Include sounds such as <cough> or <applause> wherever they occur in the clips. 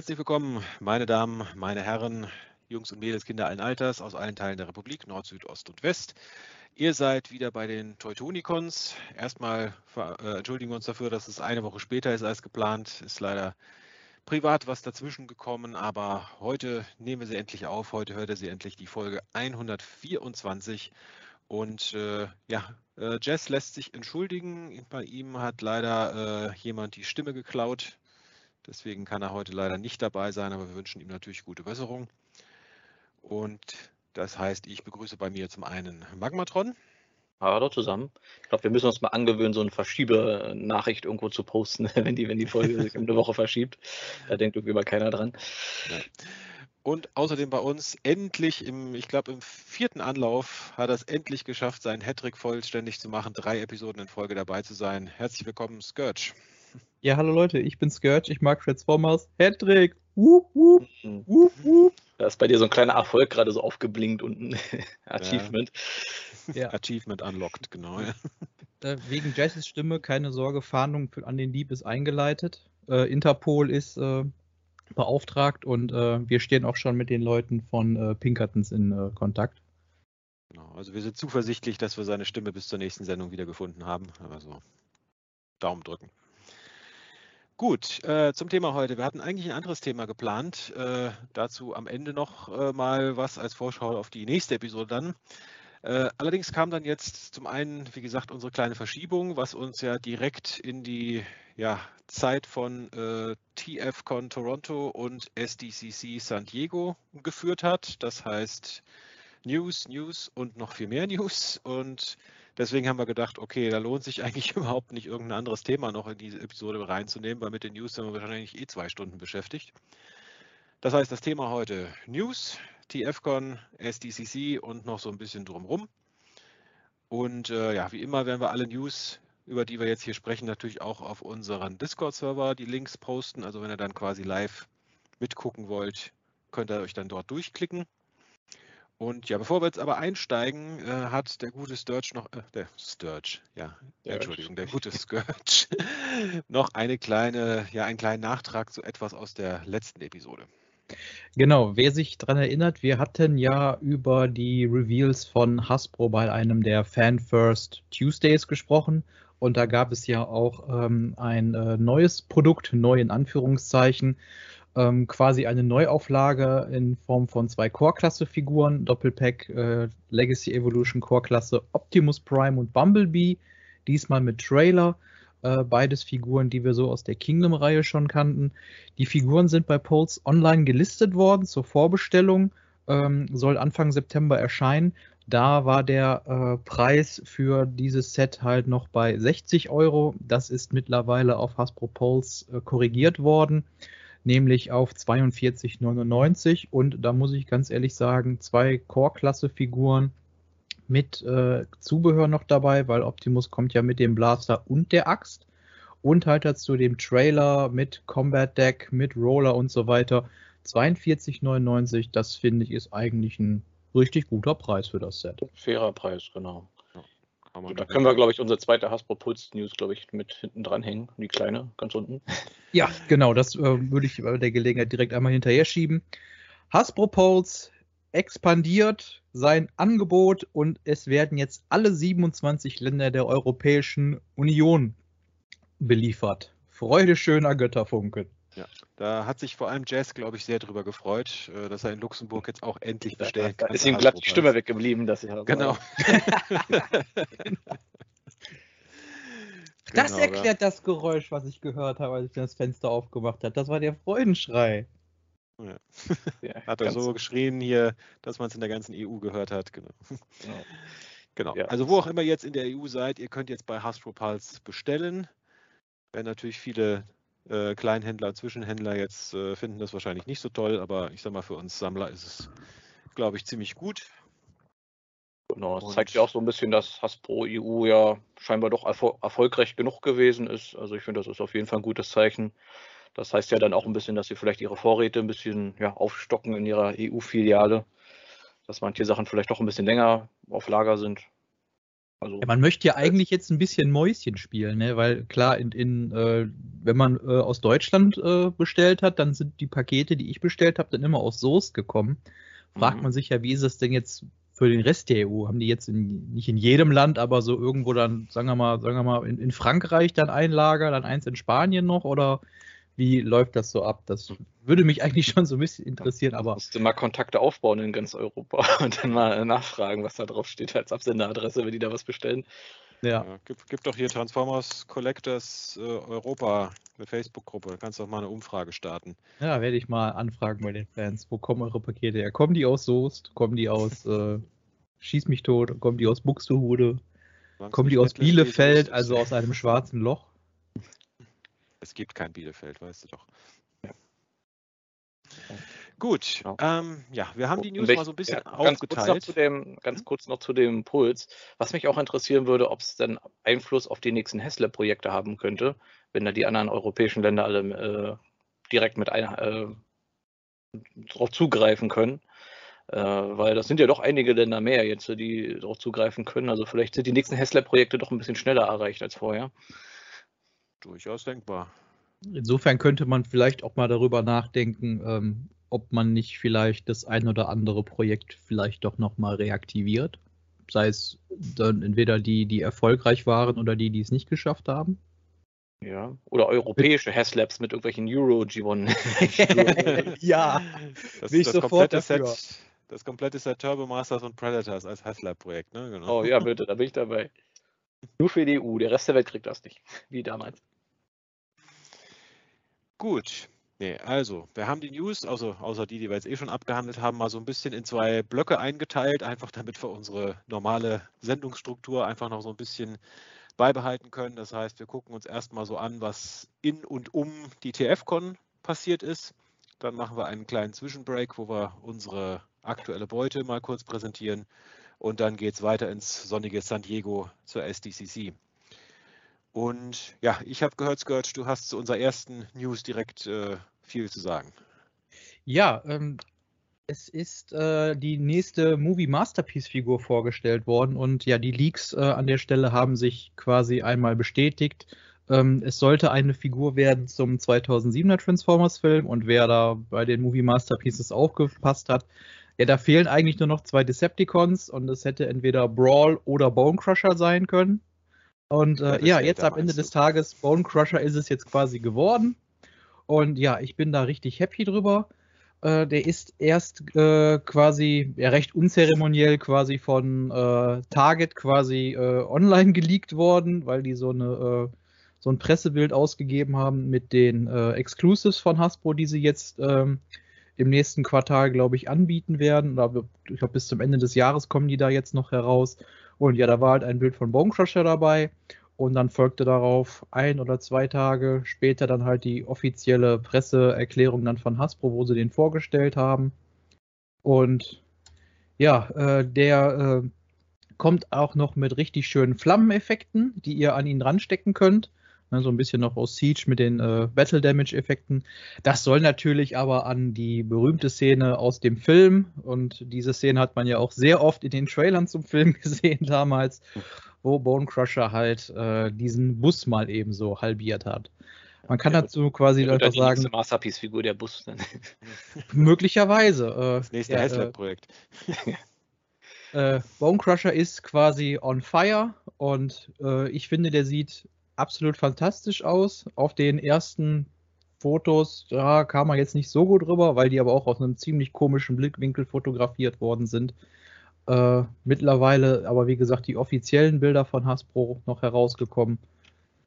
Herzlich willkommen, meine Damen, meine Herren, Jungs und Mädels, Kinder allen Alters aus allen Teilen der Republik, Nord, Süd, Ost und West. Ihr seid wieder bei den Teutonicons. Erstmal äh, entschuldigen wir uns dafür, dass es eine Woche später ist als geplant. Ist leider privat was dazwischen gekommen, aber heute nehmen wir sie endlich auf. Heute hört ihr sie endlich die Folge 124. Und äh, ja, äh, Jess lässt sich entschuldigen. Bei ihm hat leider äh, jemand die Stimme geklaut. Deswegen kann er heute leider nicht dabei sein, aber wir wünschen ihm natürlich gute Besserung. Und das heißt, ich begrüße bei mir zum einen Magmatron. Hallo zusammen. Ich glaube, wir müssen uns mal angewöhnen, so eine Verschiebe-Nachricht irgendwo zu posten, <laughs> wenn die, wenn die Folge sich um eine Woche verschiebt. Da denkt irgendwie mal keiner dran. Ja. Und außerdem bei uns endlich im, ich glaube, im vierten Anlauf hat er es endlich geschafft, seinen Hattrick vollständig zu machen, drei Episoden in Folge dabei zu sein. Herzlich willkommen, Scourge. Ja, hallo Leute, ich bin Scourge, ich mag Transformers. Hattrick! Wup, wup, mhm. wup, wup. Da ist bei dir so ein kleiner Erfolg gerade so aufgeblinkt und ein <laughs> Achievement. Ja. Achievement unlocked, genau. Ja. Wegen Jesses Stimme, keine Sorge, Fahndung für, an den Dieb ist eingeleitet. Äh, Interpol ist äh, beauftragt und äh, wir stehen auch schon mit den Leuten von äh, Pinkertons in äh, Kontakt. Genau, also wir sind zuversichtlich, dass wir seine Stimme bis zur nächsten Sendung wiedergefunden haben. Also Daumen drücken. Gut, äh, zum Thema heute. Wir hatten eigentlich ein anderes Thema geplant. Äh, dazu am Ende noch äh, mal was als Vorschau auf die nächste Episode dann. Äh, allerdings kam dann jetzt zum einen, wie gesagt, unsere kleine Verschiebung, was uns ja direkt in die ja, Zeit von äh, TFCon Toronto und SDCC San Diego geführt hat. Das heißt News, News und noch viel mehr News. Und Deswegen haben wir gedacht, okay, da lohnt sich <laughs> eigentlich überhaupt nicht irgendein anderes Thema noch in diese Episode reinzunehmen, weil mit den News sind wir wahrscheinlich eh zwei Stunden beschäftigt. Das heißt, das Thema heute News, TFCon, SDCC und noch so ein bisschen drumrum. Und äh, ja, wie immer werden wir alle News, über die wir jetzt hier sprechen, natürlich auch auf unseren Discord-Server die Links posten. Also wenn ihr dann quasi live mitgucken wollt, könnt ihr euch dann dort durchklicken. Und ja, bevor wir jetzt aber einsteigen, äh, hat der gute Sturge noch, äh, der Sturge, ja, Sturge. Entschuldigung, der gute Sturge, <laughs> noch eine kleine, ja, einen kleinen Nachtrag zu etwas aus der letzten Episode. Genau, wer sich daran erinnert, wir hatten ja über die Reveals von Hasbro bei einem der Fan First Tuesdays gesprochen und da gab es ja auch ähm, ein äh, neues Produkt, neu in Anführungszeichen, ähm, quasi eine Neuauflage in Form von zwei Core-Klasse-Figuren, Doppelpack äh, Legacy Evolution Core-Klasse Optimus Prime und Bumblebee, diesmal mit Trailer. Äh, beides Figuren, die wir so aus der Kingdom-Reihe schon kannten. Die Figuren sind bei Pulse online gelistet worden zur Vorbestellung, ähm, soll Anfang September erscheinen. Da war der äh, Preis für dieses Set halt noch bei 60 Euro. Das ist mittlerweile auf Hasbro Pulse äh, korrigiert worden nämlich auf 42,99 und da muss ich ganz ehrlich sagen, zwei Core-Klasse-Figuren mit äh, Zubehör noch dabei, weil Optimus kommt ja mit dem Blaster und der Axt und halt dazu dem Trailer mit Combat Deck, mit Roller und so weiter. 42,99, das finde ich ist eigentlich ein richtig guter Preis für das Set. Fairer Preis, genau. So, da können wir, glaube ich, unsere zweite Hasbro Puls News, glaube ich, mit hinten dran hängen. Die kleine, ganz unten. <laughs> Ja, genau, das äh, würde ich bei der Gelegenheit direkt einmal hinterher schieben. Hasbro Pulse expandiert sein Angebot und es werden jetzt alle 27 Länder der Europäischen Union beliefert. Freude schöner Götterfunken. Ja, da hat sich vor allem Jazz, glaube ich, sehr drüber gefreut, äh, dass er in Luxemburg jetzt auch endlich bestellen kann. Da ist ihm glatt die Stimme weggeblieben, dass ich Genau. <laughs> das genau, erklärt ja. das Geräusch, was ich gehört habe, als ich das Fenster aufgemacht habe. Das war der Freudenschrei. Ja. <laughs> Ja, hat er so geschrien hier, dass man es in der ganzen EU gehört hat. Genau. Genau. Ja. Also wo auch immer ihr jetzt in der EU seid, ihr könnt jetzt bei Hasbro Pulse bestellen. Werden natürlich viele äh, Kleinhändler und Zwischenhändler jetzt äh, finden das wahrscheinlich nicht so toll, aber ich sag mal, für uns Sammler ist es, glaube ich, ziemlich gut. Genau, das zeigt ja auch so ein bisschen, dass Hasbro EU ja scheinbar doch erfol erfolgreich genug gewesen ist. Also ich finde, das ist auf jeden Fall ein gutes Zeichen. Das heißt ja dann auch ein bisschen, dass sie vielleicht ihre Vorräte ein bisschen ja, aufstocken in ihrer EU-Filiale, dass manche Sachen vielleicht doch ein bisschen länger auf Lager sind. Also, ja, man möchte ja eigentlich jetzt ein bisschen Mäuschen spielen, ne? weil klar, in, in äh, wenn man äh, aus Deutschland äh, bestellt hat, dann sind die Pakete, die ich bestellt habe, dann immer aus Soest gekommen. Fragt mhm. man sich ja, wie ist es denn jetzt für den Rest der EU? Haben die jetzt in, nicht in jedem Land, aber so irgendwo dann, sagen wir mal, sagen wir mal, in, in Frankreich dann ein Lager, dann eins in Spanien noch oder wie läuft das so ab? Das würde mich eigentlich schon so ein bisschen interessieren, aber. Musste mal Kontakte aufbauen in ganz Europa <laughs> und dann mal nachfragen, was da drauf steht als Absenderadresse, wenn die da was bestellen. Ja. ja gibt, gibt doch hier Transformers Collectors äh, Europa, eine Facebook-Gruppe. Da kannst du auch mal eine Umfrage starten. Ja, werde ich mal anfragen bei den Fans. Wo kommen eure Pakete her? Kommen die aus Soest? Kommen die aus <laughs> äh, Schieß mich tot? Kommen die aus Buxtehude? Kommen die aus Bielefeld, also aus einem schwarzen Loch? Es gibt kein Bielefeld, weißt du doch. Ja. Gut, genau. ähm, ja, wir haben die News mal so ein bisschen ja, ganz aufgeteilt. Kurz noch dem, ganz mhm. kurz noch zu dem Puls. Was mich auch interessieren würde, ob es denn Einfluss auf die nächsten Hessler-Projekte haben könnte, wenn da die anderen europäischen Länder alle äh, direkt mit ein, äh, darauf zugreifen können. Äh, weil das sind ja doch einige Länder mehr jetzt, die darauf zugreifen können. Also vielleicht sind die nächsten Hessler-Projekte doch ein bisschen schneller erreicht als vorher. Durchaus denkbar. Insofern könnte man vielleicht auch mal darüber nachdenken, ähm, ob man nicht vielleicht das ein oder andere Projekt vielleicht doch nochmal reaktiviert. Sei es dann entweder die, die erfolgreich waren oder die, die es nicht geschafft haben. Ja, oder europäische Hasslabs mit irgendwelchen Euro G1. <laughs> ja, das, das sofort dafür. Set, das komplette Set Turbo Masters und Predators als Hasslab-Projekt, ne? Genau. Oh ja, bitte, da bin ich dabei. Nur für die EU, der Rest der Welt kriegt das nicht, wie damals. Gut. Nee, also, wir haben die News, also außer die, die wir jetzt eh schon abgehandelt haben, mal so ein bisschen in zwei Blöcke eingeteilt, einfach damit wir unsere normale Sendungsstruktur einfach noch so ein bisschen beibehalten können. Das heißt, wir gucken uns erstmal so an, was in und um die TFCon passiert ist. Dann machen wir einen kleinen Zwischenbreak, wo wir unsere aktuelle Beute mal kurz präsentieren. Und dann geht es weiter ins sonnige San Diego zur SDCC. Und ja, ich habe gehört, Skirt, du hast zu unserer ersten News direkt äh, viel zu sagen. Ja, ähm, es ist äh, die nächste Movie Masterpiece Figur vorgestellt worden und ja, die Leaks äh, an der Stelle haben sich quasi einmal bestätigt. Ähm, es sollte eine Figur werden zum 2007er Transformers Film und wer da bei den Movie Masterpieces aufgepasst hat, ja, da fehlen eigentlich nur noch zwei Decepticons und es hätte entweder Brawl oder Bone Crusher sein können. Und äh, ja, jetzt am Ende des Tages, Bone Crusher ist es jetzt quasi geworden. Und ja, ich bin da richtig happy drüber. Äh, der ist erst äh, quasi ja, recht unzeremoniell quasi von äh, Target quasi äh, online <laughs> geleakt worden, weil die so eine äh, so ein Pressebild ausgegeben haben mit den Exclusives von Hasbro, die sie jetzt ähm, im nächsten Quartal, glaube ich, anbieten werden. ich glaube, bis zum Ende des Jahres kommen die da jetzt noch heraus. Und ja, da war halt ein Bild von Bone Crusher dabei. Und dann folgte darauf ein oder zwei Tage später dann halt die offizielle Presseerklärung dann von Hasbro, wo sie den vorgestellt haben. Und ja, äh, der äh, kommt auch noch mit richtig schönen Flammeneffekten, die ihr an ihn ranstecken könnt. Ne, so ein bisschen noch aus Siege mit den äh, Battle Damage Effekten. Das soll natürlich aber an die berühmte Szene aus dem Film und diese Szene hat man ja auch sehr oft in den Trailern zum Film <laughs> gesehen damals, wo Bone Crusher halt äh, diesen Bus mal eben so halbiert hat. Man kann ja, dazu quasi einfach die sagen. Masterpiece-Figur der Bus. <laughs> möglicherweise. Äh, das nächste ja, Haslab-Projekt. Äh, äh, Bone Crusher ist quasi on fire und äh, ich finde, der sieht absolut fantastisch aus. Auf den ersten Fotos, da kam man jetzt nicht so gut rüber, weil die aber auch aus einem ziemlich komischen Blickwinkel fotografiert worden sind. Äh, mittlerweile, aber wie gesagt, die offiziellen Bilder von Hasbro noch herausgekommen.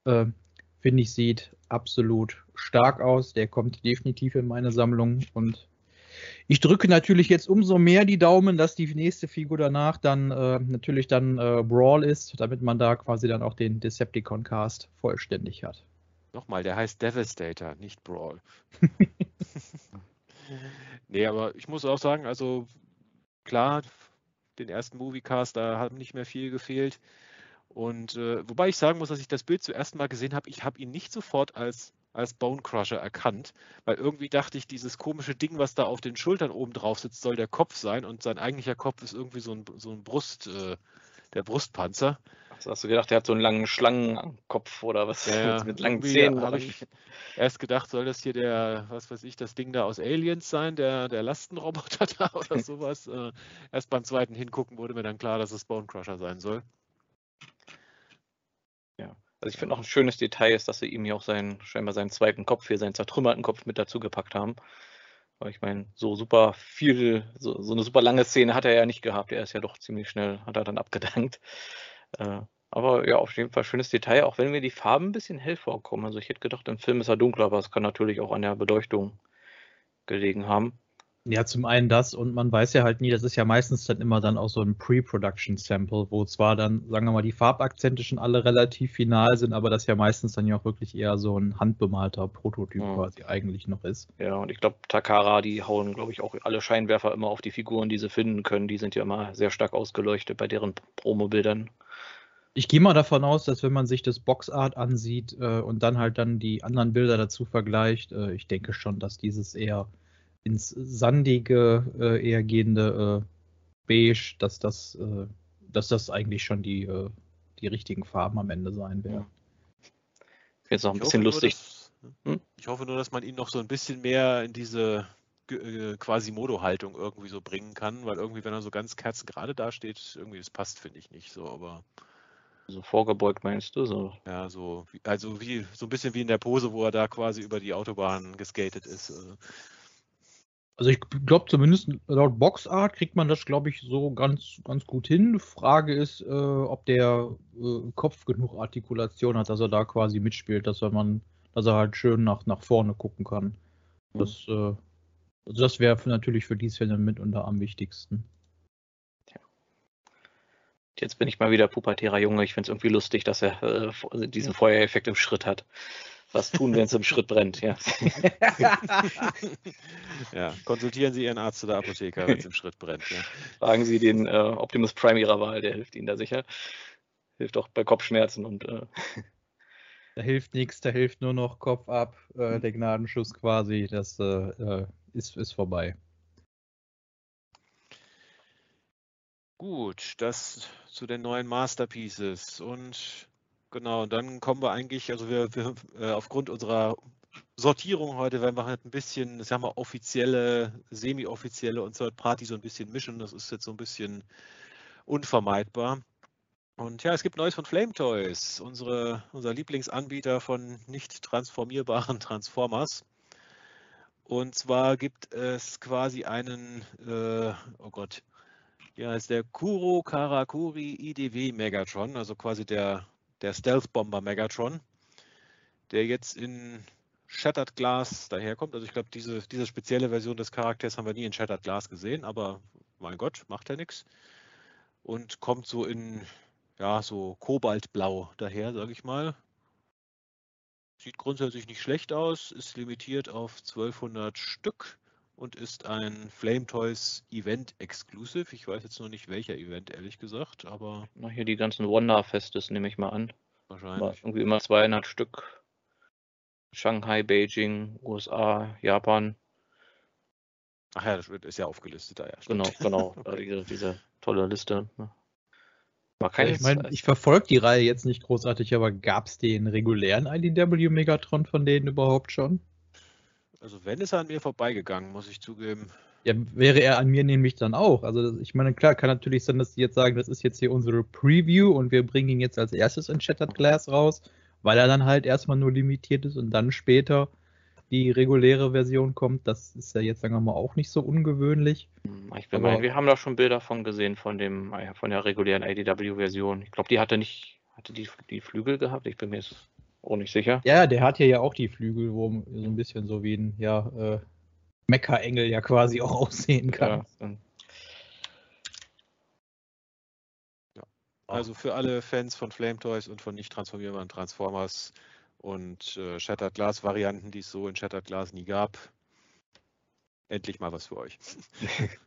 Äh, Finde ich, sieht absolut stark aus. Der kommt definitiv in meine Sammlung und ich drücke natürlich jetzt umso mehr die Daumen, dass die nächste Figur danach dann äh, natürlich dann äh, Brawl ist, damit man da quasi dann auch den Decepticon-Cast vollständig hat. Nochmal, der heißt Devastator, nicht Brawl. <laughs> nee, aber ich muss auch sagen, also klar, den ersten Moviecast, da hat nicht mehr viel gefehlt. Und äh, wobei ich sagen muss, dass ich das Bild zuerst mal gesehen habe, ich habe ihn nicht sofort als als Bone Crusher erkannt, weil irgendwie dachte ich, dieses komische Ding, was da auf den Schultern oben drauf sitzt, soll der Kopf sein und sein eigentlicher Kopf ist irgendwie so ein, so ein Brust, äh, der Brustpanzer. Hast du gedacht, der hat so einen langen Schlangenkopf oder was Ja, mit, <laughs> mit langen Zähnen? habe ich erst gedacht, soll das hier der, was weiß ich, das Ding da aus Aliens sein, der, der Lastenroboter <laughs> da oder <laughs> sowas. Äh, erst beim zweiten Hingucken wurde mir dann klar, dass es Bone Crusher sein soll. Also ich finde auch ein schönes Detail ist, dass sie ihm hier auch seinen, scheinbar seinen zweiten Kopf hier, seinen zertrümmerten Kopf mit dazu gepackt haben. Aber ich meine, so super viel, so, so eine super lange Szene hat er ja nicht gehabt. Er ist ja doch ziemlich schnell, hat er dann abgedankt. Äh, aber ja, auf jeden Fall schönes Detail, auch wenn mir die Farben ein bisschen hell vorkommen. Also ich hätte gedacht, im Film ist er dunkler, aber es kann natürlich auch an der Beleuchtung gelegen haben. Ja, zum einen das und man weiß ja halt nie, das ist ja meistens dann immer dann auch so ein Pre-Production-Sample, wo zwar dann, sagen wir mal, die Farbakzente schon alle relativ final sind, aber das ja meistens dann ja auch wirklich eher so ein handbemalter Prototyp Mhm. quasi eigentlich noch ist. Ja, und ich glaube, Takara, die hauen, glaube ich, auch alle Scheinwerfer immer auf die Figuren, die sie finden können. Die sind ja immer sehr stark ausgeleuchtet bei deren Promobildern. Ich gehe mal davon aus, dass wenn man sich das Boxart ansieht äh, und dann halt dann die anderen Bilder dazu vergleicht, äh, ich denke schon, dass dieses eher ins sandige, äh, eher gehende äh, Beige, dass das, äh, dass das eigentlich schon die, äh, die richtigen Farben am Ende sein werden. Es auch ein Ich bisschen hoffe nur, lustig. dass- Hm? Ich hoffe nur, dass man ihn noch so ein bisschen mehr in diese äh, Quasimodo-Haltung irgendwie so bringen kann, weil irgendwie, wenn er so ganz kerzengerade dasteht, irgendwie, das passt, finde ich nicht so, aber So vorgebeugt meinst du? So. ja, so, wie- also wie, so ein bisschen wie in der Pose, wo er da quasi über die Autobahn geskatet ist. Also ich glaube zumindest laut Boxart kriegt man das, glaube ich, so ganz, ganz gut hin. Frage ist, äh, ob der äh, Kopf genug Artikulation hat, dass er da quasi mitspielt, dass er man, dass er halt schön nach, nach vorne gucken kann. Das, äh, also das wäre natürlich für die Szene mit unter am wichtigsten. Jetzt bin ich mal wieder pubertärer Junge. Ich finde es irgendwie lustig, dass er äh, diesen Feuereffekt im Schritt hat. Was tun, wenn es im Schritt brennt? Ja. <laughs> Ja, konsultieren Sie Ihren Arzt oder Apotheker, wenn es im Schritt brennt. Ja. Fragen Sie den äh, Optimus Prime Ihrer Wahl, der hilft Ihnen da sicher. Hilft auch bei Kopfschmerzen und äh, Da hilft nichts, da hilft nur noch Kopf ab, äh, der Gnadenschuss quasi, das äh, äh, ist, ist vorbei. Gut, das zu den neuen Masterpieces. Und genau, dann kommen wir eigentlich, also wir, wir äh, aufgrund unserer Sortierung heute werden wir halt ein bisschen, ich sag mal, offizielle, semi-offizielle und Third Party so ein bisschen mischen. Das ist jetzt so ein bisschen unvermeidbar. Und ja, es gibt Neues von Flame Toys, unsere, unser Lieblingsanbieter von nicht transformierbaren <laughs> Transformers. Und zwar gibt es quasi einen, äh, oh Gott, ja, ist der Kuro Karakuri IDW Megatron, also quasi der, der Stealth Bomber Megatron, der jetzt in Shattered Glass daherkommt. Also ich glaube, diese, diese spezielle Version des Charakters haben wir nie in Shattered Glass gesehen, aber mein Gott, macht ja nichts. Und kommt so in, ja, so Kobaltblau daher, sage ich mal. Sieht grundsätzlich nicht schlecht aus, ist limitiert auf 1200 Stück und ist ein Flame Toys Event Exclusive. Ich weiß jetzt noch nicht welcher Event, ehrlich gesagt, aber na, hier die ganzen Wonder-Festes nehme ich mal an. War wahrscheinlich. irgendwie immer 200 Stück. Shanghai, Beijing, USA, Japan. Ach ja, das wird- ist ja aufgelistet da, ja. Genau, stimmt. genau. <laughs> Okay. diese, diese tolle Liste. ne. War keine ich meine, ich verfolge die Reihe jetzt nicht großartig, aber gab es den regulären IDW Megatron von denen überhaupt schon? Also wenn ist er an mir vorbeigegangen, muss ich zugeben. Ja, wäre er an mir nämlich dann auch. Also ich meine, klar, kann natürlich sein, dass die jetzt sagen, das ist jetzt hier unsere Preview und wir bringen ihn jetzt als erstes in Shattered Glass raus, weil er dann halt erstmal nur limitiert ist und dann später die reguläre Version kommt. Das ist ja jetzt, sagen wir mal, auch nicht so ungewöhnlich. Hm, Ich bin mein, wir haben da schon Bilder von gesehen von dem äh, von der regulären IDW-Version. Ich glaube, die hatte nicht, hatte die, die Flügel gehabt. Ich bin mir jetzt auch nicht sicher. Ja, der hat hier ja auch die Flügel, wo so ein bisschen so wie ein, ja, äh, Mecha-Engel ja quasi <laughs> auch aussehen kann. Ja, dann- Also für alle Fans von Flame Toys und von nicht transformierbaren Transformers und äh, Shattered Glass Varianten, die es so in Shattered Glass nie gab, endlich mal was für euch. <laughs>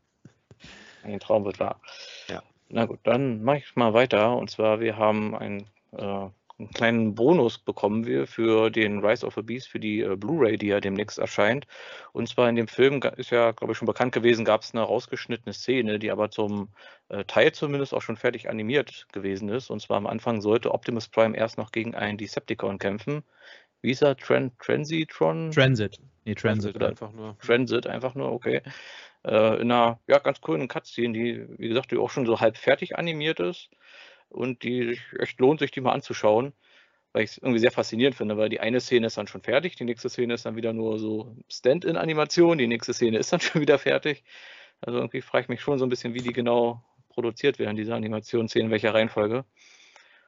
Ein Traum wird wahr. Ja. Na gut, dann mache ich mal weiter. Und zwar, wir haben ein äh, einen kleinen Bonus bekommen wir für den Rise of the Beast, für die äh, Blu-ray, die ja demnächst erscheint. Und zwar in dem Film ist ja, glaube ich, schon bekannt gewesen, gab es eine rausgeschnittene Szene, die aber zum äh, Teil zumindest auch schon fertig animiert gewesen ist. Und zwar am Anfang sollte Optimus Prime erst noch gegen einen Decepticon kämpfen. Wie ist er? Tran Transitron? Transit. Nee, Transit, Transit einfach nur. Transit einfach nur, okay. Äh, in einer ja, ganz coolen Cutscene, die, wie gesagt, die auch schon so halb fertig animiert ist und die sich echt lohnt, sich die mal anzuschauen, weil ich es irgendwie sehr faszinierend finde, weil die eine Szene ist dann schon fertig, die nächste Szene ist dann wieder nur so Stand-in-Animation, die nächste Szene ist dann <laughs> schon wieder fertig. Also irgendwie frage ich mich schon so ein bisschen, wie die genau produziert werden, diese Animationsszenen, in welcher Reihenfolge.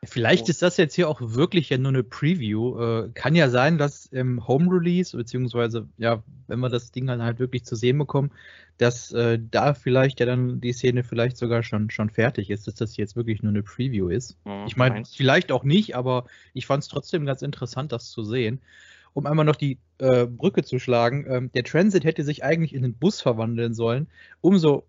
Vielleicht ist das jetzt hier auch wirklich ja nur eine Preview. Äh, kann ja sein, dass im Home Release, beziehungsweise ja, wenn wir das Ding dann halt wirklich zu sehen bekommen, dass äh, da vielleicht ja dann die Szene vielleicht sogar schon, schon fertig ist, dass das jetzt wirklich nur eine Preview ist. Mhm, ich meine, vielleicht auch nicht, aber ich fand es trotzdem ganz interessant, das zu sehen. Um einmal noch die äh, Brücke zu schlagen, ähm, der Transit hätte sich eigentlich in den Bus verwandeln sollen. Umso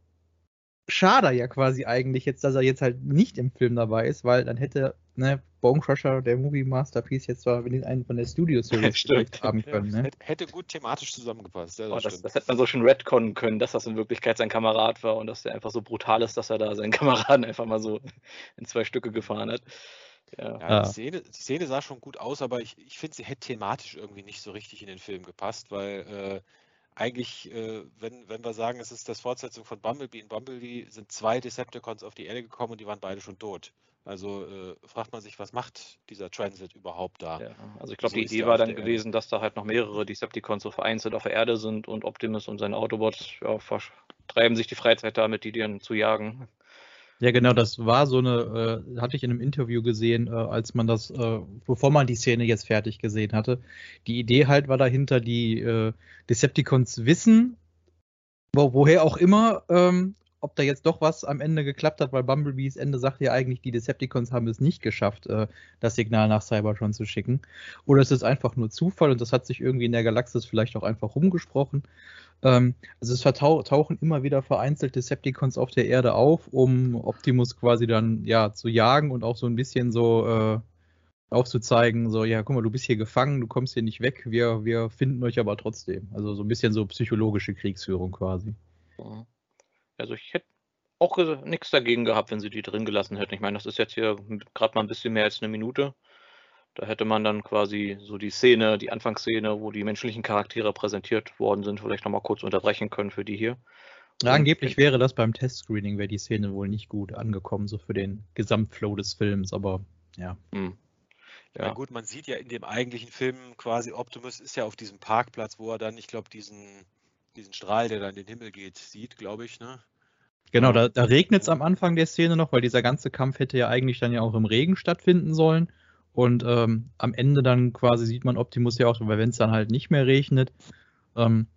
schade ja quasi eigentlich jetzt, dass er jetzt halt nicht im Film dabei ist, weil dann hätte ne, Bone Crusher, der Movie Masterpiece, jetzt zwar einen von der Studio Series <laughs> haben können. Ne? Hätte gut thematisch zusammengepasst. Ja, das, oh, das, das, hätte man so schön retconnen können, dass das in Wirklichkeit sein Kamerad war und dass der einfach so brutal ist, dass er da seinen <laughs> Kameraden einfach mal so in zwei Stücke gefahren hat. Ja. ja die, Szene, die, Szene, sah schon gut aus, aber ich, ich finde, sie hätte thematisch irgendwie nicht so richtig in den Film gepasst, weil äh, eigentlich, äh, wenn, wenn wir sagen, es ist das Fortsetzung von Bumblebee, in Bumblebee sind zwei Decepticons auf die Erde gekommen und die waren beide schon tot. Also äh, fragt man sich, was macht dieser Transit überhaupt da? Ja, also ich glaube, so die Idee war dann gewesen, Erde. dass da halt noch mehrere Decepticons so vereinzelt auf der Erde sind und Optimus und sein Autobot ja, vertreiben sich die Freizeit damit, die dann zu jagen. Ja, genau, das war so eine, äh, hatte ich in einem Interview gesehen, äh, als man das, äh, bevor man die Szene jetzt fertig gesehen hatte. Die Idee halt war dahinter, die äh, Decepticons wissen, wo, woher auch immer, ähm, ob da jetzt doch was am Ende geklappt hat, weil Bumblebees Ende sagt ja eigentlich, die Decepticons haben es nicht geschafft, äh, das Signal nach Cybertron zu schicken. Oder es ist einfach nur Zufall und das hat sich irgendwie in der Galaxis vielleicht auch einfach rumgesprochen. Ähm, also es tauchen immer wieder vereinzelt Decepticons auf der Erde auf, um Optimus quasi dann ja zu jagen und auch so ein bisschen so äh, aufzuzeigen, so, ja, guck mal, du bist hier gefangen, du kommst hier nicht weg, wir, wir finden euch aber trotzdem. Also so ein bisschen so psychologische Kriegsführung quasi. Also ich hätte auch nichts dagegen gehabt, wenn sie die drin gelassen hätten. Ich meine, das ist jetzt hier gerade mal ein bisschen mehr als eine Minute. Da hätte man dann quasi so die Szene, die Anfangsszene, wo die menschlichen Charaktere präsentiert worden sind, vielleicht nochmal kurz unterbrechen können für die hier. Ja, angeblich wäre das beim Testscreening, wäre die Szene wohl nicht gut angekommen, so für den Gesamtflow des Films, aber ja. Hm. Ja. ja. gut, man sieht ja in dem eigentlichen Film quasi, Optimus ist ja auf diesem Parkplatz, wo er dann, ich glaube, diesen, diesen Strahl, der dann in den Himmel geht, sieht, glaube ich, ne? Genau, da, da regnet es am Anfang der Szene noch, weil dieser ganze Kampf hätte ja eigentlich dann ja auch im Regen stattfinden sollen. Und ähm, am Ende dann quasi sieht man Optimus ja auch, weil wenn es dann halt nicht mehr regnet. Ähm,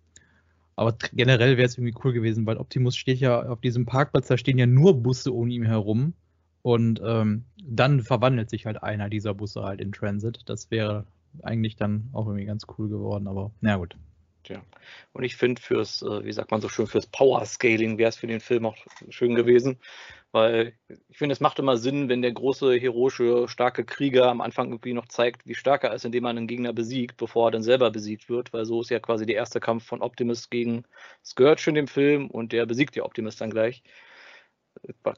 aber generell wäre es irgendwie cool gewesen, weil Optimus steht ja auf diesem Parkplatz, da stehen ja nur Busse um ihn herum. Und ähm, dann verwandelt sich halt einer dieser Busse halt in Transit. Das wäre eigentlich dann auch irgendwie ganz cool geworden, aber na gut. Tja. Und ich finde fürs, äh, wie sagt man so schön, fürs Power Scaling wäre es für den Film auch schön gewesen, weil ich finde, es macht immer Sinn, wenn der große, heroische, starke Krieger am Anfang irgendwie noch zeigt, wie stark er ist, indem man einen Gegner besiegt, bevor er dann selber besiegt wird, weil so ist ja quasi der erste Kampf von Optimus gegen Scourge in dem Film und der besiegt ja Optimus dann gleich.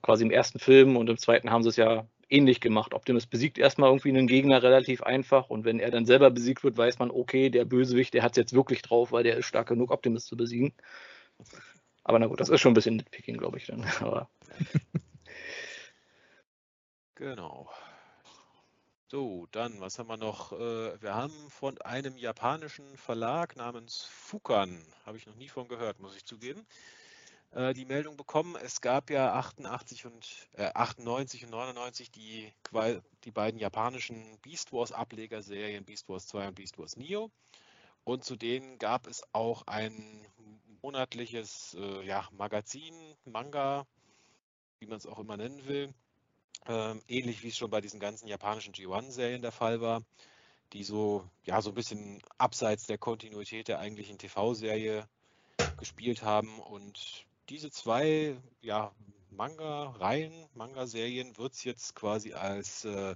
Quasi im ersten Film und im zweiten haben sie es ja ähnlich gemacht. Optimus besiegt erstmal irgendwie einen Gegner relativ einfach und wenn er dann selber besiegt wird, weiß man, okay, der Bösewicht, der hat es jetzt wirklich drauf, weil der ist stark genug, Optimus zu besiegen. Aber na gut, das ist schon ein bisschen Nitpicking, glaube ich dann. <laughs> Aber genau. So, dann, was haben wir noch? Äh, wir haben von einem japanischen Verlag namens Fukan, habe ich noch nie von gehört, muss ich zugeben, äh, die Meldung bekommen. Es gab ja 88 und äh, 98 und 99 die, die beiden japanischen Beast Wars Ablegerserien Beast Wars 2 und Beast Wars Neo. Und zu denen gab es auch ein monatliches äh, ja, Magazin, Manga, wie man es auch immer nennen will. Ähm, ähnlich wie es schon bei diesen ganzen japanischen G1-Serien der Fall war, die so, ja, so ein bisschen abseits der Kontinuität der eigentlichen TV-Serie gespielt haben. Und diese zwei ja, Manga-Reihen, Manga-Serien wird es jetzt quasi als äh,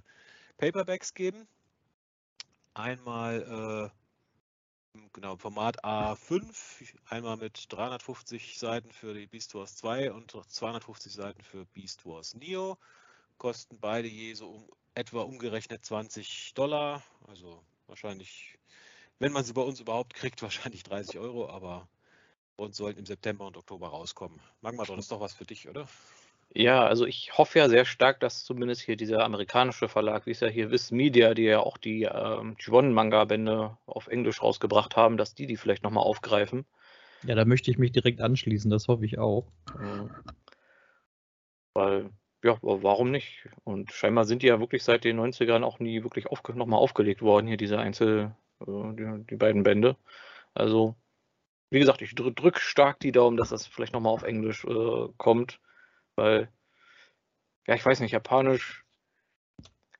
Paperbacks geben. Einmal äh, genau Format A5, einmal mit 350 Seiten für die Beast Wars 2 und 250 Seiten für Beast Wars Neo. Kosten beide je so um, etwa umgerechnet 20 Dollar. Also wahrscheinlich, wenn man sie bei uns überhaupt kriegt, <laughs> wahrscheinlich 30 Euro, aber und sollten im September und Oktober rauskommen. Magma, das ist doch was für dich, oder? Ja, also ich hoffe ja sehr stark, dass zumindest hier dieser amerikanische Verlag, wie es ja hier Viz Media, die ja auch die ähm, Gibbon-Manga-Bände auf Englisch rausgebracht haben, dass die die vielleicht nochmal aufgreifen. Ja, da möchte ich mich direkt anschließen, das hoffe ich auch. Weil, ja, warum nicht? Und scheinbar sind die ja wirklich seit den 90ern auch nie wirklich aufge nochmal aufgelegt worden, hier diese Einzel, äh, die, die, beiden Bände. Also, wie gesagt, ich drücke drück stark die Daumen, dass das vielleicht nochmal auf Englisch äh, kommt weil, ja, ich weiß nicht, Japanisch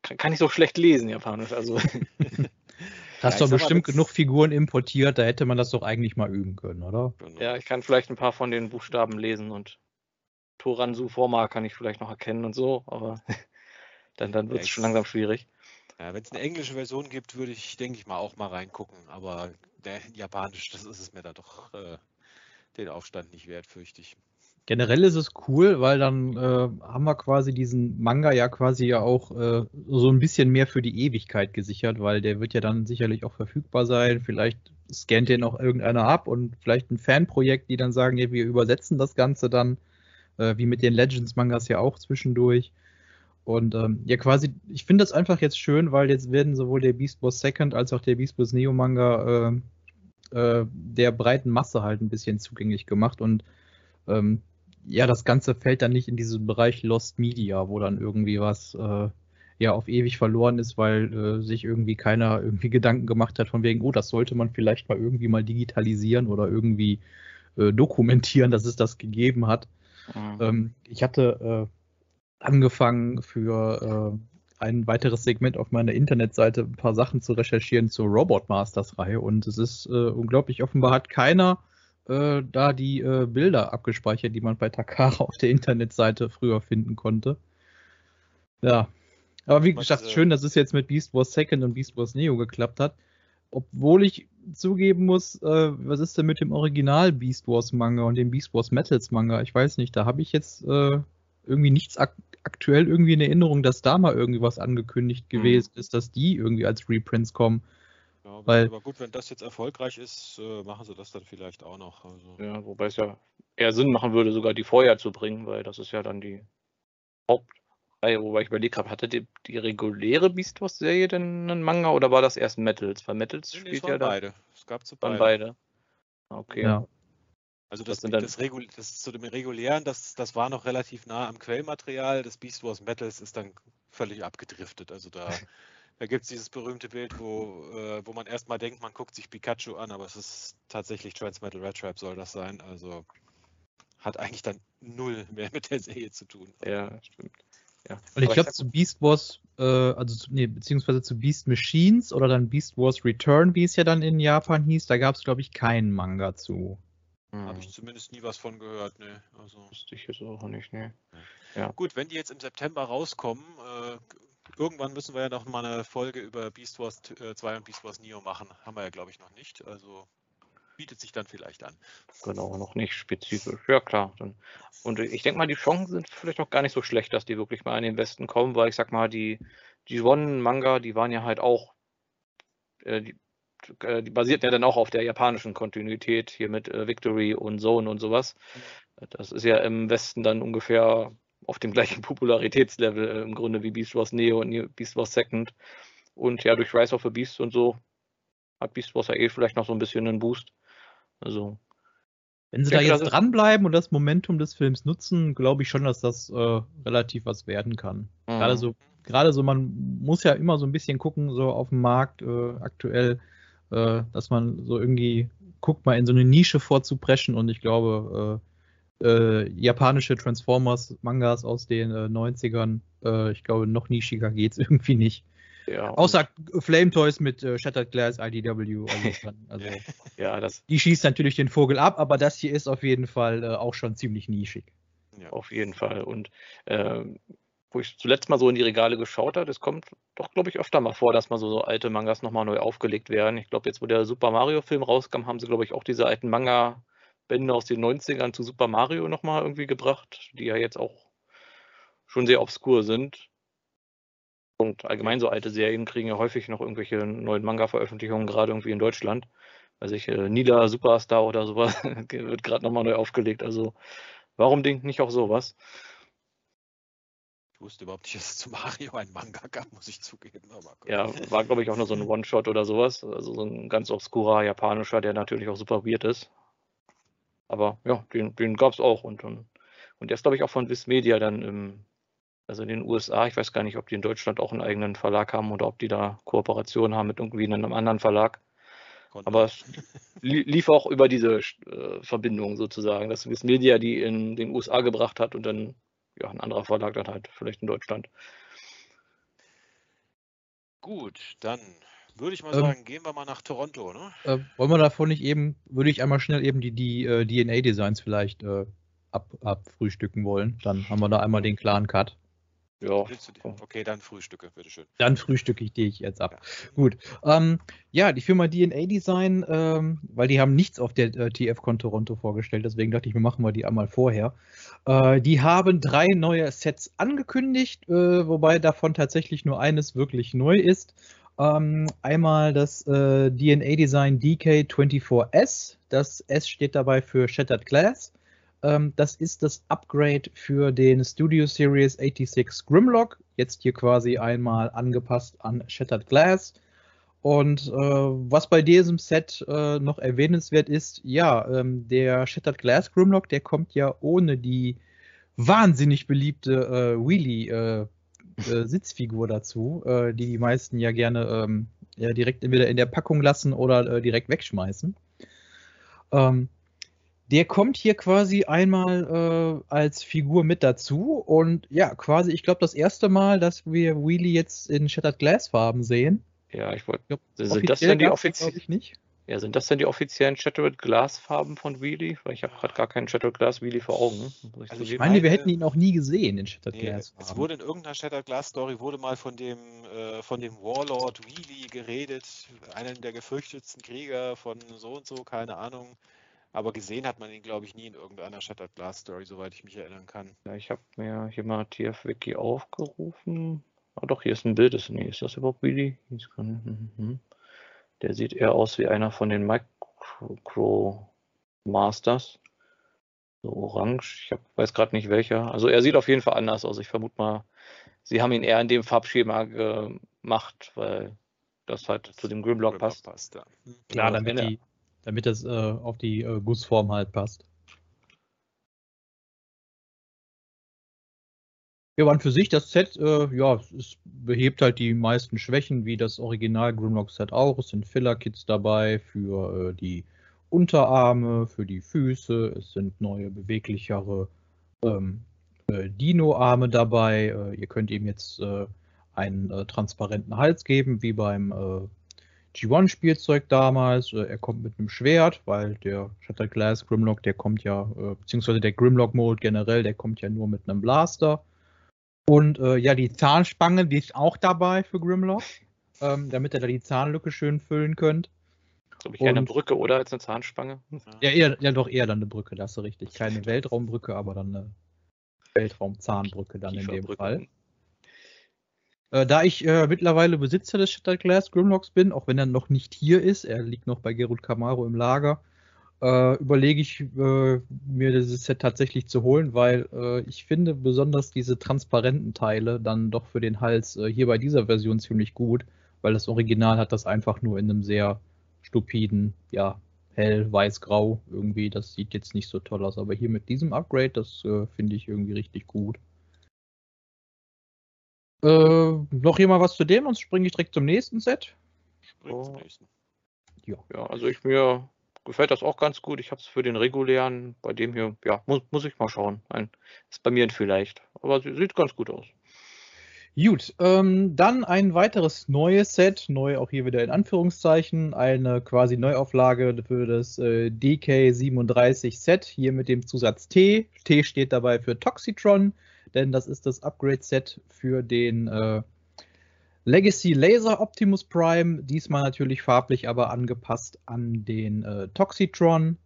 kann, kann ich so schlecht lesen, Japanisch. Also. <laughs> Hast ja, doch bestimmt genug Figuren importiert, da hätte man das doch eigentlich mal üben können, oder? Genau. Ja, ich kann vielleicht ein paar von den Buchstaben lesen und Toransu Forma kann ich vielleicht noch erkennen und so, aber <laughs> dann, dann wird es ja, schon langsam schwierig. Ja, wenn es eine englische Version gibt, würde ich, denke ich mal, auch mal reingucken, aber der Japanisch, das ist es mir da doch äh, den Aufstand nicht wert, fürchte ich. Generell ist es cool, weil dann äh, haben wir quasi diesen Manga ja quasi ja auch äh, so ein bisschen mehr für die Ewigkeit gesichert, weil der wird ja dann sicherlich auch verfügbar sein. Vielleicht scannt den auch irgendeiner ab und vielleicht ein Fanprojekt, die dann sagen, ja, wir übersetzen das Ganze dann, äh, wie mit den Legends-Mangas ja auch zwischendurch. Und ähm, ja, quasi, ich finde das einfach jetzt schön, weil jetzt werden sowohl der Beast Wars Second als auch der Beast Wars Neo Manga äh, äh, der breiten Masse halt ein bisschen zugänglich gemacht und ähm, ja, das Ganze fällt dann nicht in diesen Bereich Lost Media, wo dann irgendwie was äh, ja auf ewig verloren ist, weil äh, sich irgendwie keiner <laughs> irgendwie Gedanken gemacht hat von wegen, oh, das sollte man vielleicht mal irgendwie mal digitalisieren oder irgendwie äh, dokumentieren, dass es das gegeben hat. Mhm. Ähm, ich hatte äh, angefangen für äh, ein weiteres Segment auf meiner Internetseite ein paar Sachen zu recherchieren zur Robot Masters Reihe und es ist äh, unglaublich, offenbar hat keiner äh, da die äh, Bilder abgespeichert, die man bei Takara auf der Internetseite früher finden konnte. Ja. Aber wie gesagt, schön, dass es jetzt mit Beast Wars Second und Beast Wars Neo geklappt hat. Obwohl ich zugeben muss, äh, was ist denn mit dem Original Beast Wars Manga und dem Beast Wars Metals Manga? Ich weiß nicht, da habe ich jetzt äh, irgendwie nichts ak aktuell irgendwie in Erinnerung, dass da mal irgendwie was angekündigt mhm. gewesen ist, dass die irgendwie als Reprints kommen. Ja, Weil, aber gut, wenn das jetzt erfolgreich ist, äh, machen sie das dann vielleicht auch noch. Also. Ja, wobei es ja eher Sinn machen würde, sogar die vorher zu bringen, weil das ist ja dann die Hauptreihe, wobei ich überlegt habe, hatte die, die reguläre Beast Wars-Serie denn einen Manga oder war das erst Metals? Weil Metals nee, spielt nee, ja da. beide. Es gab zu beide. beide. Okay. Ja. Also das, das, das, Regul das zu dem regulären, das, das war noch relativ nah am Quellmaterial. Das Beast Wars Metals ist dann völlig abgedriftet. Also da <laughs> Da gibt es dieses berühmte Bild, wo, äh, wo man erstmal denkt, man guckt sich Pikachu an, aber es ist tatsächlich Transmetal Red Trap soll das sein. Also hat eigentlich dann null mehr mit der Serie zu tun. Ja, stimmt. Ja. Und ich glaube, zu Beast Wars, äh, also zu, nee, beziehungsweise zu Beast Machines oder dann Beast Wars Return, wie es ja dann in Japan hieß, da gab es, glaube ich, keinen Manga zu. Hm. Habe ich zumindest nie was von gehört, ne. Also. Wusste ich jetzt auch nicht, ne. Ja. Gut, wenn die jetzt im September rauskommen, äh, irgendwann müssen wir ja noch mal eine Folge über Beast Wars 2 äh, und Beast Wars Neo machen. Haben wir ja, glaube ich, noch nicht. Also bietet sich dann vielleicht an. Genau, noch nicht spezifisch. Ja, klar. Und ich denke mal, die Chancen sind vielleicht noch gar nicht so schlecht, dass die wirklich mal in den Westen kommen, weil ich sag mal, die, die One-Manga, die waren ja halt auch, äh, die, äh, die basierten ja dann auch auf der japanischen Kontinuität hier mit äh, Victory und Zone und sowas. Das ist ja im Westen dann ungefähr auf dem gleichen <laughs> Popularitätslevel äh, im Grunde wie Beast Wars Neo und Beast Wars Second. Und ja, durch Rise of the Beast und so hat Beast Wars ja eh vielleicht noch so ein bisschen einen Boost. Also. Wenn sie da jetzt dranbleiben und das Momentum des Films nutzen, glaube ich schon, dass das äh, relativ was werden kann. Mhm. Gerade so, gerade so, man muss ja immer so ein bisschen gucken, so auf dem Markt äh, aktuell, äh, dass man so irgendwie guckt, mal in so eine Nische vorzupreschen und ich glaube, äh, äh, japanische Transformers-Mangas aus den äh, 90ern. Äh, ich glaube, noch nischiger geht es <laughs> irgendwie nicht. Ja, Außer Flame Toys mit äh, Shattered Glass IDW. Also, also <laughs> ja, das die schießt natürlich den Vogel ab, aber das hier ist auf jeden Fall äh, auch schon ziemlich nischig. Ja, auf jeden Fall. Und ähm, wo ich zuletzt mal so in die Regale geschaut habe, es kommt doch, glaube ich, öfter mal vor, dass mal so, so alte Mangas nochmal neu aufgelegt werden. Ich glaube, jetzt, wo der Super Mario-Film rauskam, haben sie, glaube ich, auch diese alten Manga-Bände aus den 90ern zu Super Mario nochmal irgendwie gebracht, die ja jetzt auch schon sehr obskur sind. Und allgemein so alte Serien kriegen ja häufig noch irgendwelche neuen Manga-Veröffentlichungen, gerade irgendwie in Deutschland. Also ich, äh, Nila Superstar oder sowas <laughs> wird gerade nochmal neu aufgelegt. Also warum denkt nicht auch sowas? Ich wusste überhaupt nicht, dass es zu Mario ein Manga gab, muss ich zugeben. ja, war glaube ich auch nur so ein One-Shot oder sowas. Also so ein ganz obskurer japanischer, der natürlich auch super weird ist. Aber ja, den, den gab es auch. Und, und, der ist glaube ich auch von Viz Media dann im, also in den USA. Ich weiß gar nicht, ob die in Deutschland auch einen eigenen Verlag haben oder ob die da Kooperationen haben mit irgendwie einem anderen Verlag. Aber es <laughs> lief auch über diese äh, Verbindung sozusagen, dass Viz Media die in den USA gebracht hat und dann ja, ein anderer Verlag dann halt vielleicht in Deutschland. Gut, dann würde ich mal ähm, sagen, gehen wir mal nach Toronto, ne? Äh, wollen wir davon nicht eben, würde ich einmal schnell eben die, die äh, DNA-Designs vielleicht äh, ab, abfrühstücken wollen. Dann haben wir da einmal den klaren Cut. Ja. Okay, dann Frühstücke, bitteschön. Dann frühstücke ich dich jetzt ab. Ja. Gut. Ähm, ja, die Firma DNA Design, ähm, weil die haben nichts auf der äh, TFCon Toronto vorgestellt, deswegen dachte ich, wir machen wir die einmal vorher. Äh, die haben drei neue Sets angekündigt, äh, wobei davon tatsächlich nur eines wirklich neu ist. Ähm, einmal das äh, DNA Design DK24S. Das S steht dabei für Shattered Glass. Ähm, das ist das Upgrade für den Studio Series 86 Grimlock. Jetzt hier quasi einmal angepasst an Shattered Glass. Und äh, was bei diesem Set äh, noch erwähnenswert ist, ja, ähm, der Shattered Glass Grimlock, der kommt ja ohne die wahnsinnig beliebte äh, Wheelie äh, äh, dazu, äh, die die meisten ja gerne ähm, ja, direkt entweder in der Packung lassen oder direkt wegschmeißen. Ähm, der kommt hier quasi einmal äh, als Figur mit dazu und ja, quasi, ich glaube, das erste Mal, dass wir Wheelie jetzt in Shattered Glass Farben sehen. Ja, ich wollte. Sind das denn die offiziellen? Ja, sind das denn die offiziellen Shattered Glass Farben von Wheelie? Weil ich habe gerade gar keinen Shattered Glass Wheelie vor Augen. Ich, also ich meine, wir hätten ihn auch nie gesehen in Shattered nee, Glass. Farben. Es wurde in irgendeiner Shattered Glass Story wurde mal von dem äh, von dem Warlord Wheelie geredet, einem der gefürchtetsten Krieger von so und so, keine Ahnung. Aber gesehen hat man ihn, glaube ich, nie in irgendeiner Shattered Glass Story, soweit ich mich erinnern kann. Ja, ich habe mir hier mal TF-Wiki aufgerufen. Ah, doch, hier ist ein Bild. Ist, nee, ist das überhaupt Willy? Mhm. Der sieht eher aus wie einer von den Micro Masters. So orange. Ich hab, weiß gerade nicht welcher. Also er sieht auf jeden Fall anders aus. Ich vermute mal, sie haben ihn eher in dem Farbschema gemacht, weil das halt zu dem Grimlock passt. passt ja. Klar, damit die, damit das äh, auf die äh, Gussform halt passt. Ja, aber für sich das Set, äh, ja, es behebt halt die meisten Schwächen, wie das Original Grimlock Set auch. Es sind Filler-Kits dabei für äh, die Unterarme, für die Füße. Es sind neue, beweglichere ähm, äh, Dino-Arme dabei. Äh, ihr könnt ihm jetzt äh, einen äh, transparenten Hals geben, wie beim G1-Spielzeug damals. Er kommt mit einem Schwert, weil der Shattered Glass Grimlock, der kommt ja, beziehungsweise der Grimlock-Mode generell, der kommt ja nur mit einem Blaster. Und äh, ja, die Zahnspange, die ist auch dabei für Grimlock, ähm, damit ihr da die Zahnlücke schön füllen könnt. Glaube ich eher eine Brücke oder als eine Zahnspange? Ja, eher, ja, doch eher dann eine Brücke, da hast du richtig. Keine Weltraumbrücke, aber dann eine Weltraumzahnbrücke dann in dem Fall. Äh, da ich äh, mittlerweile Besitzer des Shattered Glass Grimlocks bin, auch wenn er noch nicht hier ist, er liegt noch bei Gerut Camaro im Lager, äh, überlege ich äh, mir dieses Set tatsächlich zu holen, weil äh, ich finde besonders diese transparenten Teile dann doch für den Hals äh, hier bei dieser Version ziemlich gut, weil das Original hat das einfach nur in einem sehr stupiden, ja, hell, weiß-grau irgendwie. Das sieht jetzt nicht so toll aus, aber hier mit diesem Upgrade, das finde ich irgendwie richtig gut. Äh, noch jemand was zu dem, sonst springe ich direkt zum nächsten Set. Spring zum nächsten. Ja. ja, also ich mir gefällt das auch ganz gut. Ich habe es für den regulären, bei dem hier, ja, muss, muss ich mal schauen. Ein, ist bei mir vielleicht, aber sieht ganz gut aus. Gut, ähm, dann ein weiteres neues Set, neu auch hier wieder in Anführungszeichen, eine quasi Neuauflage für das äh, DK37 Set, hier mit dem Zusatz T. T steht dabei für Toxitron, denn das ist das Upgrade-Set für den äh, Legacy Laser Optimus Prime, diesmal natürlich farblich, aber angepasst an den äh, Toxitron.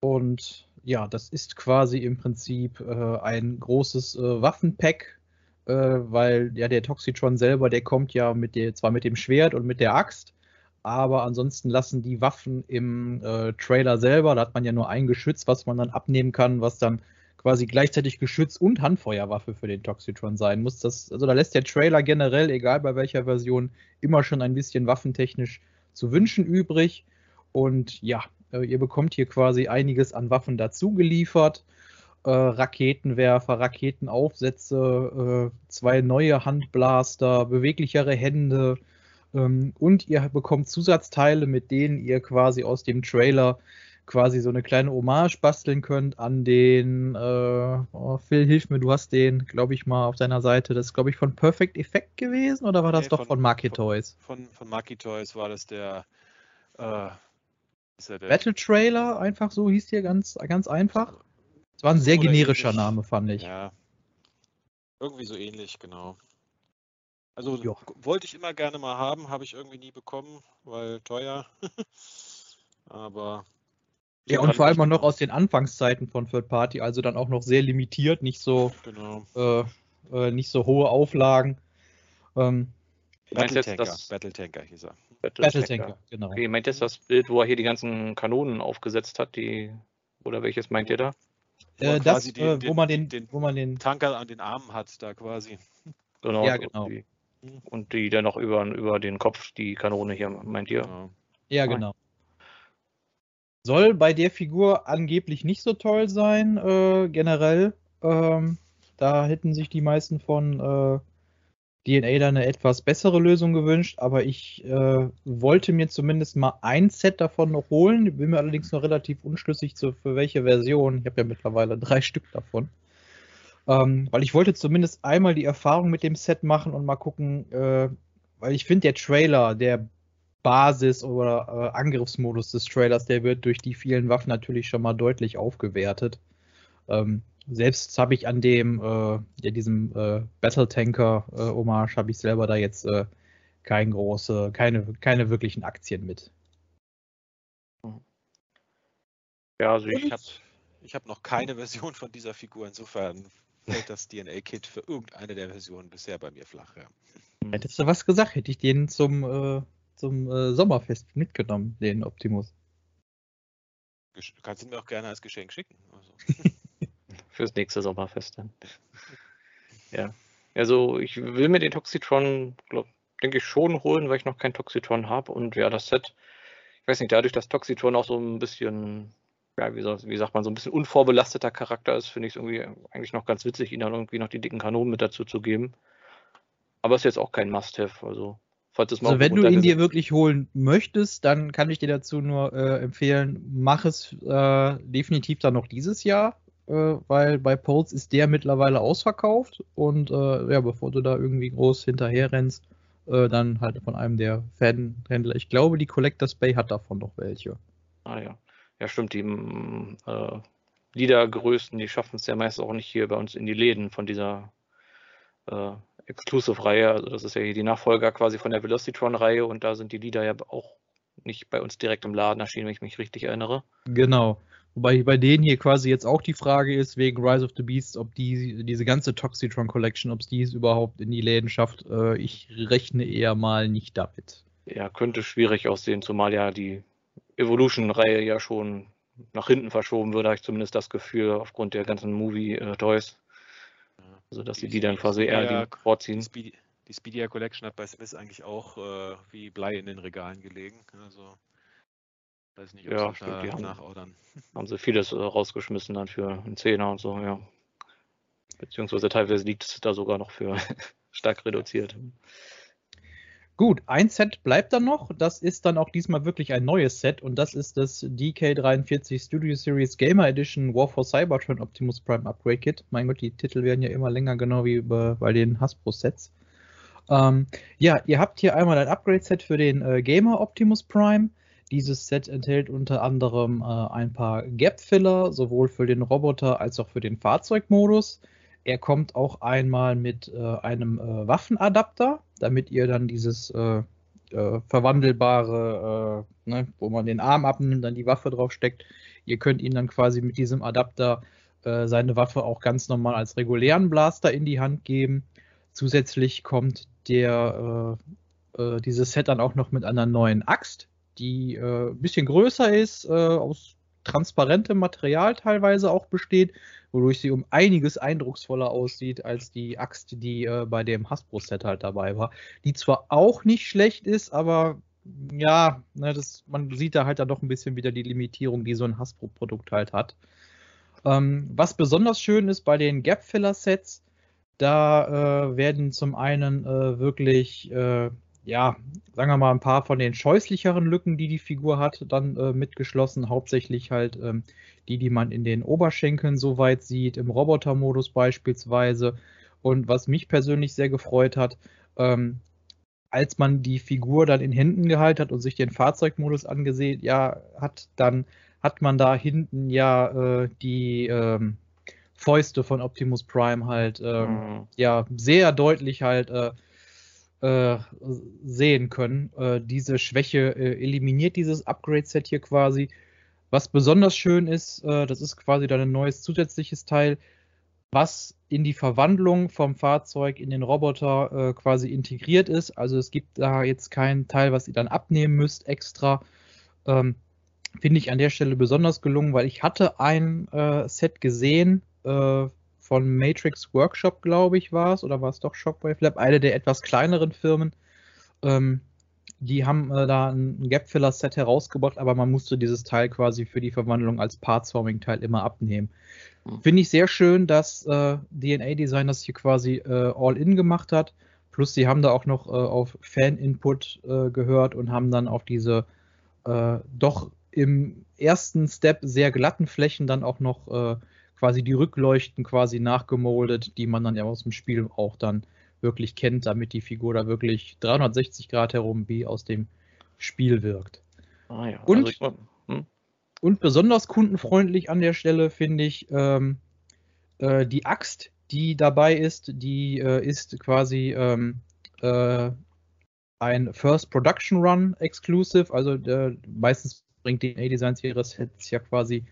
Und ja, das ist quasi im Prinzip äh, ein großes äh, Waffenpack äh, weil ja der Toxitron selber, der kommt ja mit der, zwar mit dem Schwert und mit der Axt, aber ansonsten lassen die Waffen im äh, Trailer selber, da hat man ja nur ein Geschütz, was man dann abnehmen kann, was dann quasi gleichzeitig Geschütz und Handfeuerwaffe für den Toxitron sein muss. Das, also da lässt der Trailer generell, egal bei welcher Version, immer schon ein bisschen waffentechnisch zu wünschen übrig. Und ja, äh, ihr bekommt hier quasi einiges an Waffen dazu geliefert äh, Raketenwerfer, Raketenaufsätze, äh, zwei neue Handblaster, beweglichere Hände ähm, und ihr bekommt Zusatzteile, mit denen ihr quasi aus dem Trailer quasi so eine kleine Hommage basteln könnt an den, äh, oh, Phil, hilf mir, du hast den, glaube ich, mal auf deiner Seite, das ist, glaube ich, von Perfect Effect gewesen oder war das nee, doch von, von Market Toys? Von, von Market Toys war das der, äh, der Battle Trailer, einfach so hieß hier ganz, ganz einfach. Es war ein sehr generischer. Name, fand ich. Ja. Irgendwie so ähnlich, genau. Also jo. wollte ich immer gerne mal haben, habe ich irgendwie nie bekommen, weil teuer. <laughs> Aber. Ja, und vor allem auch noch aus den Anfangszeiten von Third Party, also dann auch noch sehr limitiert, nicht so, genau. äh, äh, nicht so hohe Auflagen. Ähm, Battle Tanker, das... Battle Tanker hieß er. Battle, Battle Tanker. Tanker, genau. Okay, meint ihr das Bild, wo er hier die ganzen Kanonen aufgesetzt hat, die oder welches meint ihr da? Äh, das, den, äh, wo, man den, den, wo man den Tanker an den Armen hat, da quasi. Genau. Ja, genau. Und die, und die dann noch über, über den Kopf die Kanone hier, meint ihr? Genau. Ja, genau. Soll bei der Figur angeblich nicht so toll sein, äh, generell. Ähm, da hätten sich die meisten von äh, DNA da eine etwas bessere Lösung gewünscht, aber ich äh, wollte mir zumindest mal ein Set davon noch holen. Bin mir allerdings noch relativ unschlüssig, zu, für welche Version. Ich habe ja mittlerweile drei <laughs> Stück davon. Ähm, weil ich wollte zumindest einmal die Erfahrung mit dem Set machen und mal gucken, äh, weil ich finde, der Trailer, der Basis oder äh, Angriffsmodus des Trailers, der wird durch die vielen Waffen natürlich schon mal deutlich aufgewertet. Ähm, selbst habe ich an dem, äh, ja, diesem äh, Battle Tanker äh, Hommage, habe ich selber da jetzt äh, kein große, keine, keine wirklichen Aktien mit. Ja, also ich habe ich hab noch keine Version von dieser Figur, insofern fällt das DNA-Kit für irgendeine der Versionen bisher bei mir flach. Ja. Hättest du was gesagt, hätte ich den zum, äh, zum äh, Sommerfest mitgenommen, den Optimus. Du kannst ihn mir auch gerne als Geschenk schicken. Also. <laughs> fürs nächste Sommerfest dann. <laughs> ja. Also ich will mir den Toxitron, glaub, denke ich, schon holen, weil ich noch kein Toxitron habe. Und ja, das Set, ich weiß nicht, dadurch, dass Toxitron auch so ein bisschen, ja, wie, so, wie sagt man, so ein bisschen unvorbelasteter Charakter ist, finde ich es irgendwie eigentlich noch ganz witzig, ihn dann irgendwie noch die dicken Kanonen mit dazu zu geben. Aber es ist jetzt auch kein Must-Have, also falls es mal. Also wenn du ihn dir wirklich holen möchtest, dann kann ich dir dazu nur äh, empfehlen, mach es äh, definitiv dann noch dieses Jahr, äh, weil bei Pulse ist der mittlerweile ausverkauft und äh, ja, bevor du da irgendwie groß hinterher rennst, äh, dann halt von einem der Fanhändler. Ich glaube, die Collectors Bay hat davon noch welche. Ah ja. Ja, stimmt, die mm, äh, Liedergrößten, die schaffen es ja meist auch nicht hier bei uns in die Läden von dieser äh, Exclusive-Reihe. Also das ist ja hier die Nachfolger quasi von der Velocitron-Reihe und da sind die Lieder ja auch nicht bei uns direkt im Laden erschienen, wenn ich mich richtig erinnere. Genau. Wobei bei denen hier quasi jetzt auch die Frage ist, wegen Rise of the Beasts, ob die, diese ganze Toxitron Collection, ob es die überhaupt in die Läden schafft. Äh, ich rechne eher mal nicht damit. Ja, könnte schwierig aussehen, zumal ja die Evolution-Reihe ja schon nach hinten verschoben wird, habe ich zumindest das Gefühl, aufgrund der ganzen Movie-Toys. Also, dass sie die, die dann quasi eher die vorziehen. Die, die Speedia Collection hat bei Smith eigentlich auch äh, wie Blei in den Regalen gelegen. Also Weiß nicht, ob ja, sie da die haben, nachordern. <laughs> Haben sie vieles äh, rausgeschmissen dann für einen Zehner und so, ja. Beziehungsweise teilweise liegt es da sogar noch für <laughs> stark reduziert. Gut, ein Set bleibt dann noch. Das ist dann auch diesmal wirklich ein neues Set und das ist das DK43 Studio Series Gamer Edition War for Cybertron Optimus Prime Upgrade Kit. Mein Gott, die Titel werden ja immer länger, genau wie bei, den Hasbro-Sets. Ähm, ja, ihr habt hier einmal ein Upgrade-Set für den äh, Gamer Optimus Prime. Dieses Set enthält unter anderem äh, ein paar Gap-Filler, sowohl für den Roboter als auch für den Fahrzeugmodus. Er kommt auch einmal mit äh, einem äh, Waffenadapter, damit ihr dann dieses äh, äh, verwandelbare, ne, wo man den Arm abnimmt, dann die Waffe drauf steckt. Ihr könnt ihn dann quasi mit diesem Adapter seine Waffe auch ganz normal als regulären Blaster in die Hand geben. Zusätzlich kommt der, dieses Set dann auch noch mit einer neuen Axt, die äh, ein bisschen größer ist, äh, aus transparentem Material teilweise auch besteht, wodurch sie um einiges eindrucksvoller aussieht als die Axt, die äh, bei dem Hasbro-Set halt dabei war. Die zwar auch nicht schlecht ist, aber ja, ne, das, man sieht da halt dann doch ein bisschen wieder die Limitierung, die so ein Hasbro-Produkt halt hat. Ähm, was besonders schön ist bei den Gap-Filler-Sets, da äh, werden zum einen äh, wirklich äh, ja, sagen wir mal, ein paar von den scheußlicheren Lücken, die die Figur hat, dann äh, mitgeschlossen. Hauptsächlich halt ähm, die, die man in den Oberschenkeln soweit sieht, im Robotermodus beispielsweise. Und was mich persönlich sehr gefreut hat, ähm, als man die Figur dann in Händen gehalten hat und sich den Fahrzeugmodus angesehen, ja, hat, dann hat man da hinten ja äh, die ähm, Fäuste von Optimus Prime halt ähm, mhm. ja sehr deutlich halt äh, äh, sehen können. Äh, diese Schwäche äh, eliminiert dieses Upgrade-Set hier quasi. Was besonders schön ist, äh, das ist quasi dann ein neues zusätzliches Teil, was in die Verwandlung vom Fahrzeug in den Roboter äh, quasi integriert ist. Also es gibt da jetzt kein Teil, was ihr dann abnehmen müsst extra. Ähm, Finde ich an der Stelle besonders gelungen, weil ich hatte ein äh, Set gesehen von Matrix Workshop, glaube ich, war es, oder war es doch Shockwave Lab, eine der etwas kleineren Firmen. Ähm, die haben äh, da ein Gap-Filler-Set herausgebracht, aber man musste dieses Teil quasi für die Verwandlung als Parts-Forming-Teil immer abnehmen. Mhm. Finde ich sehr schön, dass äh, DNA-Design das hier quasi äh, all-in gemacht hat. Plus, sie haben da auch noch äh, auf Fan-Input äh, gehört und haben dann auf diese äh, doch im ersten Step sehr glatten Flächen dann auch noch quasi die Rückleuchten quasi nachgemoldet, die man dann ja aus dem Spiel auch dann wirklich kennt, damit die Figur da wirklich 360 Grad herum wie aus dem Spiel wirkt. Ah ja, und, also ich, hm? und besonders kundenfreundlich an der Stelle finde ich ähm, äh, die Axt, die dabei ist, die äh, ist quasi ähm, äh, ein First Production Run Exclusive, also äh, meistens bringt die A-Designs ihre Sets ja quasi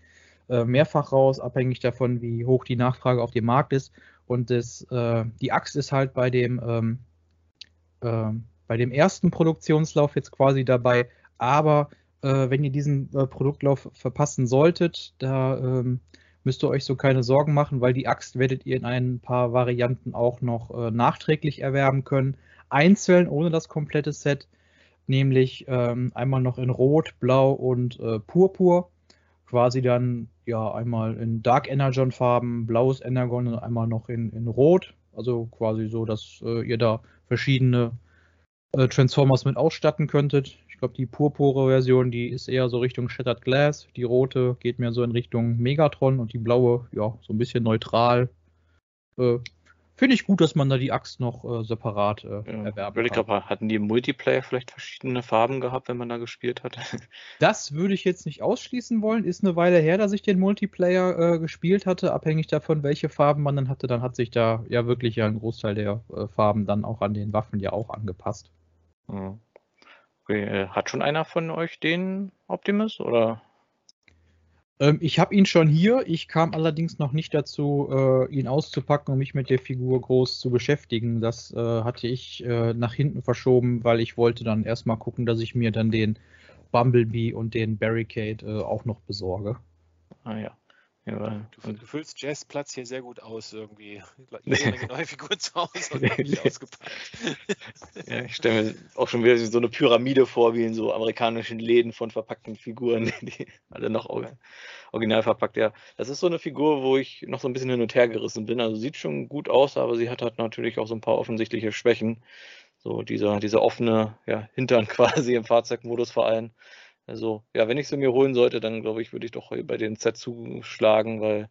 mehrfach raus, abhängig davon, wie hoch die Nachfrage auf dem Markt ist. Und das, äh, die Axt ist halt bei dem, ähm, äh, bei dem ersten Produktionslauf jetzt quasi dabei. Aber äh, wenn ihr diesen äh, Produktlauf verpassen solltet, da ähm, müsst ihr euch so keine Sorgen machen, weil die Axt werdet ihr in ein paar Varianten auch noch äh, nachträglich erwerben können. Einzeln ohne das komplette Set, nämlich ähm, einmal noch in Rot, Blau und Purpur quasi dann ja einmal in Dark Energon Farben, blaues Energon und einmal noch in, in Rot. Also quasi so, dass äh, ihr da verschiedene äh, Transformers mit ausstatten könntet. Ich glaube, die purpure Version, die ist eher so Richtung Shattered Glass. Die rote geht mehr so in Richtung Megatron und die blaue, ja, so ein bisschen neutral. Äh, Finde ich gut, dass man da die Axt noch äh, separat äh, ja. erwerben kann. Ich glaube, hatten die im Multiplayer vielleicht verschiedene Farben gehabt, wenn man da gespielt hat? <laughs> das würde ich jetzt nicht ausschließen wollen. Ist eine Weile her, dass ich den Multiplayer äh, gespielt hatte. Abhängig davon, welche Farben man dann hatte, dann hat sich da ja wirklich ja ein Großteil der äh, Farben dann auch an den Waffen ja auch angepasst. Okay, äh, hat schon einer von euch den Optimus oder? Ähm, ich habe ihn schon hier. Ich kam allerdings noch nicht dazu, äh, ihn auszupacken und mich mit der Figur groß zu beschäftigen. Das äh, hatte ich äh, nach hinten verschoben, weil ich wollte dann erstmal gucken, dass ich mir dann den Bumblebee und den Barricade äh, auch noch besorge. Ah ja. Ja, du, du füllst Jazzplatz hier sehr gut aus irgendwie. <laughs> Jede neue Figur zu Hause und <laughs> nicht ausgepackt. ja, ich stelle mir auch schon wieder so eine Pyramide vor, wie in so amerikanischen Läden von verpackten Figuren, <laughs> die alle noch original verpackt. Ja, das ist so eine Figur, wo ich noch so ein bisschen hin und her gerissen bin. Also sieht schon gut aus, aber sie hat halt natürlich auch so ein paar offensichtliche Schwächen. So dieser, dieser offene ja, Hintern quasi im Fahrzeugmodus vor allem. Also, ja, wenn ich sie mir holen sollte, dann glaube ich, würde ich doch bei den Z zuschlagen, weil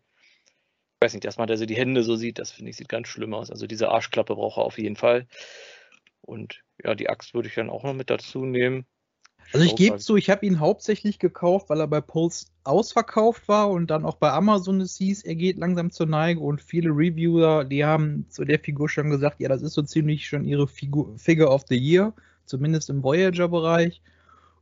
ich weiß nicht, erstmal, dass er die Hände so sieht, das finde ich, sieht ganz schlimm aus. Also diese Arschklappe braucht er auf jeden Fall. Und ja, die Axt würde ich dann auch noch mit dazu nehmen. Also ich gebe zu, ich habe ihn hauptsächlich gekauft, weil er bei Pulse ausverkauft war und dann auch bei Amazon es hieß, er geht langsam zur Neige und viele Reviewer, die haben zu der Figur schon gesagt, ja, das ist so ziemlich schon ihre Figur, Figure of the Year, zumindest im Voyager-Bereich.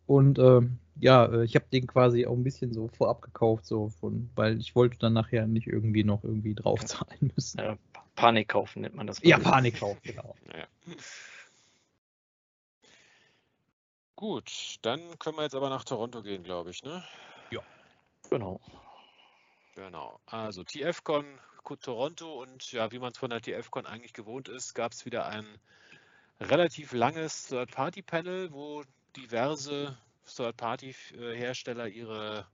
Und äh, ja, ich habe den quasi auch ein bisschen so vorab gekauft, so von, weil ich wollte dann nachher nicht irgendwie noch irgendwie draufzahlen müssen. Ja, Panik kaufen nennt man das. Ja, Panik kaufen, genau. <laughs> Ja. Gut, dann können wir jetzt aber nach Toronto gehen, glaube ich, ne? Ja. Genau. Genau. Also TFCon Toronto und ja, wie man es von der TFCon eigentlich gewohnt ist, gab es wieder ein relativ langes Third-Party-Panel, wo diverse Third-Party-Hersteller ihre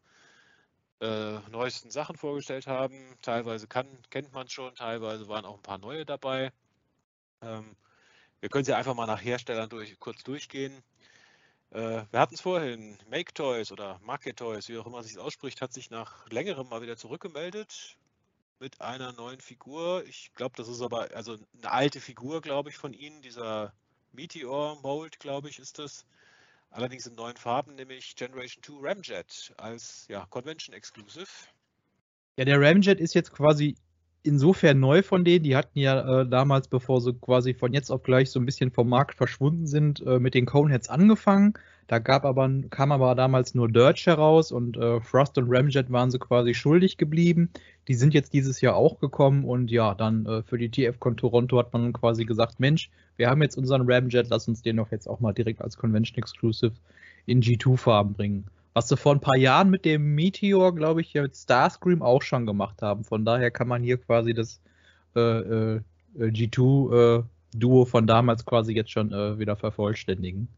äh, neuesten Sachen vorgestellt haben. Teilweise kann, kennt man schon, teilweise waren auch ein paar neue dabei. Ähm, wir können sie einfach mal nach Herstellern durch, kurz durchgehen. Äh, wir hatten es vorhin, Make Toys oder Market Toys, wie auch immer sich ausspricht, hat sich nach längerem mal wieder zurückgemeldet mit einer neuen Figur. Ich glaube, das ist aber also eine alte Figur, glaube ich, von ihnen. Dieser Meteor Mold, glaube ich, ist das. Allerdings in neuen Farben, nämlich Generation 2 Ramjet als ja, Convention Exclusive. Ja, der Ramjet ist jetzt quasi insofern neu von denen. Die hatten ja äh, damals, bevor sie quasi von jetzt auf gleich so ein bisschen vom Markt verschwunden sind, äh, mit den Coneheads angefangen. Da gab aber, kam aber damals nur Dirge heraus und äh, Frost und Ramjet waren sie quasi schuldig geblieben. Die sind jetzt dieses Jahr auch gekommen und ja, dann äh, für die TFCon Toronto hat man quasi gesagt, Mensch, wir haben jetzt unseren Ramjet, lass uns den doch jetzt auch mal direkt als Convention Exclusive in G2-Farben bringen. Was sie vor ein paar Jahren mit dem Meteor, glaube ich, ja mit Starscream auch schon gemacht haben. Von daher kann man hier quasi das äh, äh, G2-Duo äh, von damals quasi jetzt schon äh, wieder vervollständigen.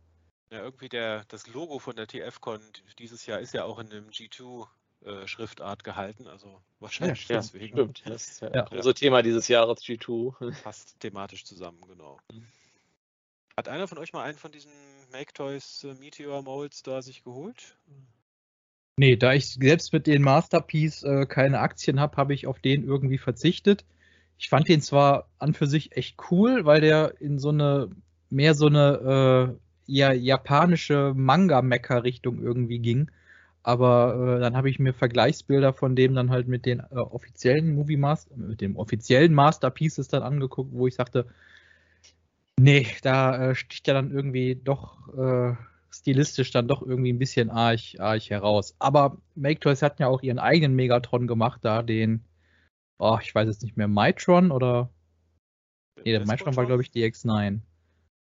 Ja, irgendwie der, das Logo von der TFCon dieses Jahr ist ja auch in einem G2 äh, Schriftart gehalten, also wahrscheinlich ja, deswegen. Stimmt. Das ist ja, ja. unser Thema dieses Jahres G2. Passt thematisch zusammen, genau. Mhm. Hat einer von euch mal einen von diesen Make Toys äh, Meteor Molds da sich geholt? Nee, da ich selbst mit den Masterpiece äh, keine Aktien habe, habe ich auf den irgendwie verzichtet. Ich fand den zwar an für sich echt cool, weil der in so eine, mehr so eine äh, ja, japanische Manga-Mecker-Richtung irgendwie ging. Aber äh, dann habe ich mir Vergleichsbilder von dem dann halt mit den äh, offiziellen Movie Master, mit dem offiziellen Masterpieces dann angeguckt, wo ich sagte, Nee, da äh, sticht ja dann irgendwie doch äh, stilistisch dann doch irgendwie ein bisschen arg, arg heraus. Aber Make Toys hatten ja auch ihren eigenen Megatron gemacht, da den, oh, ich weiß jetzt nicht mehr, Mitron oder. Nee, der Mitron war, glaube ich, die X9.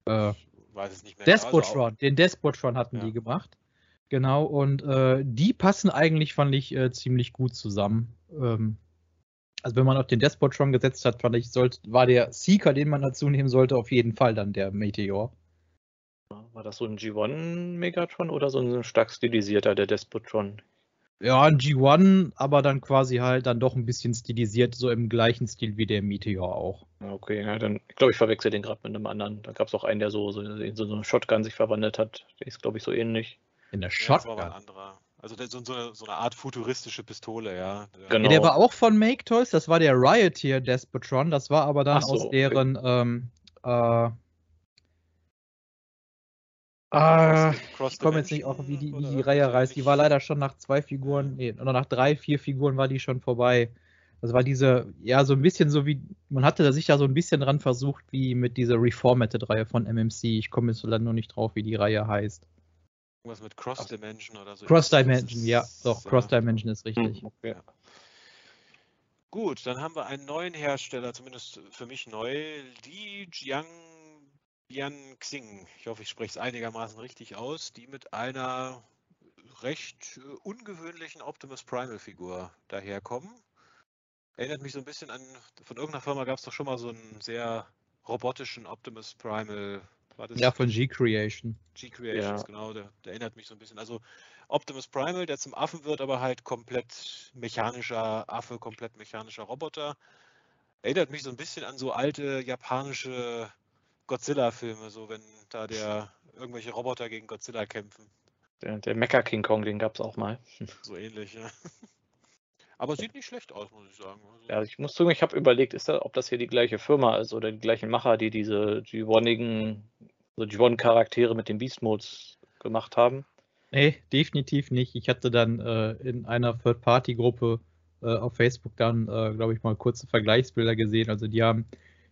Äh, weiß es nicht mehr. Despotron, also den Despotron hatten ja. die gemacht. Genau, und äh, die passen eigentlich, fand ich, äh, ziemlich gut zusammen. Ähm, also wenn man auf den Despot schon gesetzt hat, fand ich, sollte, war der Seeker, den man dazu nehmen sollte, auf jeden Fall dann der Meteor. War das so ein G1 Megatron oder so ein stark stilisierter, der Despotron? Ja, ein G1, aber dann quasi halt dann doch ein bisschen stilisiert, so im gleichen Stil wie der Meteor auch. Okay, ja, dann, ich glaube, ich verwechsel den gerade mit einem anderen. Da gab es auch einen, der so, so in so, so eine Shotgun sich verwandelt hat. Der ist, glaube ich, so ähnlich. In der Shotgun? Ja, das war ein anderer. Also so, so, eine, so, eine, Art futuristische Pistole, ja. Genau. Ja, der war auch von Make Toys, das war der Rioteer Despotron, das war aber dann so, aus deren okay. ähm, äh, Ah, ich komme jetzt nicht auf, wie die, wie die Reihe reißt. Die war leider schon nach zwei Figuren, nee, oder nach drei, vier Figuren war die schon vorbei. Das war diese, ja, so ein bisschen so wie, man hatte da sich ja so ein bisschen dran versucht, wie mit dieser Reformatted-Reihe von MMC. Ich komme jetzt leider nur nicht drauf, wie die Reihe heißt. Irgendwas mit Cross Dimension oder so. Cross Dimension, ja, doch, Cross Dimension ist richtig. Hm, okay. Ja. Gut, dann haben wir einen neuen Hersteller, zumindest für mich neu, Li Jiang Bian Xing. Ich hoffe, ich spreche es einigermaßen richtig aus, die mit einer recht äh, ungewöhnlichen Optimus Primal Figur daherkommen. Erinnert mich so ein bisschen an, von irgendeiner Firma gab es doch schon mal so einen sehr robotischen Optimus Primal ja, von G-Creation. G-Creations, ja. genau, der, der, erinnert mich so ein bisschen. Also Optimus Primal, der zum Affen wird, aber halt komplett mechanischer Affe, komplett mechanischer Roboter. Erinnert mich so ein bisschen an so alte japanische Godzilla-Filme, so wenn da der irgendwelche Roboter gegen Godzilla kämpfen. Der, der Mecha King Kong, den gab es auch mal. <laughs> So ähnlich, ja. Aber sieht nicht schlecht aus, muss ich sagen. Also ja, ich muss zugeben, ich habe überlegt, ist das, ob das hier die gleiche Firma ist oder die gleichen Macher, die diese G-Wonigen so G1-Charaktere mit den Beast-Modes gemacht haben? Nee, definitiv nicht. Ich hatte dann äh, in einer Third-Party-Gruppe äh, auf Facebook dann, äh, glaube ich, mal kurze Vergleichsbilder gesehen. Also die haben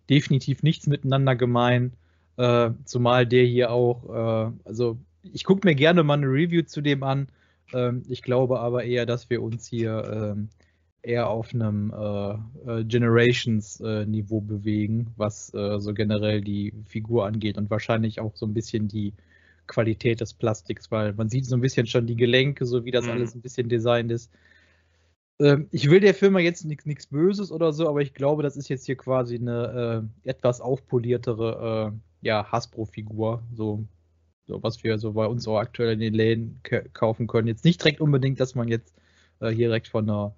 definitiv nichts miteinander gemein. Äh, zumal der hier auch, äh, also ich gucke mir gerne mal eine Review zu dem an. Ähm, ich glaube aber eher, dass wir uns hier ähm, eher auf einem äh, äh Generations-Niveau bewegen, was so generell die Figur angeht und wahrscheinlich auch so ein bisschen die Qualität des Plastiks, weil man sieht so ein bisschen schon die Gelenke, so wie das mhm. alles ein bisschen designt ist. Ähm, ich will der Firma jetzt nichts Böses oder so, aber ich glaube, das ist jetzt hier quasi eine äh, etwas aufpoliertere äh, ja, Hasbro-Figur, so, so, was wir so bei uns auch aktuell in den Läden kaufen können. Jetzt nicht direkt unbedingt, dass man jetzt äh, hier direkt von einer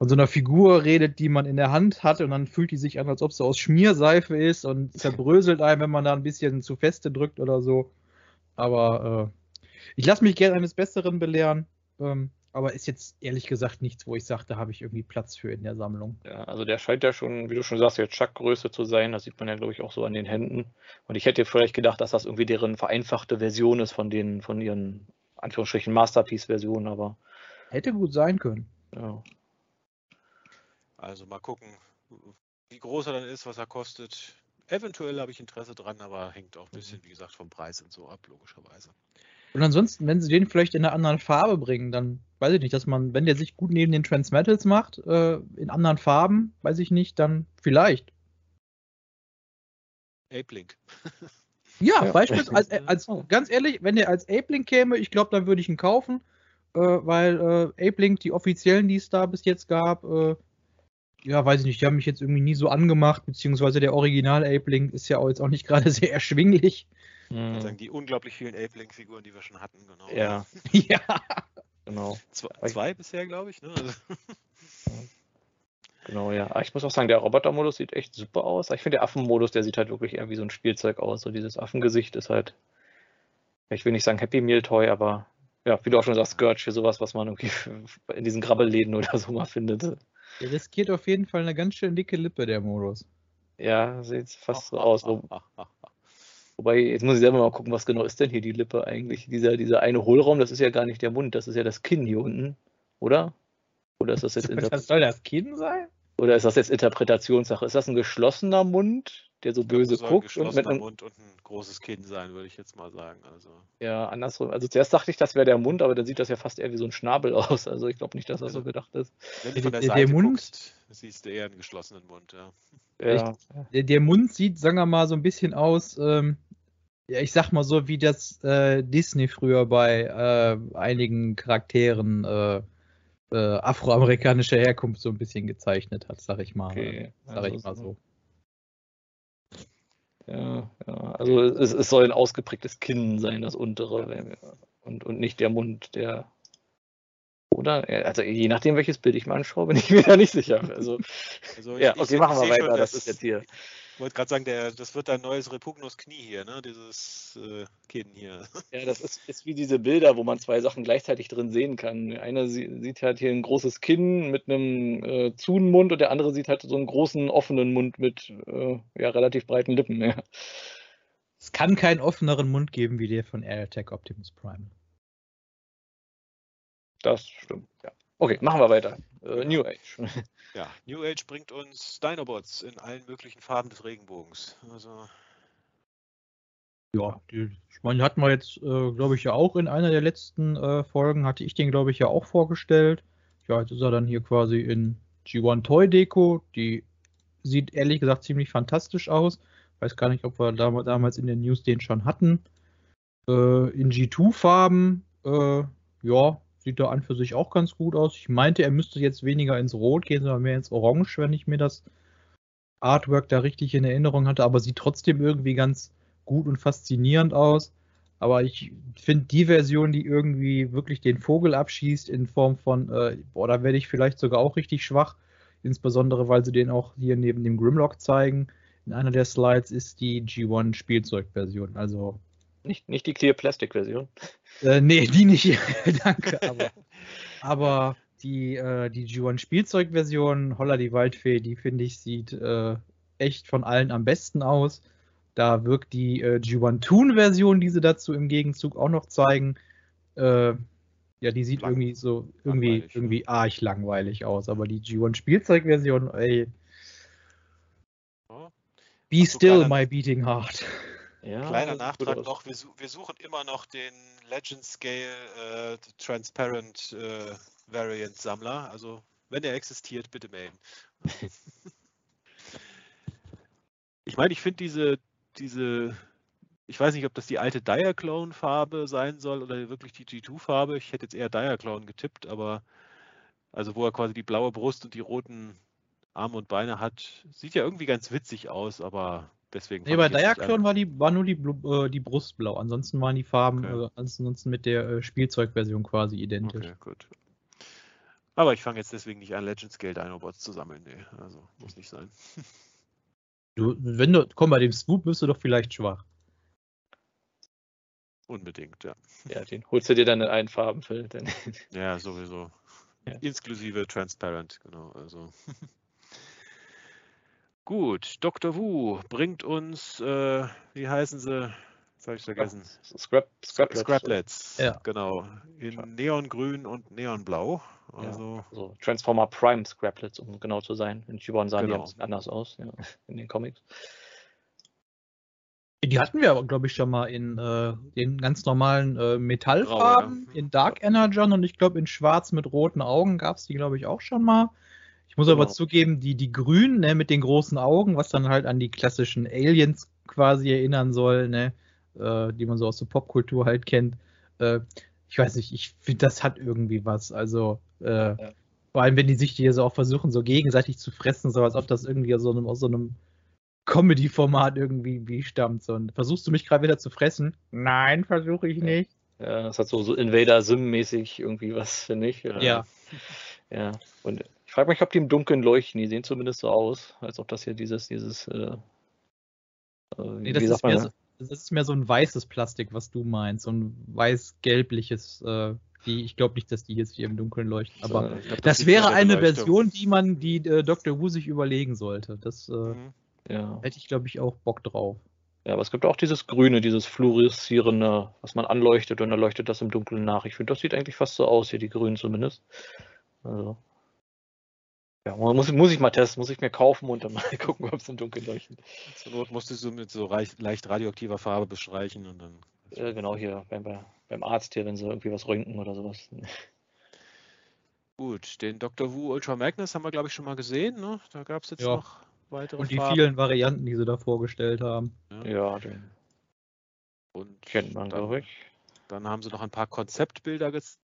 von so einer Figur redet, die man in der Hand hat und dann fühlt die sich an, als ob sie aus Schmierseife ist und zerbröselt einem, wenn man da ein bisschen zu feste drückt oder so. Aber äh, ich lasse mich gerne eines Besseren belehren. Ähm, aber ist jetzt ehrlich gesagt nichts, wo ich sage, da habe ich irgendwie Platz für in der Sammlung. Ja, also der scheint ja schon, wie du schon sagst, jetzt Chuck-Größe zu sein. Das sieht man ja, glaube ich, auch so an den Händen. Und ich hätte vielleicht gedacht, dass das irgendwie deren vereinfachte Version ist von den, von ihren Anführungsstrichen Masterpiece-Versionen, aber. Hätte gut sein können. Ja. Also mal gucken, wie groß er dann ist, was er kostet. Eventuell habe ich Interesse dran, aber hängt auch ein bisschen, mhm. wie gesagt, vom Preis und so ab, logischerweise. Und ansonsten, wenn sie den vielleicht in einer anderen Farbe bringen, dann weiß ich nicht, dass man, wenn der sich gut neben den Transmetals macht, äh, in anderen Farben, weiß ich nicht, dann vielleicht. Ape-Link. <laughs> ja, ja, beispielsweise, als, als, oh. ganz ehrlich, wenn der als Ape-Link käme, ich glaube, dann würde ich ihn kaufen, äh, weil äh, Ape-Link, die offiziellen, die es da bis jetzt gab, äh, ja, weiß ich nicht, die haben mich jetzt irgendwie nie so angemacht, beziehungsweise der Original Ape-Link ist ja auch jetzt auch nicht <laughs> gerade sehr erschwinglich. Mhm. Sagen die unglaublich vielen Ape-Link-Figuren, die wir schon hatten, genau. Ja. <laughs> ja. Genau. Zwei, zwei bisher, glaube ich, ne? Also. <laughs> Genau, ja. Aber ich muss auch sagen, der Roboter-Modus sieht echt super aus. Ich finde, der Affen-Modus, der sieht halt wirklich eher wie so ein Spielzeug aus. So dieses Affengesicht ist halt, ich will nicht sagen Happy Meal Toy, aber ja, wie du auch schon sagst, Scourge für sowas, was man irgendwie in diesen Grabbelläden oder so mal findet. Der riskiert auf jeden Fall eine ganz schön dicke Lippe, der Modus. Ja, sieht fast so <laughs> aus. Wobei, jetzt muss ich selber mal gucken, was genau ist denn hier die Lippe eigentlich? Dieser, dieser eine Hohlraum, das ist ja gar nicht der Mund, das ist ja das Kinn hier unten, oder? Oder ist das jetzt <laughs> Das soll das Kinn sein? Oder ist das jetzt Interpretationssache? Ist das ein geschlossener Mund, der so böse soll guckt? Ein und mit einem Mund und ein großes Kinn sein, würde ich jetzt mal sagen. Also. Ja, andersrum. Also zuerst dachte ich, das wäre der Mund, aber dann sieht das ja fast eher wie so ein Schnabel <laughs> aus. Also ich glaube nicht, dass das so gedacht ist. Wenn du von der, der Seite Mund guckst, siehst du eher einen geschlossenen Mund, ja. ja. Der, der, Mund sieht, sagen wir mal, so ein bisschen aus, ähm, ja, ich sag mal so, wie das äh, Disney früher bei äh, einigen Charakteren äh, äh, afroamerikanischer Herkunft so ein bisschen gezeichnet hat, sag ich mal. Okay. Sag also ich mal so. Ja, ja. also es, es, soll ein ausgeprägtes Kinn sein, das untere, und, und nicht der Mund, der. Oder? Also je nachdem, welches Bild ich mal anschaue, bin ich mir da nicht sicher. Also, also ja, okay, ich, machen wir weiter. Schon, das ist jetzt hier wollte gerade sagen, der, das wird dein neues Repugnus-Knie hier, ne? Dieses äh, Kinn hier. <laughs> Ja, das ist, ist wie diese Bilder, wo man zwei Sachen gleichzeitig drin sehen kann. Einer sieht halt hier ein großes Kinn mit einem äh, zunen Mund und der andere sieht halt so einen großen offenen Mund mit äh, ja, relativ breiten Lippen. Ja. Es kann keinen offeneren Mund geben wie der von Air Attack Optimus Prime. Das stimmt, ja. Okay, machen wir weiter. Äh, New Age. <laughs> Ja, New Age bringt uns Dinobots in allen möglichen Farben des Regenbogens. Also. Ja, die, ich meine, hatten wir jetzt, äh, glaube ich, ja auch in einer der letzten äh, Folgen, hatte ich den, glaube ich, ja auch vorgestellt. Ja, jetzt ist er dann hier quasi in G1 Toy Deko. Die sieht ehrlich gesagt ziemlich fantastisch aus. Weiß gar nicht, ob wir dam damals in den News den schon hatten. Äh, in G2-Farben, äh, ja, sieht da an für sich auch ganz gut aus. Ich meinte, er müsste jetzt weniger ins Rot gehen, sondern mehr ins Orange, wenn ich mir das Artwork da richtig in Erinnerung hatte, aber sieht trotzdem irgendwie ganz gut und faszinierend aus. Aber ich finde die Version, die irgendwie wirklich den Vogel abschießt in Form von, äh, boah, da werde ich vielleicht sogar auch richtig schwach, insbesondere weil sie den auch hier neben dem Grimlock zeigen. In einer der Slides ist die G1 Spielzeugversion. Also nicht, nicht die Clear Plastic Version. Äh, nee, die nicht. <laughs> Danke. <laughs> Aber, aber die, äh, die G1 Spielzeugversion, Holla die Waldfee, die finde ich, sieht äh, echt von allen am besten aus. Da wirkt die äh, G1 Toon-Version, die sie dazu im Gegenzug auch noch zeigen. Äh, ja, die sieht Lang irgendwie so irgendwie, langweilig, irgendwie arg langweilig aus. Aber die G1 Spielzeugversion, ey. Oh. Be still, my beating heart. Ja, Kleiner Nachtrag noch, wir, wir, suchen immer noch den Legend Scale äh, Transparent äh, Variant Sammler. Also wenn er existiert, bitte melden. <laughs> ich meine, ich finde diese, diese, ich weiß nicht, ob das die alte Diaclone-Farbe sein soll oder wirklich die G2-Farbe. Ich hätte jetzt eher Diaclone getippt, aber also wo er quasi die blaue Brust und die roten Arme und Beine hat, sieht ja irgendwie ganz witzig aus, aber deswegen. Nee, bei Diaclone war, die, war nur die, äh, die Brust blau. Ansonsten waren die Farben okay. äh, ansonsten mit der äh, Spielzeugversion quasi identisch. Okay, gut. Aber ich fange jetzt deswegen nicht an, Legends Geld Dinobots zu sammeln. Nee, also muss nicht sein. <laughs> Du, wenn du, komm, bei dem Swoop bist du doch vielleicht schwach. Unbedingt, ja. Ja, den holst du dir dann in einen Farbenfeld. Ja, sowieso. <laughs> Ja. Inklusive Transparent, genau. Also. <laughs> Gut, Dr. Wu bringt uns, äh, wie heißen sie? Das habe ich vergessen. Scrap, Scraplets. Scraplets, ja. genau. In Neongrün und Neonblau. Also, ja, also Transformer Prime Scraplets, um genau zu sein. In Chibon sahen genau. die ein bisschen anders aus, ja, in den Comics. Die hatten wir aber, glaube ich, schon mal in äh, den ganz normalen äh, Metallfarben, Grau, ja. in Dark Energon und ich glaube in Schwarz mit roten Augen gab es die, glaube ich, auch schon mal. Ich muss genau. aber zugeben, die, die grünen ne, mit den großen Augen, was dann halt an die klassischen Aliens quasi erinnern soll, ne, äh, die man so aus der Popkultur halt kennt. Äh, ich weiß nicht, ich finde, das hat irgendwie was. Also, äh, ja. vor allem, wenn die sich hier so auch versuchen, so gegenseitig zu fressen, so als ob das irgendwie aus so einem, aus so einem Comedy-Format irgendwie wie stammt. So, und versuchst du mich gerade wieder zu fressen? Nein, versuche ich nicht. Ja, das hat so, so Invader-Sim-mäßig irgendwie was, finde ich. Ja. Ja, und ich frage mich, ob die im Dunkeln leuchten. Die sehen zumindest so aus, als ob das hier dieses, dieses, äh, äh nee, das ist, mehr so, das ist mehr so ein weißes Plastik, was du meinst. So ein weiß-gelbliches, äh, die, ich glaube nicht, dass die jetzt hier im Dunkeln leuchten. Aber glaub, das, das wäre eine Version, die man, die äh, Dr. Who sich überlegen sollte. Das äh, mhm. ja. hätte ich, glaube ich, auch Bock drauf. Ja, aber es gibt auch dieses Grüne, dieses fluoreszierende, was man anleuchtet und dann leuchtet das im Dunkeln nach. Ich finde, das sieht eigentlich fast so aus, hier die Grünen zumindest. Also. Ja, muss, muss ich mal testen, muss ich mir kaufen und dann <laughs> mal gucken, ob es im Dunkeln leuchtet. Zur Not musst du so mit so leicht radioaktiver Farbe bestreichen und dann. Ja, genau, hier beim, beim Arzt hier, wenn sie irgendwie was röntgen oder sowas. Gut, den Dr. Wu Ultra Magnus haben wir, glaube ich, schon mal gesehen. Ne? Da gab es jetzt ja. noch weitere Und die Farben. vielen Varianten, die sie da vorgestellt haben. Ja, ja den und kennt man, glaube ich. Dann haben sie noch ein paar Konzeptbilder gezeigt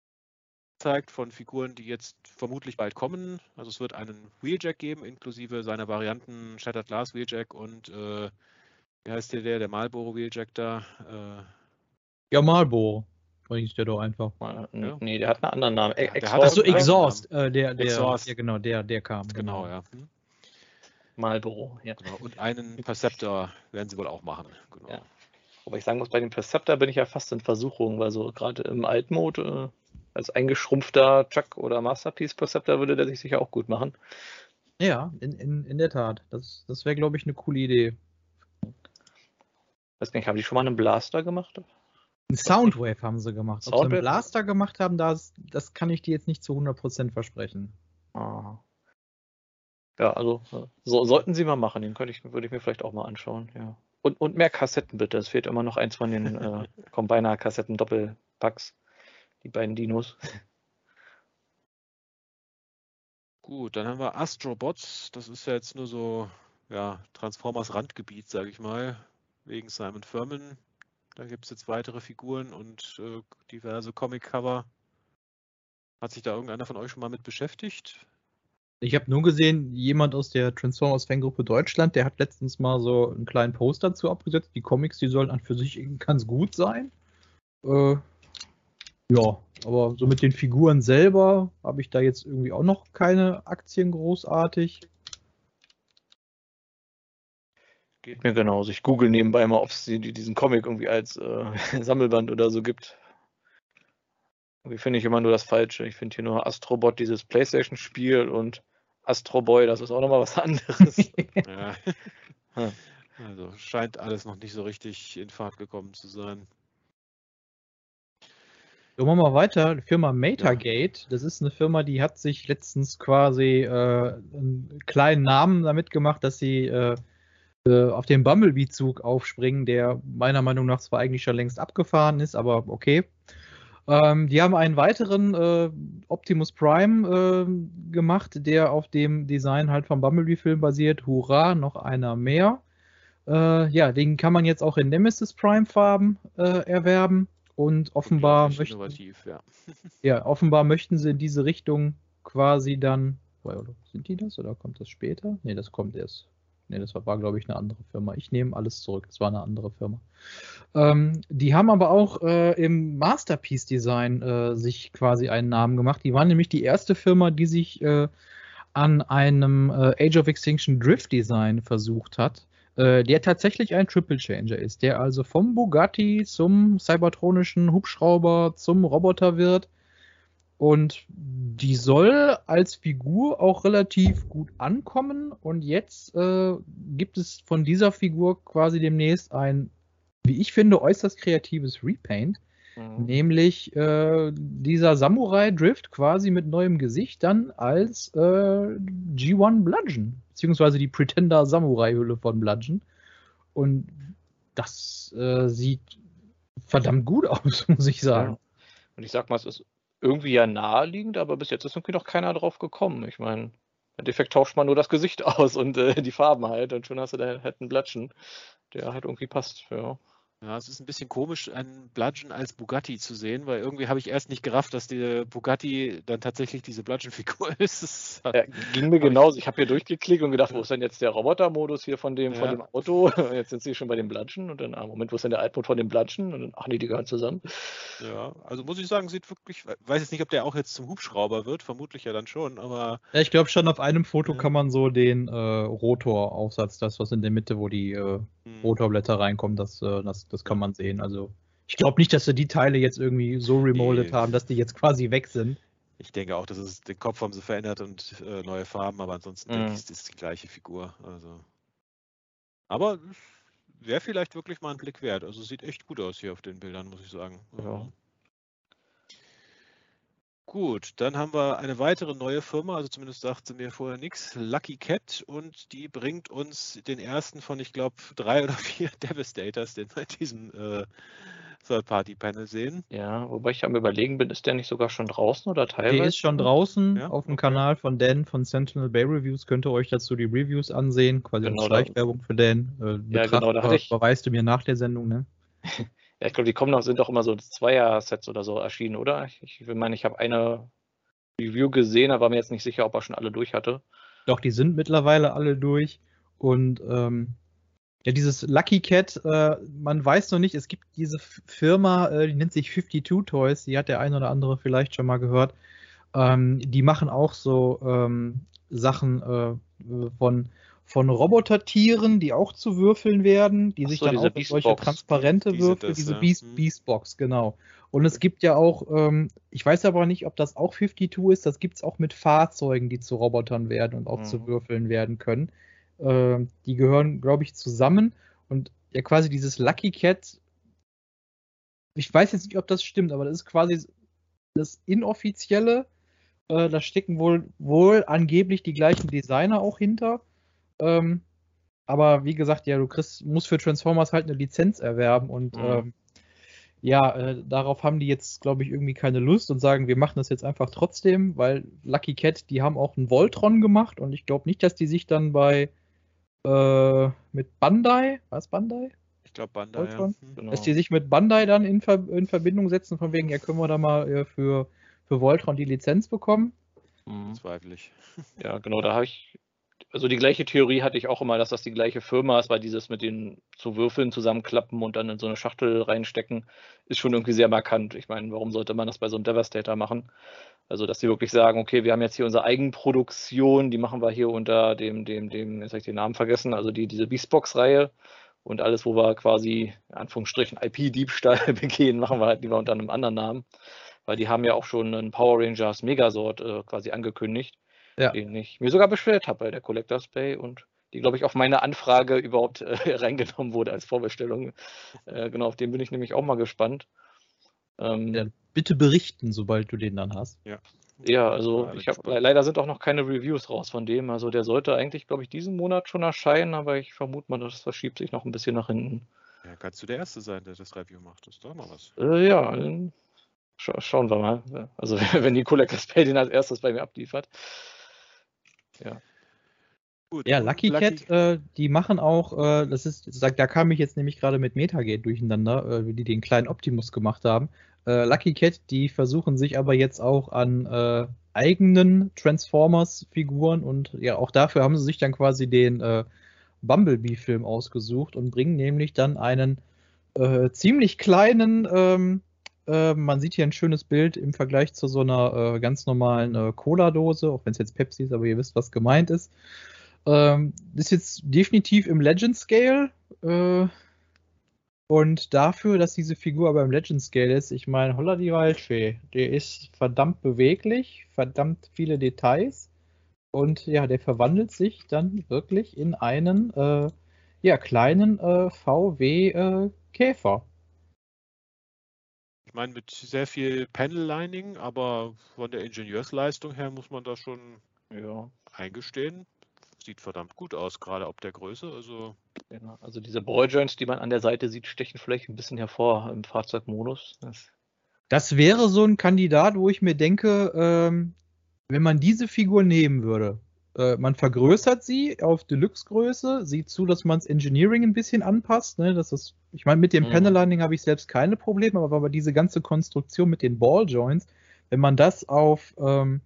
von Figuren, die jetzt vermutlich bald kommen. Also es wird einen Wheeljack geben, inklusive seiner Varianten Shattered Glass Wheeljack und äh, wie heißt der, der, der Marlboro Wheeljack da? Äh, ja, Marlboro. Hieß der doch einfach. Ja. Nee, der hat einen anderen Namen. E Exhaust. Achso, Exhaust. Äh, der, der, Exhaust. Ja, genau, der, der kam. Genau, genau. ja. Hm. Marlboro, ja. Genau. Und einen Perceptor werden sie wohl auch machen. Genau. Ja. Aber ich sagen muss, bei dem Perceptor bin ich ja fast in Versuchung, weil so gerade im Altmode äh, als eingeschrumpfter Chuck oder Masterpiece Perceptor würde der sich sicher auch gut machen. Ja, in, in, in der Tat. Das, das wäre, glaube ich, eine coole Idee. Weiß nicht, haben die schon mal einen Blaster gemacht? Ein Soundwave haben sie gemacht. Soundwave? Ob sie einen Blaster gemacht haben, das, das kann ich dir jetzt nicht zu 100% versprechen. Ah. Ja, also so, sollten sie mal machen. Den könnte ich, würde ich mir vielleicht auch mal anschauen. Ja. Und, und mehr Kassetten bitte. Es fehlt immer noch eins von den äh, <laughs> Combiner-Kassetten-Doppelpacks die beiden Dinos. Gut, dann haben wir Astrobots. Das ist ja jetzt nur so ja, Transformers Randgebiet, sage ich mal, wegen Simon Furman. Da gibt es jetzt weitere Figuren und äh, diverse Comic-Cover. Hat sich da irgendeiner von euch schon mal mit beschäftigt? Ich habe nur gesehen, jemand aus der Transformers Fangruppe Deutschland, der hat letztens mal so einen kleinen Post dazu abgesetzt. Die Comics, die sollen an für sich ganz gut sein. Äh, ja, aber so mit den Figuren selber habe ich da jetzt irgendwie auch noch keine Aktien großartig. Geht mir genauso. Ich google nebenbei mal, ob es diesen Comic irgendwie als äh, <laughs> Sammelband oder so gibt. Irgendwie finde ich immer nur das Falsche. Ich finde hier nur Astrobot, dieses Playstation-Spiel und Astro Boy, das ist auch nochmal was anderes. <laughs> ja. Also scheint alles noch nicht so richtig in Fahrt gekommen zu sein. So, machen wir weiter. Die Firma Metagate, das ist eine Firma, die hat sich letztens quasi äh, einen kleinen Namen damit gemacht, dass sie äh, äh, auf den Bumblebee-Zug aufspringen, der meiner Meinung nach zwar eigentlich schon längst abgefahren ist, aber okay. Ähm, die haben einen weiteren äh, Optimus Prime äh, gemacht, der auf dem Design halt vom Bumblebee-Film basiert. Hurra, noch einer mehr. Äh, ja, den kann man jetzt auch in Nemesis Prime-Farben äh, erwerben. Und offenbar möchten, ja. <laughs> ja. offenbar möchten sie in diese Richtung quasi dann. Sind die das oder kommt das später? Ne, das kommt erst. Ne, das war, war glaube ich, eine andere Firma. Ich nehme alles zurück. Es war eine andere Firma. Ähm, die haben aber auch äh, im Masterpiece-Design äh, sich quasi einen Namen gemacht. Die waren nämlich die erste Firma, die sich äh, an einem äh, Age of Extinction Drift Design versucht hat äh, der tatsächlich ein Triple Changer ist, der also vom Bugatti zum cybertronischen Hubschrauber zum Roboter wird. Und die soll als Figur auch relativ gut ankommen. Und jetzt äh, gibt es von dieser Figur quasi demnächst ein, wie ich finde, äußerst kreatives Repaint. Mhm. Nämlich äh, dieser Samurai Drift quasi mit neuem Gesicht dann als äh, G1 Bludgeon, beziehungsweise die Pretender Samurai Hülle von Bludgeon. Und das äh, sieht verdammt gut aus, <laughs> muss ich sagen. Ja. Und ich sag mal, es ist irgendwie ja naheliegend, aber bis jetzt ist irgendwie noch keiner drauf gekommen. Ich meine, im Endeffekt tauscht man nur das Gesicht <laughs> aus und äh, die Farben halt und schon hast du da halt einen Blatschen, der halt irgendwie passt. Ja. Ja, es ist ein bisschen komisch, einen Bludgeon als Bugatti zu sehen, weil irgendwie habe ich erst nicht gerafft, dass der Bugatti dann tatsächlich diese Bludgeon-Figur <laughs> ist. Ja, ging mir genauso. Ich habe hier durchgeklickt und gedacht, wo ist denn jetzt der Roboter-Modus hier von dem, ja. von dem Auto? <laughs> Jetzt sind sie schon bei dem Bludgeon und dann, ah, Moment, wo ist denn der Altmod von dem Bludgeon? Und dann, ach nee, die gehören zusammen. Ja, also muss ich sagen, sieht wirklich, weiß jetzt nicht, ob der auch jetzt zum Hubschrauber wird, vermutlich ja dann schon, aber. Ja, ich glaube schon, auf einem Foto ja. kann man so den äh, Rotoraufsatz, das was in der Mitte, wo die äh. Rotorblätter reinkommen, das, äh, das, das kann man sehen. Also ich glaube nicht, dass sie die Teile jetzt irgendwie so remoldet nee. haben, dass die jetzt quasi weg sind. Ich denke auch, dass es den Kopf haben sie verändert und äh, neue Farben, aber ansonsten mhm. denke ich, ist es die gleiche Figur. Also. Aber wäre vielleicht wirklich mal ein Blick wert. Also sieht echt gut aus hier auf den Bildern, muss ich sagen. Ja. Gut, dann haben wir eine weitere neue Firma, also zumindest sagte mir vorher nichts, Lucky Cat und die bringt uns den ersten von, ich glaube, drei oder vier <laughs> Devastators, den wir in diesem äh, Third-Party-Panel sehen. Ja, wobei ich am überlegen bin, ist der nicht sogar schon draußen oder teilweise? Der ist schon draußen ja? auf dem okay. Kanal von Dan von Sentinel Bay Reviews. Könnt ihr euch dazu die Reviews ansehen, quasi genau, Schleichwerbung für Dan. Äh, ja, genau, da hatte ich... Beweist du mir nach der Sendung, ne? <laughs> Ja, ich glaube, die kommen noch, sind doch immer so Zweier-Sets oder so erschienen, oder? Ich, ich meine, ich habe eine Review gesehen, aber war mir jetzt nicht sicher, ob er schon alle durch hatte. Doch, die sind mittlerweile alle durch. Und ähm, ja, dieses Lucky Cat, äh, man weiß noch nicht, es gibt diese Firma, äh, die nennt sich 52 Toys, die hat der ein oder andere vielleicht schon mal gehört. Ähm, die machen auch so ähm, Sachen äh, von von Robotertieren, die auch zu Würfeln werden, die Ach sich so, dann auch in solche transparente die Würfel, das, diese ja. Beast, mhm. Beastbox, genau. Und es gibt ja auch, ähm, ich weiß aber nicht, ob das auch 52 ist, das gibt es auch mit Fahrzeugen, die zu Robotern werden und auch mhm. zu Würfeln werden können. Ähm, die gehören, glaube ich, zusammen und ja quasi dieses Lucky Cat, ich weiß jetzt nicht, ob das stimmt, aber das ist quasi das inoffizielle, äh, da stecken wohl, wohl angeblich die gleichen Designer auch hinter. Ähm, aber wie gesagt, ja, du kriegst, musst für Transformers halt eine Lizenz erwerben und mhm. ähm, ja, äh, darauf haben die jetzt, glaube ich, irgendwie keine Lust und sagen, wir machen das jetzt einfach trotzdem, weil Lucky Cat, die haben auch einen Voltron gemacht und ich glaube nicht, dass die sich dann bei äh, mit Bandai, was Bandai? Ich glaube Bandai, Voltron, ja. genau. dass die sich mit Bandai dann in, Ver in Verbindung setzen, von wegen, ja, können wir da mal äh, für, für Voltron die Lizenz bekommen. Mhm. Zweifelig. <laughs> Ja, genau, da habe ich also die gleiche Theorie hatte ich auch immer, dass das die gleiche Firma ist, weil dieses mit den zu Würfeln zusammenklappen und dann in so eine Schachtel reinstecken, ist schon irgendwie sehr markant. Ich meine, warum sollte man das bei so einem Devastator machen? Also, dass sie wirklich sagen, okay, wir haben jetzt hier unsere Eigenproduktion, die machen wir hier unter dem, dem, dem, jetzt habe ich den Namen vergessen, also die, diese Beastbox-Reihe und alles, wo wir quasi, in Anführungsstrichen, IP-Diebstahl <laughs> begehen, machen wir halt lieber unter einem anderen Namen. Weil die haben ja auch schon einen Power Rangers Megasort äh, quasi angekündigt ja. den ich mir sogar beschwert habe bei der Collectors Bay und die glaube ich, auf meine Anfrage <laughs> überhaupt äh, reingenommen wurde als Vorbestellung. Äh, genau, auf den bin ich nämlich auch mal gespannt. Ähm, ja, bitte berichten, sobald du den dann hast. Ja. Ja, also ich habe leider sind auch noch keine Reviews raus von dem. Also der sollte eigentlich, glaube ich, diesen Monat schon erscheinen, aber ich vermute mal, das verschiebt sich noch ein bisschen nach hinten. Ja, kannst du der Erste sein, der das Review macht. Das ist doch mal was. Äh, ja, scha schauen wir mal. Also <laughs> wenn Nicola Caspell den als erstes bei mir abliefert. Ja. Gut, ja, Lucky, Lucky Cat, äh, die machen auch, äh, das ist, da kam ich jetzt nämlich gerade mit Metagate durcheinander, äh, wie die den kleinen Optimus gemacht haben. Äh, Lucky Cat, die versuchen sich aber jetzt auch an äh, eigenen Transformers-Figuren und ja, auch dafür haben sie sich dann quasi den äh, Bumblebee-Film ausgesucht und bringen nämlich dann einen ziemlich kleinen, ähm, man sieht hier ein schönes Bild im Vergleich zu so einer ganz normalen Cola-Dose, auch wenn es jetzt Pepsi ist, aber ihr wisst, was gemeint ist. Ähm, ist jetzt definitiv im Legend Scale. Äh, und dafür, dass diese Figur aber im Legend Scale ist, ich meine, holla die Waldfee, der ist verdammt beweglich, verdammt viele Details. Und ja, der verwandelt sich dann wirklich in einen äh, ja, kleinen äh, VW-Käfer. Ich meine, mit sehr viel Panel-Lining, aber von der Ingenieursleistung her muss man da schon ja. eingestehen sieht verdammt gut aus, gerade ob der Größe. Also, genau. also diese Balljoints, die man an der Seite sieht, stechen vielleicht ein bisschen hervor im Fahrzeugmodus. Das, das wäre so ein Kandidat, wo ich mir denke, ähm, wenn man diese Figur nehmen würde, äh, man vergrößert sie auf Deluxe-Größe, sieht zu, dass man das Engineering ein bisschen anpasst. Ne? Das ist, ich meine, mit dem mhm. Panel-Lining habe ich selbst keine Probleme, aber, aber diese ganze Konstruktion mit den Balljoints, wenn man das auf ähm,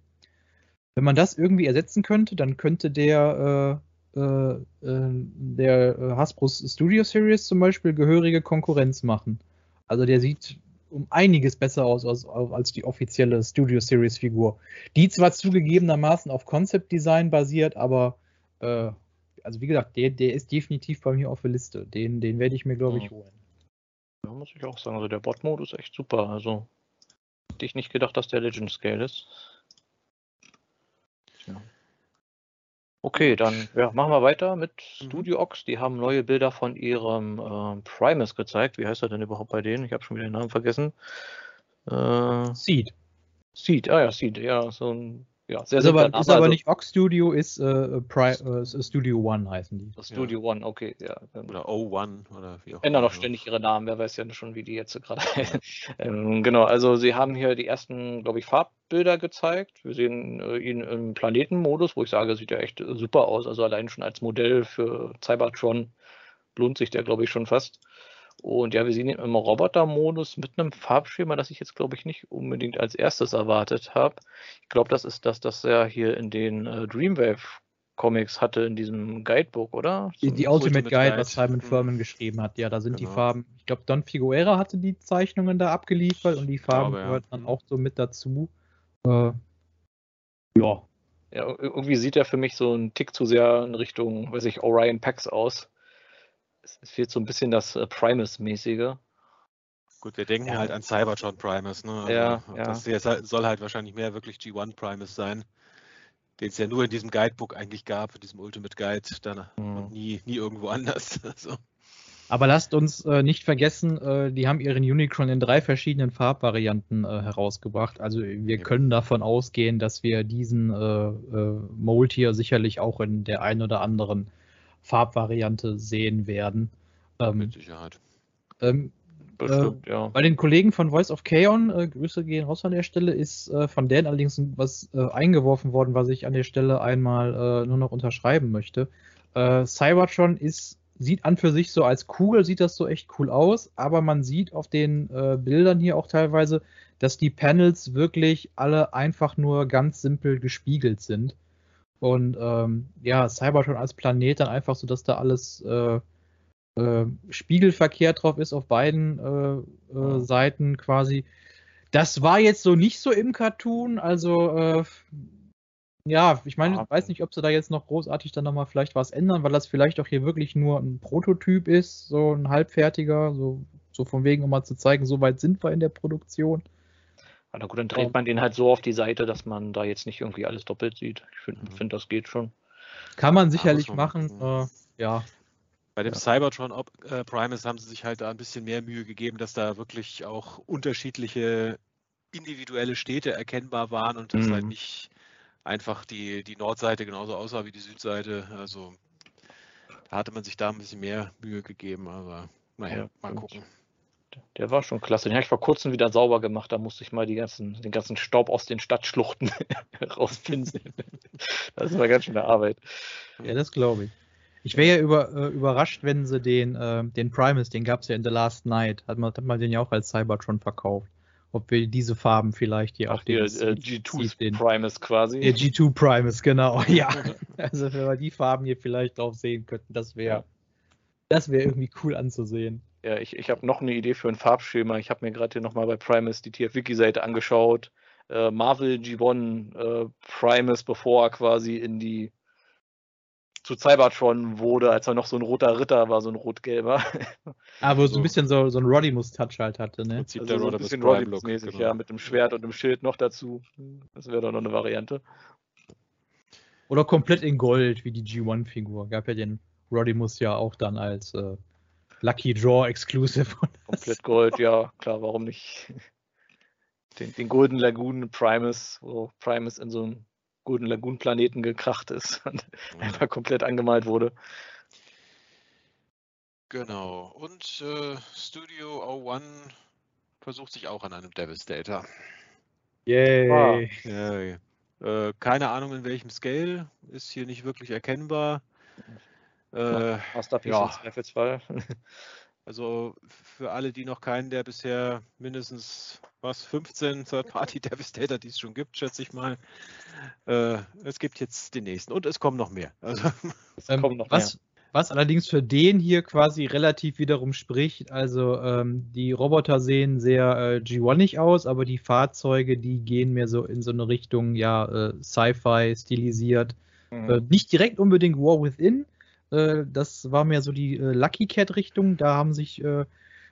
wenn man das irgendwie ersetzen könnte, dann könnte der, äh, äh, äh der äh, Hasbros Studio Series zum Beispiel gehörige Konkurrenz machen. Also der sieht um einiges besser aus als, als die offizielle Studio Series Figur. Die zwar zugegebenermaßen auf Concept Design basiert, aber äh, also wie gesagt, der, der ist definitiv bei mir auf der Liste. Den, den werde ich mir, glaube ich, holen. Ja, muss ich auch sagen. Also der Bot-Modus ist echt super. Also hätte ich nicht gedacht, dass der Legend Scale ist. Ja. Okay, dann ja, machen wir weiter mit mhm. Studio Ox. Die haben neue Bilder von ihrem äh, Primus gezeigt. Wie heißt er denn überhaupt bei denen? Ich habe schon wieder den Namen vergessen. Äh, Seed. Seed, ah ja, Seed, ja, so ein ja, sehr, ist sehr aber, ist aber also, nicht Ox Studio, ist äh, Pri äh, Studio One heißen die. Studio ja. One, okay, ja. Oder O1 oder wie auch Ändern noch ständig ihre Namen, wer weiß ja schon, wie die jetzt gerade <laughs> ähm, Genau, also sie haben hier die ersten, glaube ich, Farbbilder gezeigt. Wir sehen äh, ihn im Planetenmodus, wo ich sage, sieht ja echt super aus. Also allein schon als Modell für Cybertron lohnt sich der, glaube ich, schon fast. Und ja, wir sehen ihn im Roboter-Modus mit einem Farbschema, das ich jetzt, glaube ich, nicht unbedingt als erstes erwartet habe. Ich glaube, das ist das, das er hier in den äh, Dreamwave Comics hatte, in diesem Guidebook, oder? Die, die Ultimate, Ultimate Guide, Guide, was Simon mhm. Furman geschrieben hat. Ja, da sind genau. die Farben. Ich glaube, Don Figuera hatte die Zeichnungen da abgeliefert und die Farben glaube, gehört ja. dann auch so mit dazu. Äh, ja. Ja, irgendwie sieht er für mich so einen Tick zu sehr in Richtung, weiß ich, Orion Pax aus es fehlt so ein bisschen das äh, Primus-mäßige. Gut, wir denken ja. halt an Cybertron Primus, ne? Also ja, ja. Das halt, soll halt wahrscheinlich mehr wirklich G1 Primus sein, den es ja nur in diesem Guidebook eigentlich gab, in diesem Ultimate Guide, dann mhm. und nie, nie irgendwo <laughs> anders. so. Aber lasst uns äh, nicht vergessen, äh, die haben ihren Unicron in drei verschiedenen Farbvarianten äh, herausgebracht. Also wir ja. können davon ausgehen, dass wir diesen äh, äh, Mold hier sicherlich auch in der einen oder anderen Farbvariante sehen werden. Ähm, Mit Sicherheit. Ähm, Bestimmt, äh, ja. Bei den Kollegen von Voice of Chaos, äh, Grüße gehen raus an der Stelle, ist äh, von denen allerdings was äh, eingeworfen worden, was ich an der Stelle einmal äh, nur noch unterschreiben möchte. Äh, Cybertron ist, sieht an für sich so als Kugel, sieht das so echt cool aus, aber man sieht auf den Bildern hier auch teilweise, dass die Panels wirklich alle einfach nur ganz simpel gespiegelt sind. Und ähm, ja, Cybertron als Planet dann einfach so, dass da alles äh, äh, spiegelverkehrt drauf ist auf beiden äh, äh, Seiten quasi. Das war jetzt so nicht so im Cartoon, also äh, ja, ich meine, ich weiß nicht, ob sie da jetzt noch großartig dann nochmal vielleicht was ändern, weil das vielleicht auch hier wirklich nur ein Prototyp ist, so ein halbfertiger, so, so von wegen, um mal zu zeigen, so weit sind wir in der Produktion. Na gut, dann dreht man den halt so auf die Seite, dass man da jetzt nicht irgendwie alles doppelt sieht. Ich finde, mhm. find, das geht schon. Kann man sicherlich ja, machen. Äh, ja. Bei dem ja. Cybertron äh, Primus haben sie sich halt da ein bisschen mehr Mühe gegeben, dass da wirklich auch unterschiedliche individuelle Städte erkennbar waren und dass halt mhm. halt nicht einfach die, die Nordseite genauso aussah wie die Südseite. Also da hatte man sich da ein bisschen mehr Mühe gegeben, aber naja, ja, mal gucken. Der war schon klasse. Den habe ich vor kurzem wieder sauber gemacht. Da musste ich mal die ganzen, den ganzen Staub aus den Stadtschluchten <laughs> rauspinseln. Das war ganz schön eine Arbeit. Ja, das glaube ich. Ich wäre ja über, äh, überrascht, wenn sie den, äh, den Primus, den gab es ja in The Last Night, hat man, hat man den ja auch als Cybertron verkauft. Ob wir diese Farben vielleicht hier auf den äh, G2 den, Primus quasi. Äh, G2 Primus, genau, <laughs> ja. <laughs> also wenn wir die Farben hier vielleicht drauf sehen könnten, das wäre das wäre irgendwie cool anzusehen. Ja, ich, ich habe noch eine Idee für ein Farbschema. Ich habe mir gerade hier nochmal bei Primus die TF-Wiki-Seite angeschaut. Äh, Marvel G1 äh, Primus, bevor er quasi in die zu Cybertron wurde, als er noch so ein roter Ritter war, so ein rot-gelber. Aber so ein bisschen so, so ein Rodimus-Touch halt hatte, ne? Also der so ein bisschen Rodimus-mäßig, genau. ja, mit dem Schwert und dem Schild noch dazu. Das wäre doch noch eine Variante. Oder komplett in Gold, wie die G1-Figur. Gab ja den Rodimus ja auch dann als äh, Lucky Draw Exclusive. Komplett Gold, ja, klar, warum nicht? Den, den Golden Lagoon Primus, wo Primus in so einen Golden Lagoon Planeten gekracht ist und mhm. einfach komplett angemalt wurde. Genau. Und äh, Studio O1 versucht sich auch an einem Devastator. Yay. Ah. Yay. Äh, keine Ahnung in welchem Scale, ist hier nicht wirklich erkennbar. Äh, Masterpiece ja. im Zweifelsfall. <laughs> Also für alle, die noch keinen der bisher mindestens was 15 Third-Party Devastator, die es schon gibt, schätze ich mal. Äh, es gibt jetzt den nächsten und es kommen noch mehr. Also, <laughs> ähm, kommen noch was, mehr. was allerdings für den hier quasi relativ wiederum spricht, also ähm, die Roboter sehen sehr äh, G1ig aus, aber die Fahrzeuge, die gehen mehr so in so eine Richtung, ja, äh, Sci-Fi stilisiert. Mhm. Äh, nicht direkt unbedingt War Within, äh, das war mehr so die äh, Lucky Cat-Richtung. Da haben sich äh,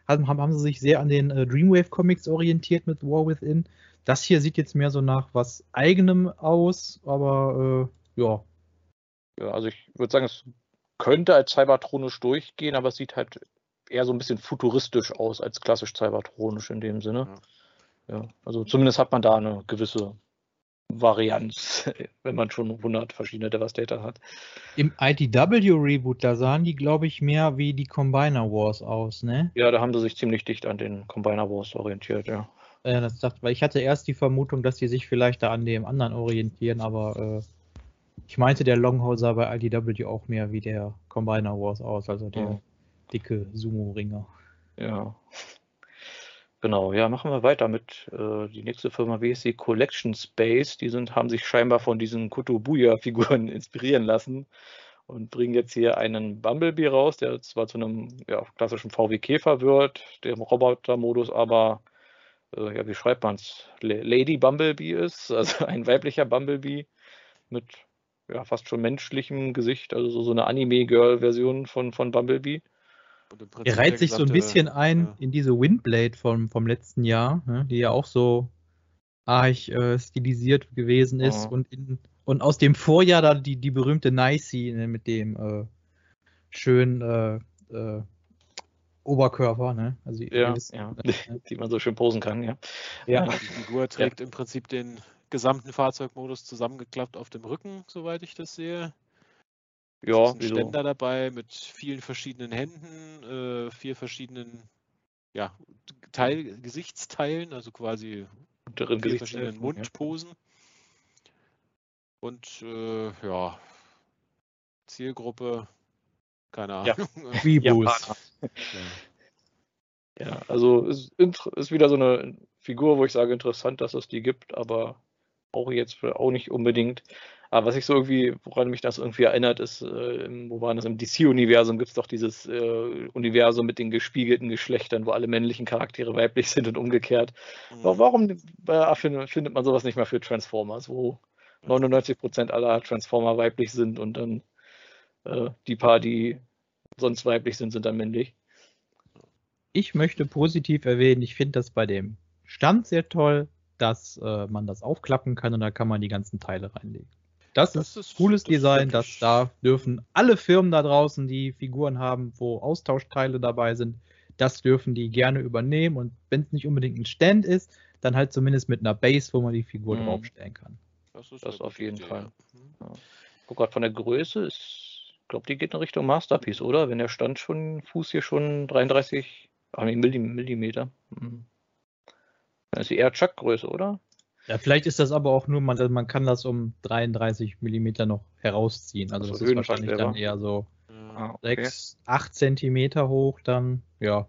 haben, haben sie sich sehr an den äh, Dreamwave Comics orientiert mit War Within. Das hier sieht jetzt mehr so nach was eigenem aus, aber äh, ja. Ja, also ich würde sagen, es könnte als cybertronisch durchgehen, aber es sieht halt eher so ein bisschen futuristisch aus als klassisch cybertronisch in dem Sinne. Ja. ja. also zumindest hat man da eine gewisse Varianz, <laughs> wenn man schon 100 verschiedene Devastator hat. Im IDW-Reboot, da sahen die, glaube ich, mehr wie die Combiner Wars aus, ne? Ja, da haben sie sich ziemlich dicht an den Combiner Wars orientiert, ja. Ja, das dachte, weil ich hatte erst die Vermutung, dass die sich vielleicht da an dem anderen orientieren, aber äh, ich meinte, der Longhaul sah bei IDW auch mehr wie der Combiner Wars aus, also der ja. dicke Sumo-Ringer. Ja. Genau, ja, machen wir weiter mit äh, die nächste Firma WSC Collection Space. Die sind, haben sich scheinbar von diesen Kutubuya-Figuren <laughs> inspirieren lassen und bringen jetzt hier einen Bumblebee raus, der zwar zu einem ja, klassischen VW Käfer wird, der im Roboter-Modus aber, äh, ja, wie schreibt man es, Lady Bumblebee ist, <laughs> also ein weiblicher Bumblebee mit ja, fast schon menschlichem Gesicht, also so, so eine Anime-Girl-Version von, von Bumblebee. Er reiht sich so ein bisschen ein ja. in diese Windblade vom, vom letzten Jahr, ne, die ja auch so arg äh, stilisiert gewesen ist. Oh. Und, in, und aus dem Vorjahr da die, die berühmte Nicey ne, mit dem äh, schönen äh, äh Oberkörper. Ne? Also, ja, wisst, ja. Ne, <laughs> die man so schön posen kann. Ja. ja. Die Figur trägt im Prinzip den gesamten Fahrzeugmodus zusammengeklappt auf dem Rücken, soweit ich das sehe. Ja, ist ein? Ständer dabei mit vielen verschiedenen Händen, äh, vier verschiedenen ja, Teil, Gesichtsteilen, also quasi Unteren vier verschiedenen Mundposen. Ja. Und äh, ja, Zielgruppe, keine Ahnung. <laughs> <laughs> Ja. Weeboos. ja. ja, also ist, ist wieder so eine Figur, wo ich sage, interessant, dass es die gibt, aber auch jetzt auch nicht unbedingt. Aber was ich so irgendwie, woran mich das irgendwie erinnert, ist, äh, wo war das? Im DC-Universum gibt es doch dieses äh, Universum mit den gespiegelten Geschlechtern, wo alle männlichen Charaktere weiblich sind und umgekehrt. Mhm. Warum äh, findet, findet man sowas nicht mal für Transformers, wo 99% aller Transformer weiblich sind und dann äh, die paar, die sonst weiblich sind, sind dann männlich? Ich möchte positiv erwähnen, ich finde das bei dem Stand sehr toll, dass äh, man das aufklappen kann und da kann man die ganzen Teile reinlegen. Das, das ist, ist cooles das Design, das da dürfen alle Firmen da draußen, die Figuren haben, wo Austauschteile dabei sind, das dürfen die gerne übernehmen und wenn es nicht unbedingt ein Stand ist, dann halt zumindest mit einer Base, wo man die Figur mhm. draufstellen kann. Das ist das auf jeden Idee, Fall. Ja. Ja. Guck gerade von der Größe ist, ich glaube, die geht in Richtung Masterpiece, oder? Wenn der Stand schon, Fuß hier schon 33 ach nee, Millimeter. Mhm. Das ist eher Chuck-Größe, oder? Ja, vielleicht ist das aber auch nur, man, man kann das um 33 Millimeter noch herausziehen. Also das, das ist wahrscheinlich dann eher so ah, okay. 6, 8 Zentimeter hoch, dann, ja,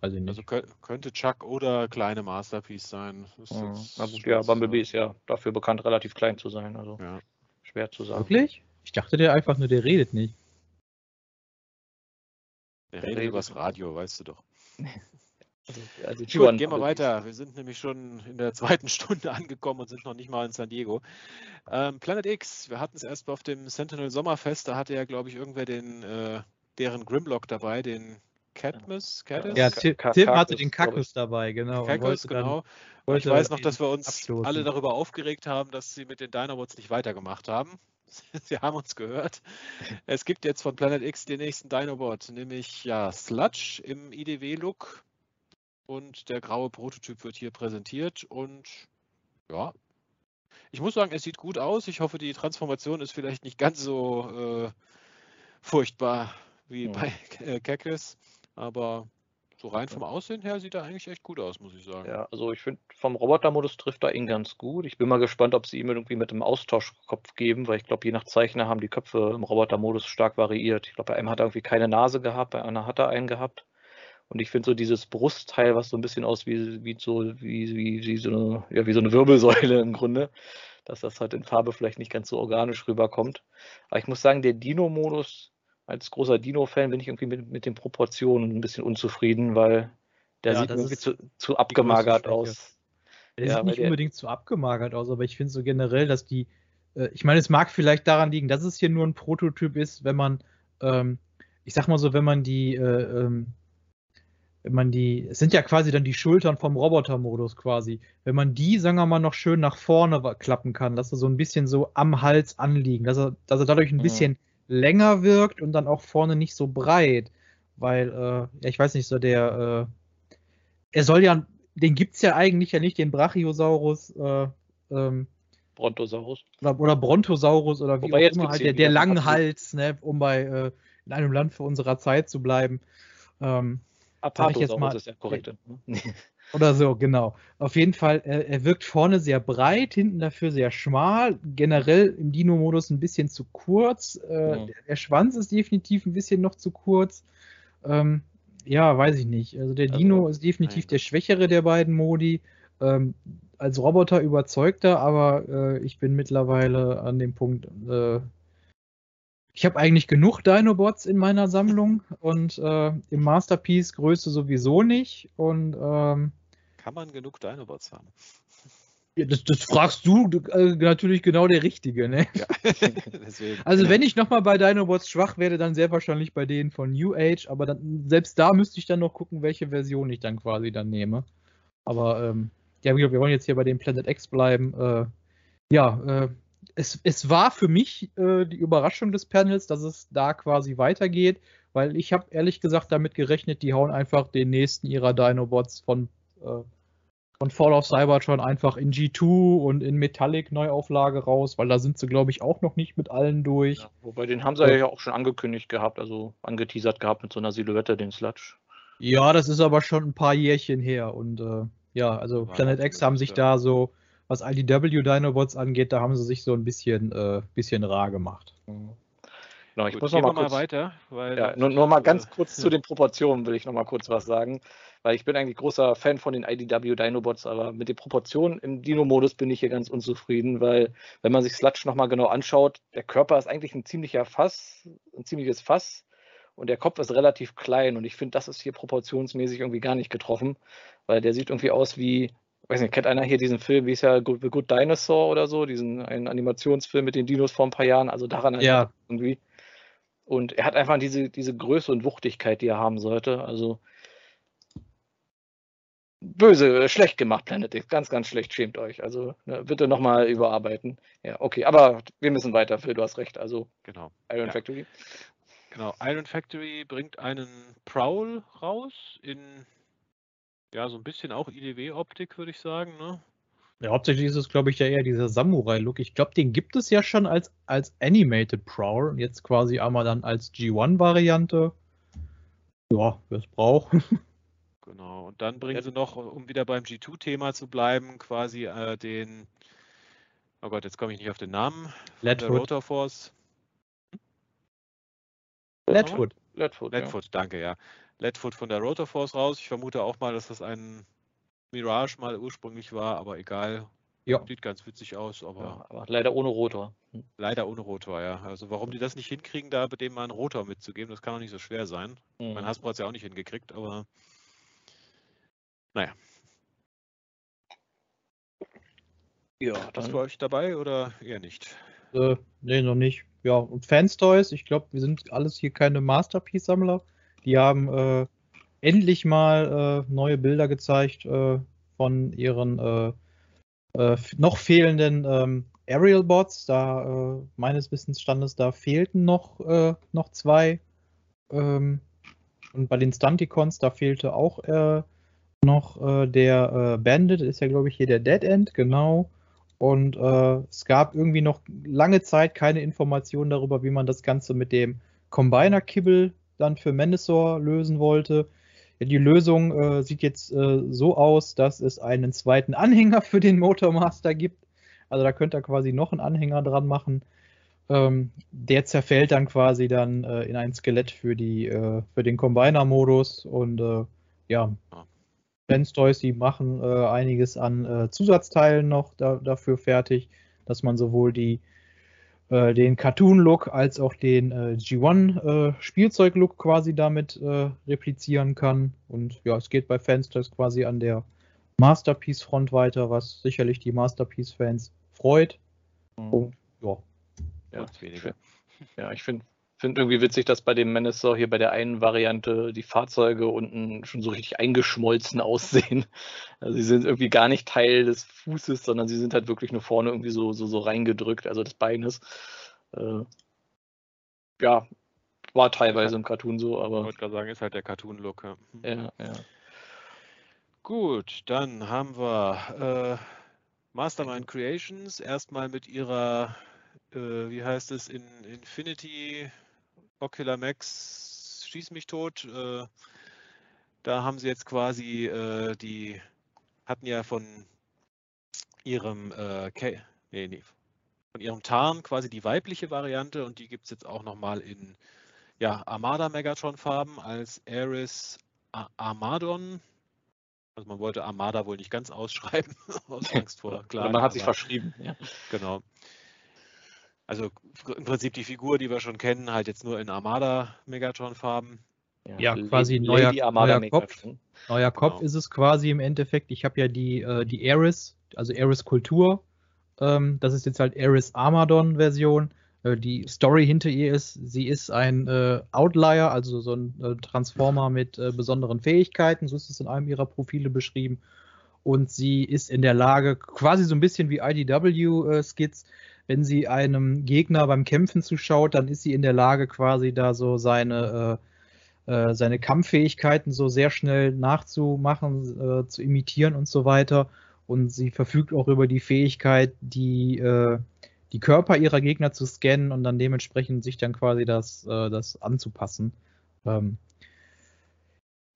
weiß ich nicht. Also könnte Chuck oder kleine Masterpiece sein. Ja, gut, ja, Bumblebee ist ja dafür bekannt, relativ klein zu sein. Also ja. schwer zu sagen. Wirklich? Ich dachte der einfach nur, der redet nicht. Der, der redet übers Radio, weißt du doch. <laughs> Also, also Gut, gehen wir weiter. Wir sind nämlich schon in der <laughs> zweiten Stunde angekommen und sind noch nicht mal in San Diego. Ähm, Planet X, wir hatten es erst auf dem Sentinel Sommerfest, da hatte ja, glaube ich, irgendwer den, äh, deren Grimlock dabei, den Cadmus, Cadmus? Ja, Tim, hatte den Kakus dabei, genau. Kakus, genau. ich weiß noch, dass wir uns abstoßen. alle darüber aufgeregt haben, dass sie mit den Dinobots nicht weitergemacht haben. <laughs> Sie haben uns gehört. Es gibt jetzt von Planet X den nächsten Dinobot, nämlich ja Sludge im IDW-Look und der graue Prototyp wird hier präsentiert und ja, ich muss sagen, es sieht gut aus. Ich hoffe, die Transformation ist vielleicht nicht ganz so äh, furchtbar wie ja. bei äh, Kekis, aber so rein vom Aussehen her sieht er eigentlich echt gut aus, muss ich sagen. Ja, also ich finde, vom Robotermodus trifft er ihn ganz gut. Ich bin mal gespannt, ob sie ihm irgendwie mit dem Austauschkopf geben, weil ich glaube, je nach Zeichner haben die Köpfe im Robotermodus stark variiert. Ich glaube, bei einem hat er irgendwie keine Nase gehabt, bei einer hat er einen gehabt. Und ich finde so dieses Brustteil, was so ein bisschen aus wie, wie so, wie, wie, wie, so eine, ja, wie so eine Wirbelsäule im Grunde, dass das halt in Farbe vielleicht nicht ganz so organisch rüberkommt. Aber ich muss sagen, der Dino-Modus, als großer Dino-Fan bin ich irgendwie mit, mit den Proportionen ein bisschen unzufrieden, weil der ja, sieht irgendwie zu, zu abgemagert aus. Der ja, sieht nicht unbedingt zu abgemagert aus, aber ich finde so generell, dass die, äh, ich meine, es mag vielleicht daran liegen, dass es hier nur ein Prototyp ist, wenn man, ähm, ich sag mal so, wenn man die, äh, ähm, wenn man die, es sind ja quasi dann die Schultern vom Robotermodus quasi. Wenn man die, sagen wir mal, noch schön nach vorne klappen kann, dass sie so ein bisschen so am Hals anliegen, dass er, dass er dadurch ein bisschen länger wirkt und dann auch vorne nicht so breit. Weil, äh, ja, ich weiß nicht, so der, äh, er soll ja, den gibt's ja eigentlich ja nicht, den Brachiosaurus, äh, ähm, Brontosaurus. Oder, oder Brontosaurus oder wie Wobei auch immer, halt der, der langen Hals, ne, um bei äh, in einem Land für unserer Zeit zu bleiben. Ähm, Apatosaurus ist ja korrekt. Ne? <laughs> Oder so, genau. Auf jeden Fall, er, er, wirkt vorne sehr breit, hinten dafür sehr schmal. Generell im Dino-Modus ein bisschen zu kurz. Äh, ja. Der Schwanz ist definitiv ein bisschen noch zu kurz. Ähm, ja, weiß ich nicht. Also der also, Dino ist definitiv nein. der schwächere der beiden Modi. Ähm, als Roboter überzeugter, aber äh, ich bin mittlerweile an dem Punkt, äh, ich habe eigentlich genug Dinobots in meiner Sammlung und äh, im Masterpiece Größe sowieso nicht. Und ähm, kann man genug Dinobots haben? Ja, das, das, fragst du äh, natürlich genau der Richtige, ne? Ja. <laughs> also wenn ich nochmal bei Dinobots schwach werde, dann sehr wahrscheinlich bei denen von New Age, aber dann, selbst da müsste ich dann noch gucken, welche Version ich dann quasi dann nehme. Aber ähm, ja, wir wollen jetzt hier bei dem Planet X bleiben. Äh, ja, äh, es, es war für mich äh, die Überraschung des Panels, dass es da quasi weitergeht, weil ich habe ehrlich gesagt damit gerechnet, die hauen einfach den nächsten ihrer Dinobots von, äh, von Fall of Cybertron einfach in G2 und in Metallic Neuauflage raus, weil da sind sie, glaube ich, auch noch nicht mit allen durch. Ja, wobei den haben sie ja. ja auch schon angekündigt gehabt, also angeteasert gehabt mit so einer Silhouette, den Sludge. Ja, das ist aber schon ein paar Jährchen her und äh, ja, also Planet X haben sich da so was IDW Dinobots angeht, da haben sie sich so ein bisschen, äh, bisschen rar gemacht. Genau, ich Gut, muss noch mal, kurz, weiter. ja, nur, nur, mal ganz äh, kurz zu den Proportionen will ich noch mal kurz was sagen, weil ich bin eigentlich großer Fan von den IDW Dinobots, aber mit den Proportionen im Dino-Modus bin ich hier ganz unzufrieden, weil wenn man sich Sludge noch mal genau anschaut, der Körper ist eigentlich ein ziemlicher Fass, ein ziemliches Fass und der Kopf ist relativ klein und ich finde, das ist hier proportionsmäßig irgendwie gar nicht getroffen, weil der sieht irgendwie aus wie weiß nicht, kennt einer hier diesen Film, wie ist ja Good, The Good Dinosaur oder so, diesen einen Animationsfilm mit den Dinos vor ein paar Jahren, also daran ja. irgendwie. Und er hat einfach diese, diese Größe und Wuchtigkeit, die er haben sollte. Also böse, schlecht gemacht, Planet X. Ganz, ganz schlecht, schämt euch. Also ne, bitte nochmal überarbeiten. Ja, okay, aber wir müssen weiter, Phil, du hast recht. Also genau. Iron ja. Factory. Genau, Iron Factory bringt einen Prowl raus in ja, so ein bisschen auch IDW-Optik, würde ich sagen, ne? Ja, hauptsächlich ist es, glaube ich, ja eher dieser Samurai-Look. Ich glaube, den gibt es ja schon als, als Animated Prowl. Jetzt quasi einmal dann als G1-Variante. Ja, wer es braucht. <laughs> Genau, und dann bringen sie noch, um wieder beim G2-Thema zu bleiben, quasi äh, den, oh Gott, jetzt komme ich nicht auf den Namen, Ledfoot. der Rotor Force. Ledfoot. Ledfoot, Ledfoot ja. danke, ja. Ledfoot von der Rotor Force raus. Ich vermute auch mal, dass das ein Mirage mal ursprünglich war, aber egal. Ja. Sieht ganz witzig aus, aber, ja, aber leider ohne Rotor. Hm. Leider ohne Rotor, ja. Also warum die das nicht hinkriegen, da dem mal einen Rotor mitzugeben, das kann doch nicht so schwer sein. Mhm. Mein Hasbro hat es ja auch nicht hingekriegt, aber naja. Ja, das war euch dabei oder eher nicht? Äh, nee, noch nicht. Ja, und Fanstoys, ich glaube, wir sind alles hier keine Masterpiece-Sammler. Die haben äh, endlich mal äh, neue Bilder gezeigt äh, von ihren äh, äh, noch fehlenden ähm, Aerial Bots. Da meines Wissens Standes, da fehlten noch, noch zwei. Ähm, und bei den Stunticons, da fehlte auch noch äh, der äh, Bandit, ist ja glaube ich hier der Dead End, genau. Und äh, es gab irgendwie noch lange Zeit keine Informationen darüber, wie man das Ganze mit dem Combiner-Kibbel dann für Menasor lösen wollte. Die Lösung äh, sieht jetzt äh, so aus, dass es einen zweiten Anhänger für den Motormaster gibt. Also da könnt ihr quasi noch einen Anhänger dran machen. Ähm, der zerfällt dann quasi dann äh, in ein Skelett für, die, für den Combiner-Modus und ja, ah. Toys, die machen äh, einiges an äh, Zusatzteilen noch da, dafür fertig, dass man sowohl die, äh, den Cartoon-Look als auch den äh, G1-Spielzeug-Look äh, quasi damit äh, replizieren kann. Und ja, es geht bei Fanstoys quasi an der Masterpiece-Front weiter, was sicherlich die Masterpiece-Fans freut. Mhm. Und ja. Ja, ja ich finde finde irgendwie witzig, dass bei dem Menacer hier bei der einen Variante die Fahrzeuge unten schon so richtig eingeschmolzen <laughs> aussehen. Also sie sind irgendwie gar nicht Teil des Fußes, sondern sie sind halt wirklich nur vorne irgendwie so, so, so reingedrückt, also des Beines. Äh, ja, war teilweise im Cartoon so, aber. Ich wollte gerade sagen, ist halt der Cartoon-Look. Ja. ja, ja. Gut, dann haben wir äh, Mastermind Creations erstmal mit ihrer, äh, wie heißt es, in Infinity Ocular Max schieß mich tot. Äh, da haben sie jetzt quasi äh, die hatten ja von ihrem äh, nee, nee, von ihrem Tarn quasi die weibliche Variante und die gibt es jetzt auch nochmal in ja, Armada Megatron Farben als Ares Armadon. Also man wollte Armada wohl nicht ganz <laughs> ausschreiben, aus Angst vor klar. Man hat sich verschrieben. Ja. Genau. Also im Prinzip die Figur, die wir schon kennen, halt jetzt nur in Armada Megatron-Farben. Ja, ja, quasi neuer, neuer Kopf. Neuer Kopf genau. ist es quasi im Endeffekt. Ich habe ja die, äh, die Ares, also Ares Kultur. Ähm, das ist jetzt halt Ares Armadon-Version. Äh, die Story hinter ihr ist, sie ist ein äh, Outlier, also so ein äh, Transformer mit äh, besonderen Fähigkeiten. So ist es in einem ihrer Profile beschrieben. Und sie ist in der Lage, quasi so ein bisschen wie IDW-Skits, äh, wenn sie einem Gegner beim Kämpfen zuschaut, dann ist sie in der Lage, quasi da so seine, äh, äh, seine Kampffähigkeiten so sehr schnell nachzumachen, äh, zu imitieren und so weiter. Und sie verfügt auch über die Fähigkeit, die, äh, die Körper ihrer Gegner zu scannen und dann dementsprechend sich dann quasi das, äh, das anzupassen. Ähm,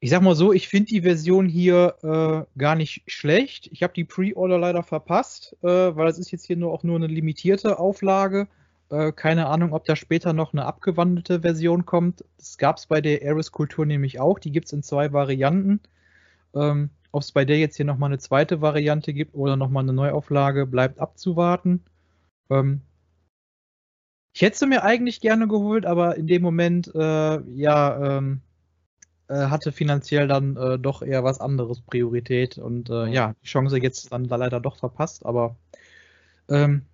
ich sag mal so, ich finde die Version hier äh, gar nicht schlecht. Ich habe die Pre-Order leider verpasst, äh, weil das ist jetzt hier nur auch nur eine limitierte Auflage. Äh, keine Ahnung, ob da später noch eine abgewandelte Version kommt. Das gab es bei der Ares-Kultur nämlich auch. Die gibt es in zwei Varianten. Ähm, ob es bei der jetzt hier nochmal eine zweite Variante gibt oder nochmal eine Neuauflage, bleibt abzuwarten. Ähm, ich hätte sie mir eigentlich gerne geholt, aber in dem Moment, äh, ja, ähm, äh, hatte finanziell dann äh, doch eher was anderes Priorität und äh, ja, die Chance jetzt dann leider doch verpasst, aber ähm,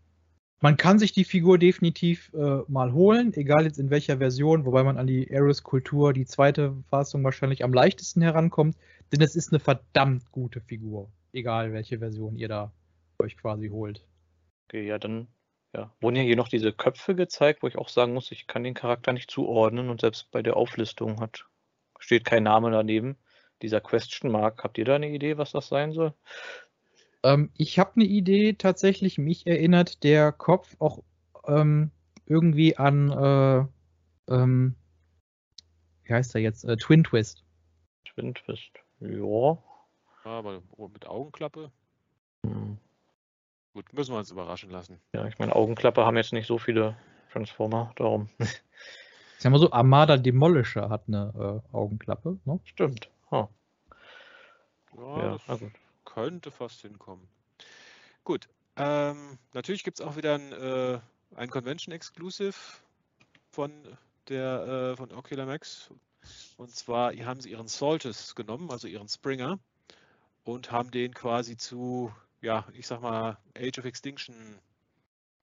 man kann sich die Figur definitiv äh, mal holen, egal jetzt in welcher Version, wobei man an die Ares-Kultur, die zweite Fassung wahrscheinlich am leichtesten herankommt. denn es ist eine verdammt gute Figur. Egal welche Version ihr da euch quasi holt. Okay, ja, dann ja. wurden ja hier noch diese Köpfe gezeigt, wo ich auch sagen muss, ich kann den Charakter nicht zuordnen und selbst bei der Auflistung hat steht kein Name daneben. Dieser Question Mark, habt ihr da eine Idee, was das sein soll? Ähm, ich habe eine Idee, tatsächlich, mich erinnert der Kopf auch ähm, irgendwie an, äh, ähm, wie heißt er jetzt, äh, Twin Twist. Twin Twist, ja. Ja, aber mit Augenklappe. Hm. Gut, müssen wir uns überraschen lassen. Ja, ich meine, Augenklappe haben jetzt nicht so viele Transformer, darum. <laughs> Ich sag mal so, Armada Demolisher hat eine äh, Augenklappe, ne? Stimmt. Huh. Ja, ja das könnte fast hinkommen. Gut, ähm, natürlich gibt es auch wieder ein, äh, ein Convention Exclusive von der äh, von Ocular Max. Und zwar hier haben sie ihren Saltus genommen, also ihren Springer, und haben den quasi zu, ja, ich sag mal, Age of Extinction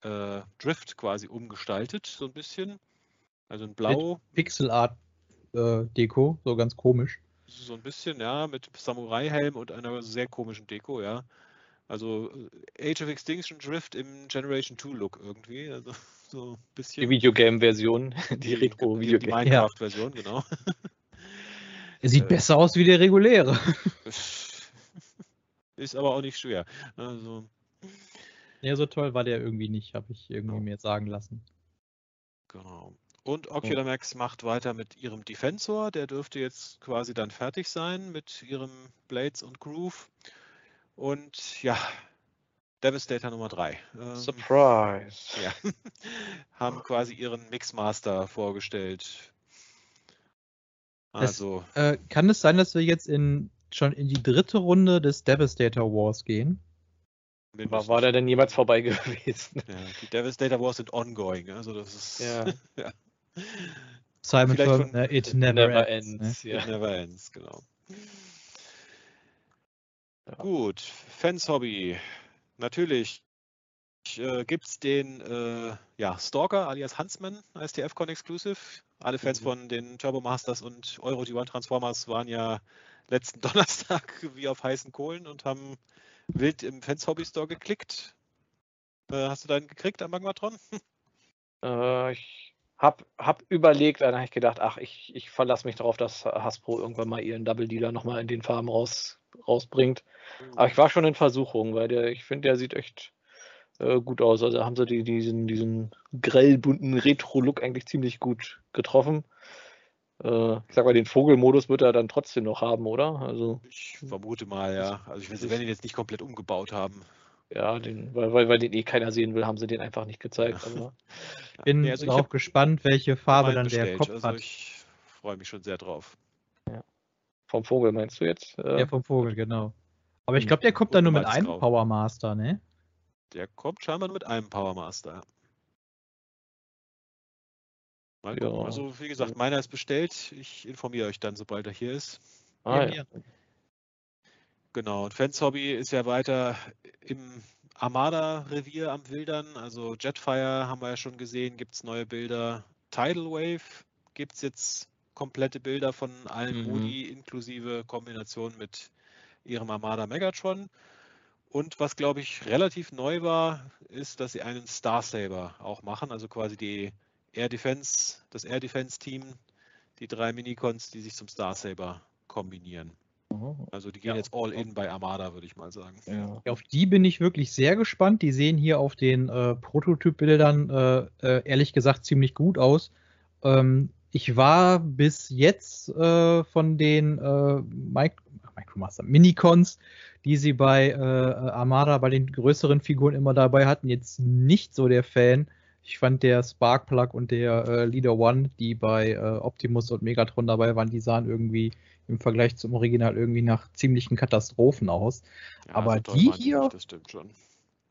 äh, Drift quasi umgestaltet, so ein bisschen. Also ein Blau. Pixel Art äh, Deko, so ganz komisch. So ein bisschen, ja, mit Samurai-Helm und einer sehr komischen Deko, ja. Also äh, Age of Extinction Drift im Generation 2 Look irgendwie. Also <laughs> so ein bisschen. Die Videogame-Version, <laughs> die Retro-Videogame. Die Minecraft-Version, ja. genau. <laughs> Er sieht äh, besser aus wie der reguläre. Ist aber auch nicht schwer. Also. Ja, so toll war der irgendwie nicht, habe ich irgendwie mir sagen lassen. Genau. Und Ocular Max macht weiter mit ihrem Defensor. Der dürfte jetzt quasi dann fertig sein mit ihrem Blades und Groove. Und ja, Devastator Nummer 3. Ähm, Surprise! Ja, <laughs> haben quasi ihren Mixmaster vorgestellt. Also. Das, äh, kann es sein, dass wir jetzt in, schon in die dritte Runde des Devastator Wars gehen? War, war der denn jemals vorbei <laughs> gewesen? Ja, die Devastator Wars sind ongoing, also das ist. Ja. <laughs> ja. Simon von, von It Never, never Ends. ends ne? ja. It Never Ends, genau. Ja. Gut, Fans Hobby. Natürlich äh, gibt es den äh, ja, Stalker alias Huntsman als TFCon Exclusive. Alle Fans mhm. von den Turbo Masters und Euro G1 Transformers waren ja letzten <laughs> Donnerstag wie auf heißen Kohlen und haben wild im Fans Hobby Store geklickt. Äh, hast du deinen gekriegt am Magmatron? <laughs> Äh, ich hab, hab überlegt, dann habe ich gedacht, ach, ich, ich verlasse mich darauf, dass Hasbro irgendwann mal ihren Double Dealer nochmal in den Farben raus, rausbringt. Mhm. Aber ich war schon in Versuchung, weil der, ich finde, der sieht echt äh, gut aus. Also haben sie die, diesen, diesen grell bunten Retro-Look eigentlich ziemlich gut getroffen. Äh, ich sag mal, den Vogelmodus wird er dann trotzdem noch haben, oder? Also, ich vermute mal, ja. Also ich weiß, sie werden ihn jetzt nicht komplett umgebaut haben. Ja, den, weil, weil, weil den eh keiner sehen will, haben sie den einfach nicht gezeigt. Aber... <laughs> Bin ja, also auch gespannt, welche Farbe dann bestellt. der Kopf also hat. Ich freue mich schon sehr drauf. Ja. Vom Vogel meinst du jetzt? Äh... Ja, vom Vogel, genau. Aber ich glaube, der kommt dann nur mit einem Power Master, ne? Der kommt scheinbar nur mit einem Power Master. Mal ja. Also wie gesagt, meiner ist bestellt. Ich informiere euch dann, sobald er hier ist. Ah, ja. Genau, und Fans Hobby ist ja weiter im Armada-Revier am Wildern. Also Jetfire haben wir ja schon gesehen, gibt es neue Bilder. Tidal Wave gibt es jetzt komplette Bilder von allen mhm. Modi, inklusive Kombination mit ihrem Armada Megatron. Und was, glaube ich, relativ neu war, ist, dass sie einen Star Saber auch machen, also quasi die Air Defense, das Air Defense Team, die drei Minicons, die sich zum Star Saber kombinieren. Also die gehen ja, jetzt all in bei Armada, würde ich mal sagen. Ja. Auf die bin ich wirklich sehr gespannt. Die sehen hier auf den äh, Prototypbildern äh, äh, ehrlich gesagt ziemlich gut aus. Ähm, ich war bis jetzt äh, von den äh, Mic Micromaster Minicons, die sie bei äh, Armada, bei den größeren Figuren immer dabei hatten, jetzt nicht so der Fan. Ich fand der Sparkplug und der Leader One, die bei Optimus und Megatron dabei waren, die sahen irgendwie im Vergleich zum Original irgendwie nach ziemlichen Katastrophen aus. Ja, aber so die hier, schon.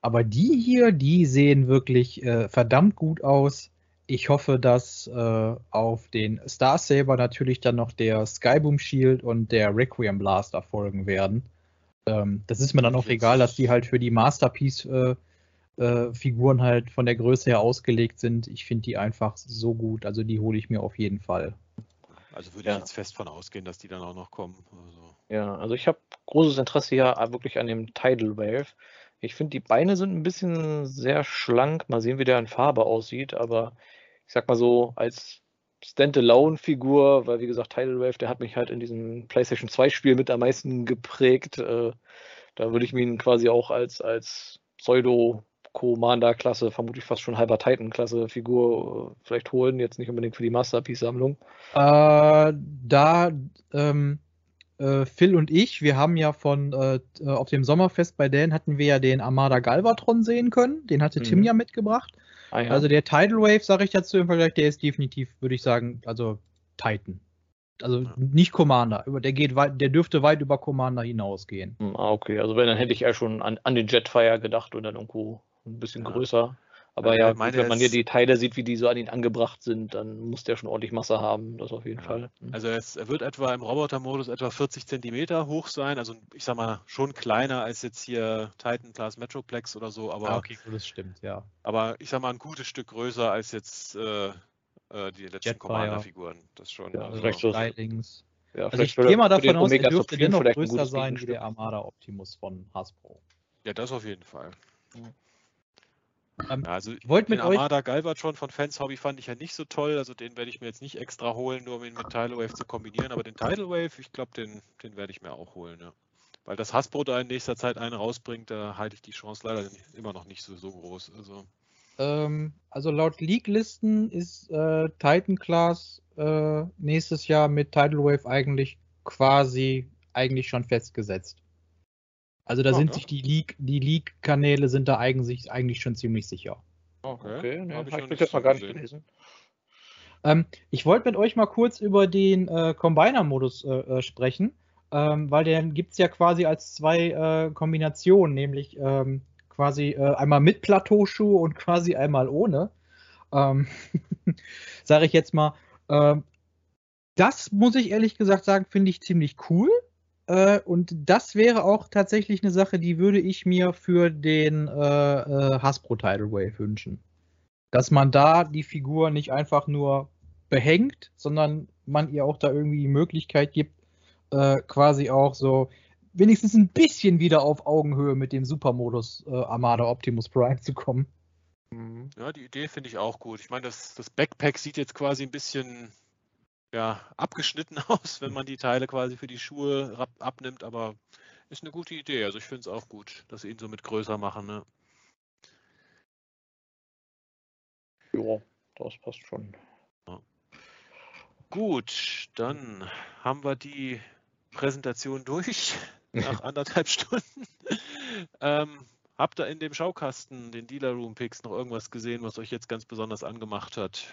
aber die hier, die sehen wirklich äh, verdammt gut aus. Ich hoffe, dass äh, auf den Star Saber natürlich dann noch der Skyboom Shield und der Requiem Blaster folgen werden. Ähm, das ist mir dann auch egal, dass die halt für die Masterpiece äh, äh, Figuren halt von der Größe her ausgelegt sind. Ich finde die einfach so gut. Also die hole ich mir auf jeden Fall. Also würde ja. ich jetzt fest von ausgehen, dass die dann auch noch kommen. Also. Ja, also ich habe großes Interesse hier wirklich an dem Tidal Wave. Ich finde, die Beine sind ein bisschen sehr schlank. Mal sehen, wie der in Farbe aussieht. Aber ich sag mal so, als Standalone-Figur, weil wie gesagt, Tidal Wave, der hat mich halt in diesem PlayStation 2-Spiel mit am meisten geprägt. Äh, da würde ich ihn quasi auch als, als Pseudo-Commander-Klasse, vermutlich fast schon halber Titan-Klasse-Figur äh, vielleicht holen. Jetzt nicht unbedingt für die Masterpiece-Sammlung. Äh, da ähm, äh, Phil und ich, wir haben ja von äh, auf dem Sommerfest bei Dan hatten wir ja den Armada Galvatron sehen können. Den hatte mhm. Tim ja mitgebracht. Ah, ja. Also der Tidal Wave, sage ich dazu im Vergleich, der ist definitiv, würde ich sagen, also Titan. Also nicht Commander, der geht weit, der dürfte weit über Commander hinausgehen. Hm, ah, okay. Also wenn, dann hätte ich ja schon an, an den Jetfire gedacht und dann irgendwo ein bisschen ja. größer. Aber ja, ja wenn man hier die Teile sieht, wie die so an ihn angebracht sind, dann muss der schon ordentlich Masse haben, das auf jeden ja. Fall. Mhm. Also es, er wird etwa im Robotermodus etwa 40 Zentimeter hoch sein, also ich sag mal schon kleiner als jetzt hier Titan Class Metroplex oder so, aber ah, okay, das stimmt, ja. Aber ich sag mal ein gutes Stück größer als jetzt äh, äh, die letzten Commander-Figuren. Das schon. Ja, also vielleicht so links. Ja, also ich gehe mal davon aus, er dürfte dennoch größer sein wie der Armada Optimus von Hasbro. Ja, das auf jeden Fall. Mhm. Ähm, also ich wollte mit Armada euch... Galvatron von Fans Hobby fand ich ja nicht so toll, also den werde ich mir jetzt nicht extra holen, nur um ihn mit Tidal Wave zu kombinieren, aber den Tidal Wave, ich glaube, den, den werde ich mir auch holen, ja. Weil das Hasbro da in nächster Zeit einen rausbringt, da halte ich die Chance leider immer noch nicht so, so groß. Also, ähm, also laut League-Listen ist äh, Titan Class äh, nächstes Jahr mit Tidal Wave eigentlich quasi eigentlich schon festgesetzt. Also da oh, sind sich die League, die League-Kanäle sind da eigentlich, eigentlich schon ziemlich sicher. Okay, okay ne, habe ich, ich das mal gar nicht gelesen. Ähm, ich wollte mit euch mal kurz über den äh, Combiner-Modus äh, äh sprechen, ähm, weil den gibt es ja quasi als zwei äh, Kombinationen, nämlich ähm, quasi äh, einmal mit Plateauschuhe und quasi einmal ohne. Ähm, <laughs> Sage ich jetzt mal. Ähm, das muss ich ehrlich gesagt sagen, finde ich ziemlich cool. Äh, und das wäre auch tatsächlich eine Sache, die würde ich mir für den äh, äh, Hasbro Tidal Wave wünschen. Dass man da die Figur nicht einfach nur behängt, sondern man ihr auch da irgendwie die Möglichkeit gibt, äh, quasi auch so wenigstens ein bisschen wieder auf Augenhöhe mit dem Supermodus Armada Optimus Prime zu kommen. Mhm. Ja, die Idee finde ich auch gut. Ich meine, das, das Backpack sieht jetzt quasi ein bisschen ja, abgeschnitten <laughs> aus, wenn man die Teile quasi für die Schuhe abnimmt, aber ist eine gute Idee. Also ich finde es auch gut, dass sie ihn so mit größer machen. Ne? Ja, das passt schon. Ja. Gut, dann haben wir die Präsentation durch <laughs> nach anderthalb Stunden. ähm, habt ihr in dem Schaukasten, den Dealer Room Picks, noch irgendwas gesehen, was euch jetzt ganz besonders angemacht hat?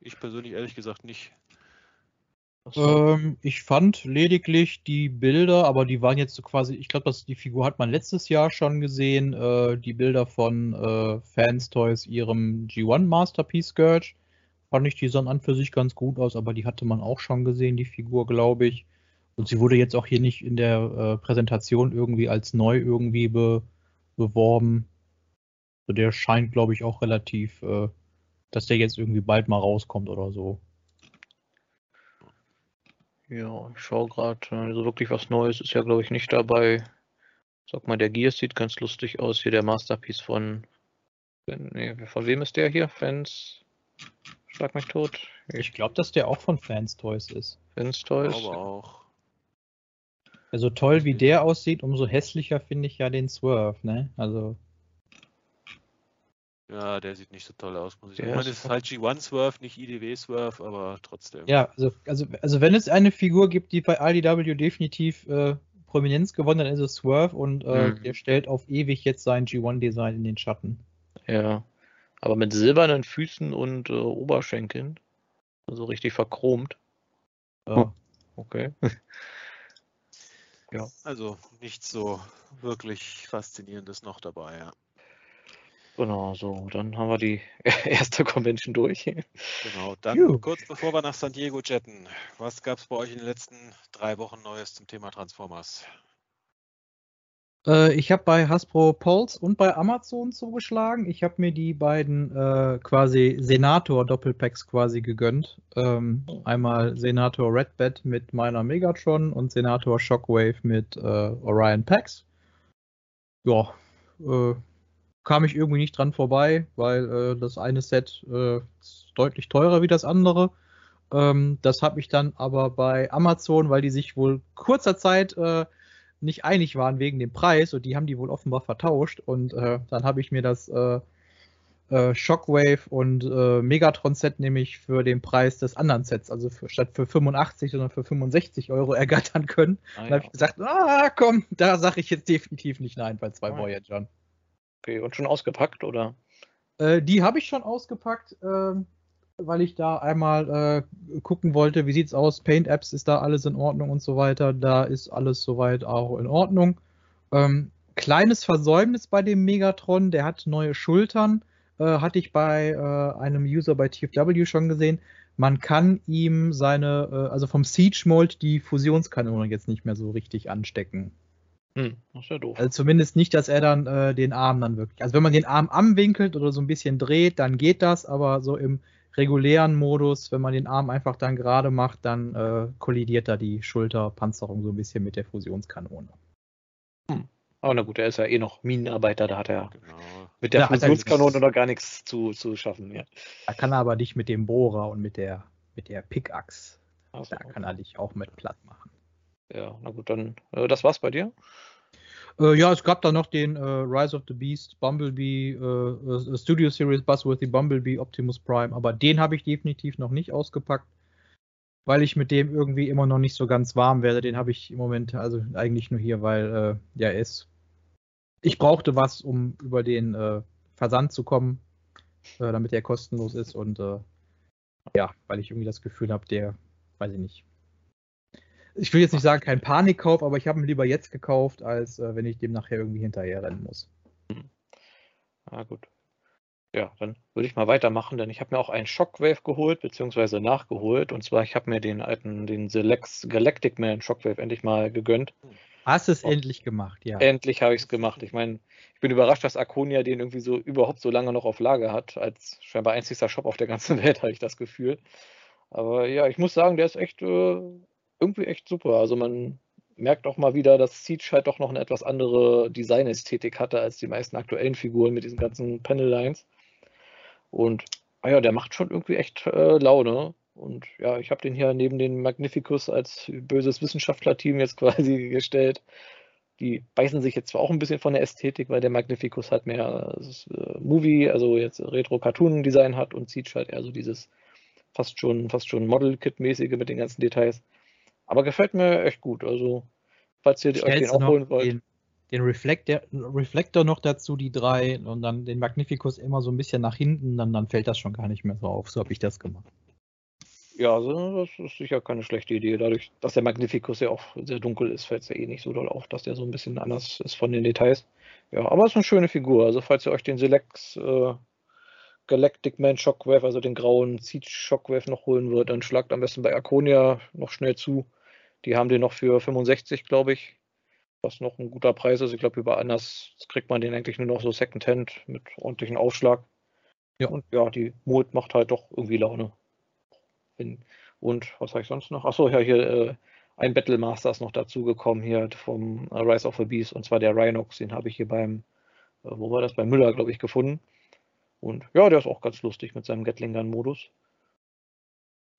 Ich persönlich ehrlich gesagt nicht. Ähm, ich fand lediglich die Bilder, aber die waren jetzt so quasi, ich glaube, die Figur hat man letztes Jahr schon gesehen, äh, die Bilder von äh, Fans Toys, ihrem G1 Masterpiece Scourge. Fand ich, die sahen an für sich ganz gut aus, aber die hatte man auch schon gesehen, die Figur, glaube ich. Und sie wurde jetzt auch hier nicht in der äh, Präsentation irgendwie als neu irgendwie be beworben. Also der scheint, glaube ich, auch relativ, äh, dass der jetzt irgendwie bald mal rauskommt oder so. Ja, ich schaue gerade, also wirklich was Neues ist ja, glaube ich, nicht dabei. Sag mal, der Gears sieht ganz lustig aus. Hier der Masterpiece von. Nee, von wem ist der hier? Fans. Schlag mich tot. Ich, ich glaube, dass der auch von Fans Toys ist. Fans Toys. Aber auch. Also toll wie der aussieht, umso hässlicher finde ich ja den Swerve, ne? Also. Ja, der sieht nicht so toll aus, muss ich sagen. Ich meine, es ist halt G1 Swerve, nicht IDW Swerve, aber trotzdem. Ja, also, also, also wenn es eine Figur gibt, die bei IDW definitiv äh, Prominenz gewonnen hat, dann ist es Swerve und äh, mhm. der stellt auf ewig jetzt sein G1-Design in den Schatten. Ja, aber mit silbernen Füßen und äh, Oberschenkeln. Also richtig verchromt. Ja. Okay. <laughs> ja. Also nichts so wirklich Faszinierendes noch dabei, ja. Genau, so, dann haben wir die <laughs> erste Convention durch. Genau, dann Juh. kurz bevor wir nach San Diego jetten, was gab es bei euch in den letzten drei Wochen Neues zum Thema Transformers? Äh, ich habe bei Hasbro Pulse und bei Amazon zugeschlagen. Ich habe mir die beiden äh, quasi Senator-Doppelpacks quasi gegönnt. Ähm, einmal Senator Redbat mit meiner Megatron und Senator Shockwave mit äh, Orion Packs. Ja, äh, kam ich irgendwie nicht dran vorbei, weil äh, das eine Set äh, ist deutlich teurer wie das andere. Ähm, das habe ich dann aber bei Amazon, weil die sich wohl kurzer Zeit äh, nicht einig waren wegen dem Preis und die haben die wohl offenbar vertauscht und äh, dann habe ich mir das äh, äh, Shockwave und äh, Megatron Set nämlich für den Preis des anderen Sets, also für, statt für 85, sondern für 65 Euro ergattern können. Ah, dann habe ich gesagt, ah komm, da sage ich jetzt definitiv nicht nein bei zwei ah, Voyagern. Okay, und schon ausgepackt oder? Äh, die habe ich schon ausgepackt. Ähm, weil ich da einmal äh, gucken wollte, wie sieht's aus, Paint-Apps, ist da alles in Ordnung und so weiter. Da ist alles soweit auch in Ordnung. Ähm, kleines Versäumnis bei dem Megatron, der hat neue Schultern, äh, hatte ich bei äh, einem User bei TFW schon gesehen. Man kann ihm seine, äh, also vom Siege Mold die Fusionskanone jetzt nicht mehr so richtig anstecken. Hm, das ist ja doof. Also zumindest nicht, dass er dann äh, den Arm dann wirklich. Also wenn man den Arm anwinkelt oder so ein bisschen dreht, dann geht das, aber so im regulären Modus, wenn man den Arm einfach dann gerade macht, dann äh, kollidiert da die Schulterpanzerung so ein bisschen mit der Fusionskanone. Hm. Aber na gut, er ist ja eh noch Minenarbeiter, da hat er genau. mit der da Fusionskanone noch gar nichts zu, zu schaffen. Ja. Da kann er aber dich mit dem Bohrer und mit der, mit der Pickaxe, so, da kann er dich auch mit platt machen. Ja, na gut, dann äh, das war's bei dir? Äh, ja, es gab da noch den äh, Rise of the Beast, Bumblebee, äh, äh, Studio Series Buzzworthy Bumblebee, Optimus Prime, aber den habe ich definitiv noch nicht ausgepackt, weil ich mit dem irgendwie immer noch nicht so ganz warm werde. Den habe ich im Moment also eigentlich nur hier, weil äh, ja, ist. Ich brauchte was, um über den äh, Versand zu kommen, damit er kostenlos ist und ja, weil ich irgendwie das Gefühl habe, der, weiß ich nicht, ich will jetzt nicht sagen, kein Panikkauf, aber ich habe ihn lieber jetzt gekauft, als äh, wenn ich dem nachher irgendwie hinterher rennen muss. Hm. Ah, gut. Ja, dann würde ich mal weitermachen, denn ich habe mir auch einen Shockwave geholt, beziehungsweise nachgeholt. Und zwar, ich habe mir den alten, den Selex Galactic Man Shockwave endlich mal gegönnt. Hast es endlich gemacht, ja. Endlich habe ich es gemacht. Ich meine, ich bin überrascht, dass Arconia den irgendwie so überhaupt so lange noch auf Lager hat. Als scheinbar einzigster Shop auf der ganzen <laughs> Welt, habe ich das Gefühl. Aber ja, ich muss sagen, der ist echt äh, irgendwie echt super. Also man merkt auch mal wieder, dass Siege halt doch noch eine etwas andere Designästhetik hatte als die meisten aktuellen Figuren mit diesen ganzen Panel-Lines. Und ah ja, der macht schon irgendwie echt äh, Laune. Und ja, ich habe den hier neben den Magnificus als böses Wissenschaftlerteam jetzt <laughs> quasi gestellt. Die beißen sich jetzt zwar auch ein bisschen von der Ästhetik, weil der Magnificus halt mehr äh, Movie, also jetzt Retro-Cartoon-Design hat und Siege halt eher so dieses fast schon, fast schon Model-Kit-mäßige mit den ganzen Details. Aber gefällt mir echt gut. Also, falls ihr euch den auch holen wollt. Den, den Reflektor, Reflektor noch dazu, die drei, und dann den Magnificus immer so ein bisschen nach hinten, dann, dann fällt das schon gar nicht mehr so auf. So habe ich das gemacht. Ja, also das ist sicher keine schlechte Idee. Dadurch, dass der Magnificus ja auch sehr dunkel ist, fällt es ja eh nicht so doll auf, dass der so ein bisschen anders ist von den Details. Ja, aber es ist eine schöne Figur. Also falls ihr euch den Selects äh, Galactic Man Shockwave, also den grauen Siege Shockwave noch holen wollt, dann schlagt am besten bei Arconia noch schnell zu. Die haben den noch für 65, glaube ich. Was noch ein guter Preis ist. Ich glaube, über anders kriegt man den eigentlich nur noch so Secondhand mit ordentlichen Aufschlag. Ja. Und ja, die Mut macht halt doch irgendwie Laune. Und was habe ich sonst noch? Achso, ja, hier äh, ein Battle Master ist noch dazugekommen hier vom Rise of the Beast und zwar der Rhinox. Den habe ich hier beim, äh, wo war das? Bei Müller, glaube ich, gefunden. Und ja, der ist auch ganz lustig mit seinem Gatling Gun Modus.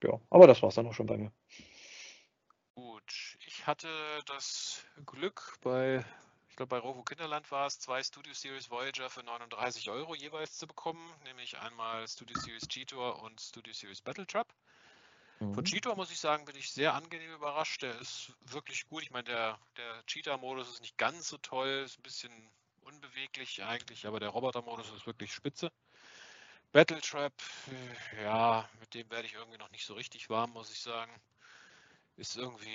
Ja, aber das war es dann auch schon bei mir hatte das Glück bei, ich glaube bei Rovo Kinderland war es, zwei Studio Series Voyager für 39 Euro jeweils zu bekommen, nämlich einmal Studio Series Cheetor und Studio Series Battle Trap. Mhm. Von Cheetor muss ich sagen, bin ich sehr angenehm überrascht. Der ist wirklich gut. Ich meine, der, der Cheetah-Modus ist nicht ganz so toll, ist ein bisschen unbeweglich eigentlich, aber der Roboter-Modus ist wirklich spitze. Battle Trap, äh, ja, mit dem werde ich irgendwie noch nicht so richtig warm, muss ich sagen ist irgendwie,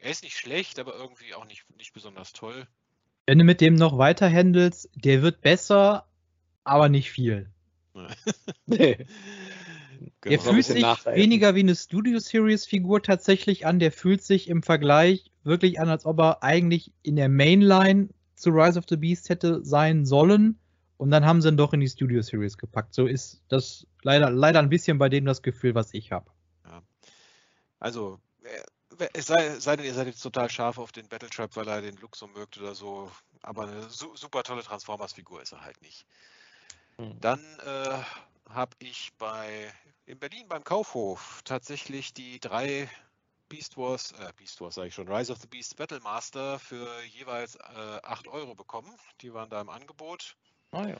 er ist nicht schlecht, aber irgendwie auch nicht, nicht besonders toll. Wenn du mit dem noch weiter handelst, der wird besser, aber nicht viel. nee. <laughs> Der fühlt sich weniger wie eine Studio Series Figur tatsächlich an. Der fühlt sich im Vergleich wirklich an, als ob er eigentlich in der Mainline zu Rise of the Beast hätte sein sollen. Und dann haben sie ihn doch in die Studio Series gepackt. So ist das leider, leider ein bisschen bei dem das Gefühl, was ich habe. Ja. Also, es sei, sei, denn, ihr seid jetzt total scharf auf den Battle Trap, weil er den Look so mögt oder so. Aber eine su super tolle Transformers-Figur ist er halt nicht. Hm. Dann äh, habe ich bei in Berlin beim Kaufhof tatsächlich die drei Beast Wars, äh, Beast Wars sage ich schon, Rise of the Beast Battle Master für jeweils äh, 8 Euro bekommen. Die waren da im Angebot. Oh ja.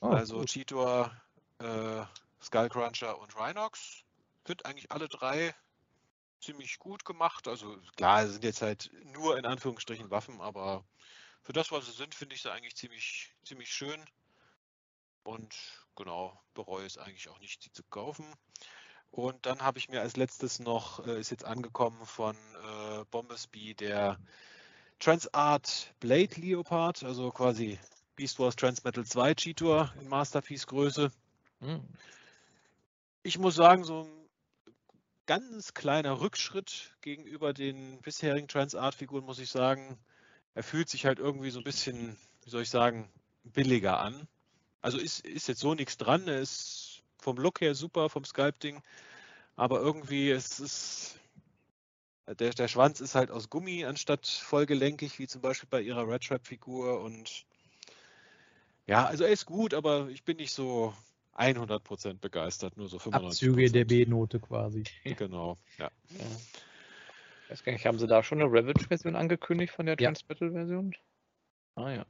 Oh, also gut. Cheetor, äh, Skullcruncher und Rhinox. Sind eigentlich alle drei ziemlich gut gemacht. Also klar, sind jetzt halt nur in Anführungsstrichen Waffen, aber für das, was sie sind, finde ich sie eigentlich ziemlich, ziemlich schön. Und genau, bereue es eigentlich auch nicht, sie zu kaufen. Und dann habe ich mir als letztes noch, äh, ist jetzt angekommen von äh, Bombasby der Transart Blade Leopard, also quasi Beast Wars Transmetal 2 Cheetor in Masterpiece Größe. Mhm. Ich muss sagen, so ein ganz kleiner Rückschritt gegenüber den bisherigen Transart-Figuren, muss ich sagen. Er fühlt sich halt irgendwie so ein bisschen, wie soll ich sagen, billiger an. Also ist, ist jetzt so nichts dran. Er ist vom Look her super, vom Sculpting. Aber irgendwie ist es. Der, der Schwanz ist halt aus Gummi anstatt vollgelenkig, wie zum Beispiel bei ihrer Red Trap-Figur. Und ja, also er ist gut, aber ich bin nicht so 100% begeistert, nur so 95%. Abzüge der B-Note quasi. <laughs> Genau, ja. ja. Ich weiß gar nicht, haben sie da schon eine Ravage-Version angekündigt von der ja. Transmetal-Version? Ah ja.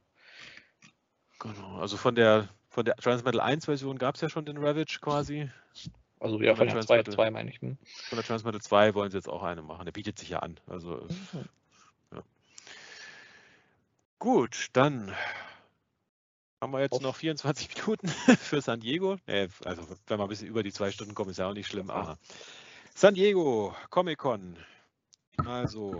Genau, also von der von der Transmetal 1-Version gab es ja schon den Ravage quasi. Also ja, von, von der 2, 2 meine ich. Hm. Von der Transmetal 2 wollen sie jetzt auch eine machen. Der bietet sich ja an. Also mhm. ja. Gut, dann haben wir jetzt Auf. noch 24 <laughs> Minuten für San Diego. Äh, also, wenn wir ein bisschen über die zwei Stunden kommen, ist ja auch nicht schlimm. Aber San Diego, Comic-Con. Also,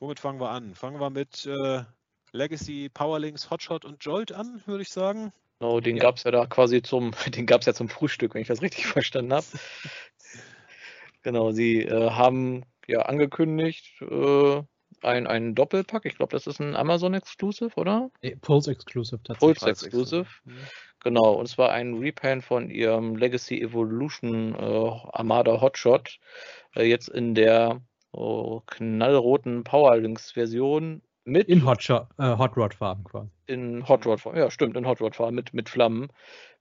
womit fangen wir an? Fangen wir mit äh, Legacy, Powerlinks, Hotshot und Jolt an, würde ich sagen. Genau, den ja. gab es ja da quasi zum, <laughs> den gab es ja zum Frühstück, wenn ich das richtig <laughs> verstanden habe. genau, sie äh, haben ja angekündigt, äh, ein, ein Doppelpack. Ich glaube, das ist ein Amazon Exclusive, oder? Nee, Pulse Exclusive tatsächlich. Pulse Exclusive. Genau, und zwar ein Repaint von ihrem Legacy Evolution äh, Armada Hotshot. Äh, jetzt in der oh, knallroten Powerlinks-Version mit. In Hotshot, äh, Hot Rod Farben quasi. In Hot Rod Farben, ja, stimmt, in Hot Rod Farben mit, mit Flammen.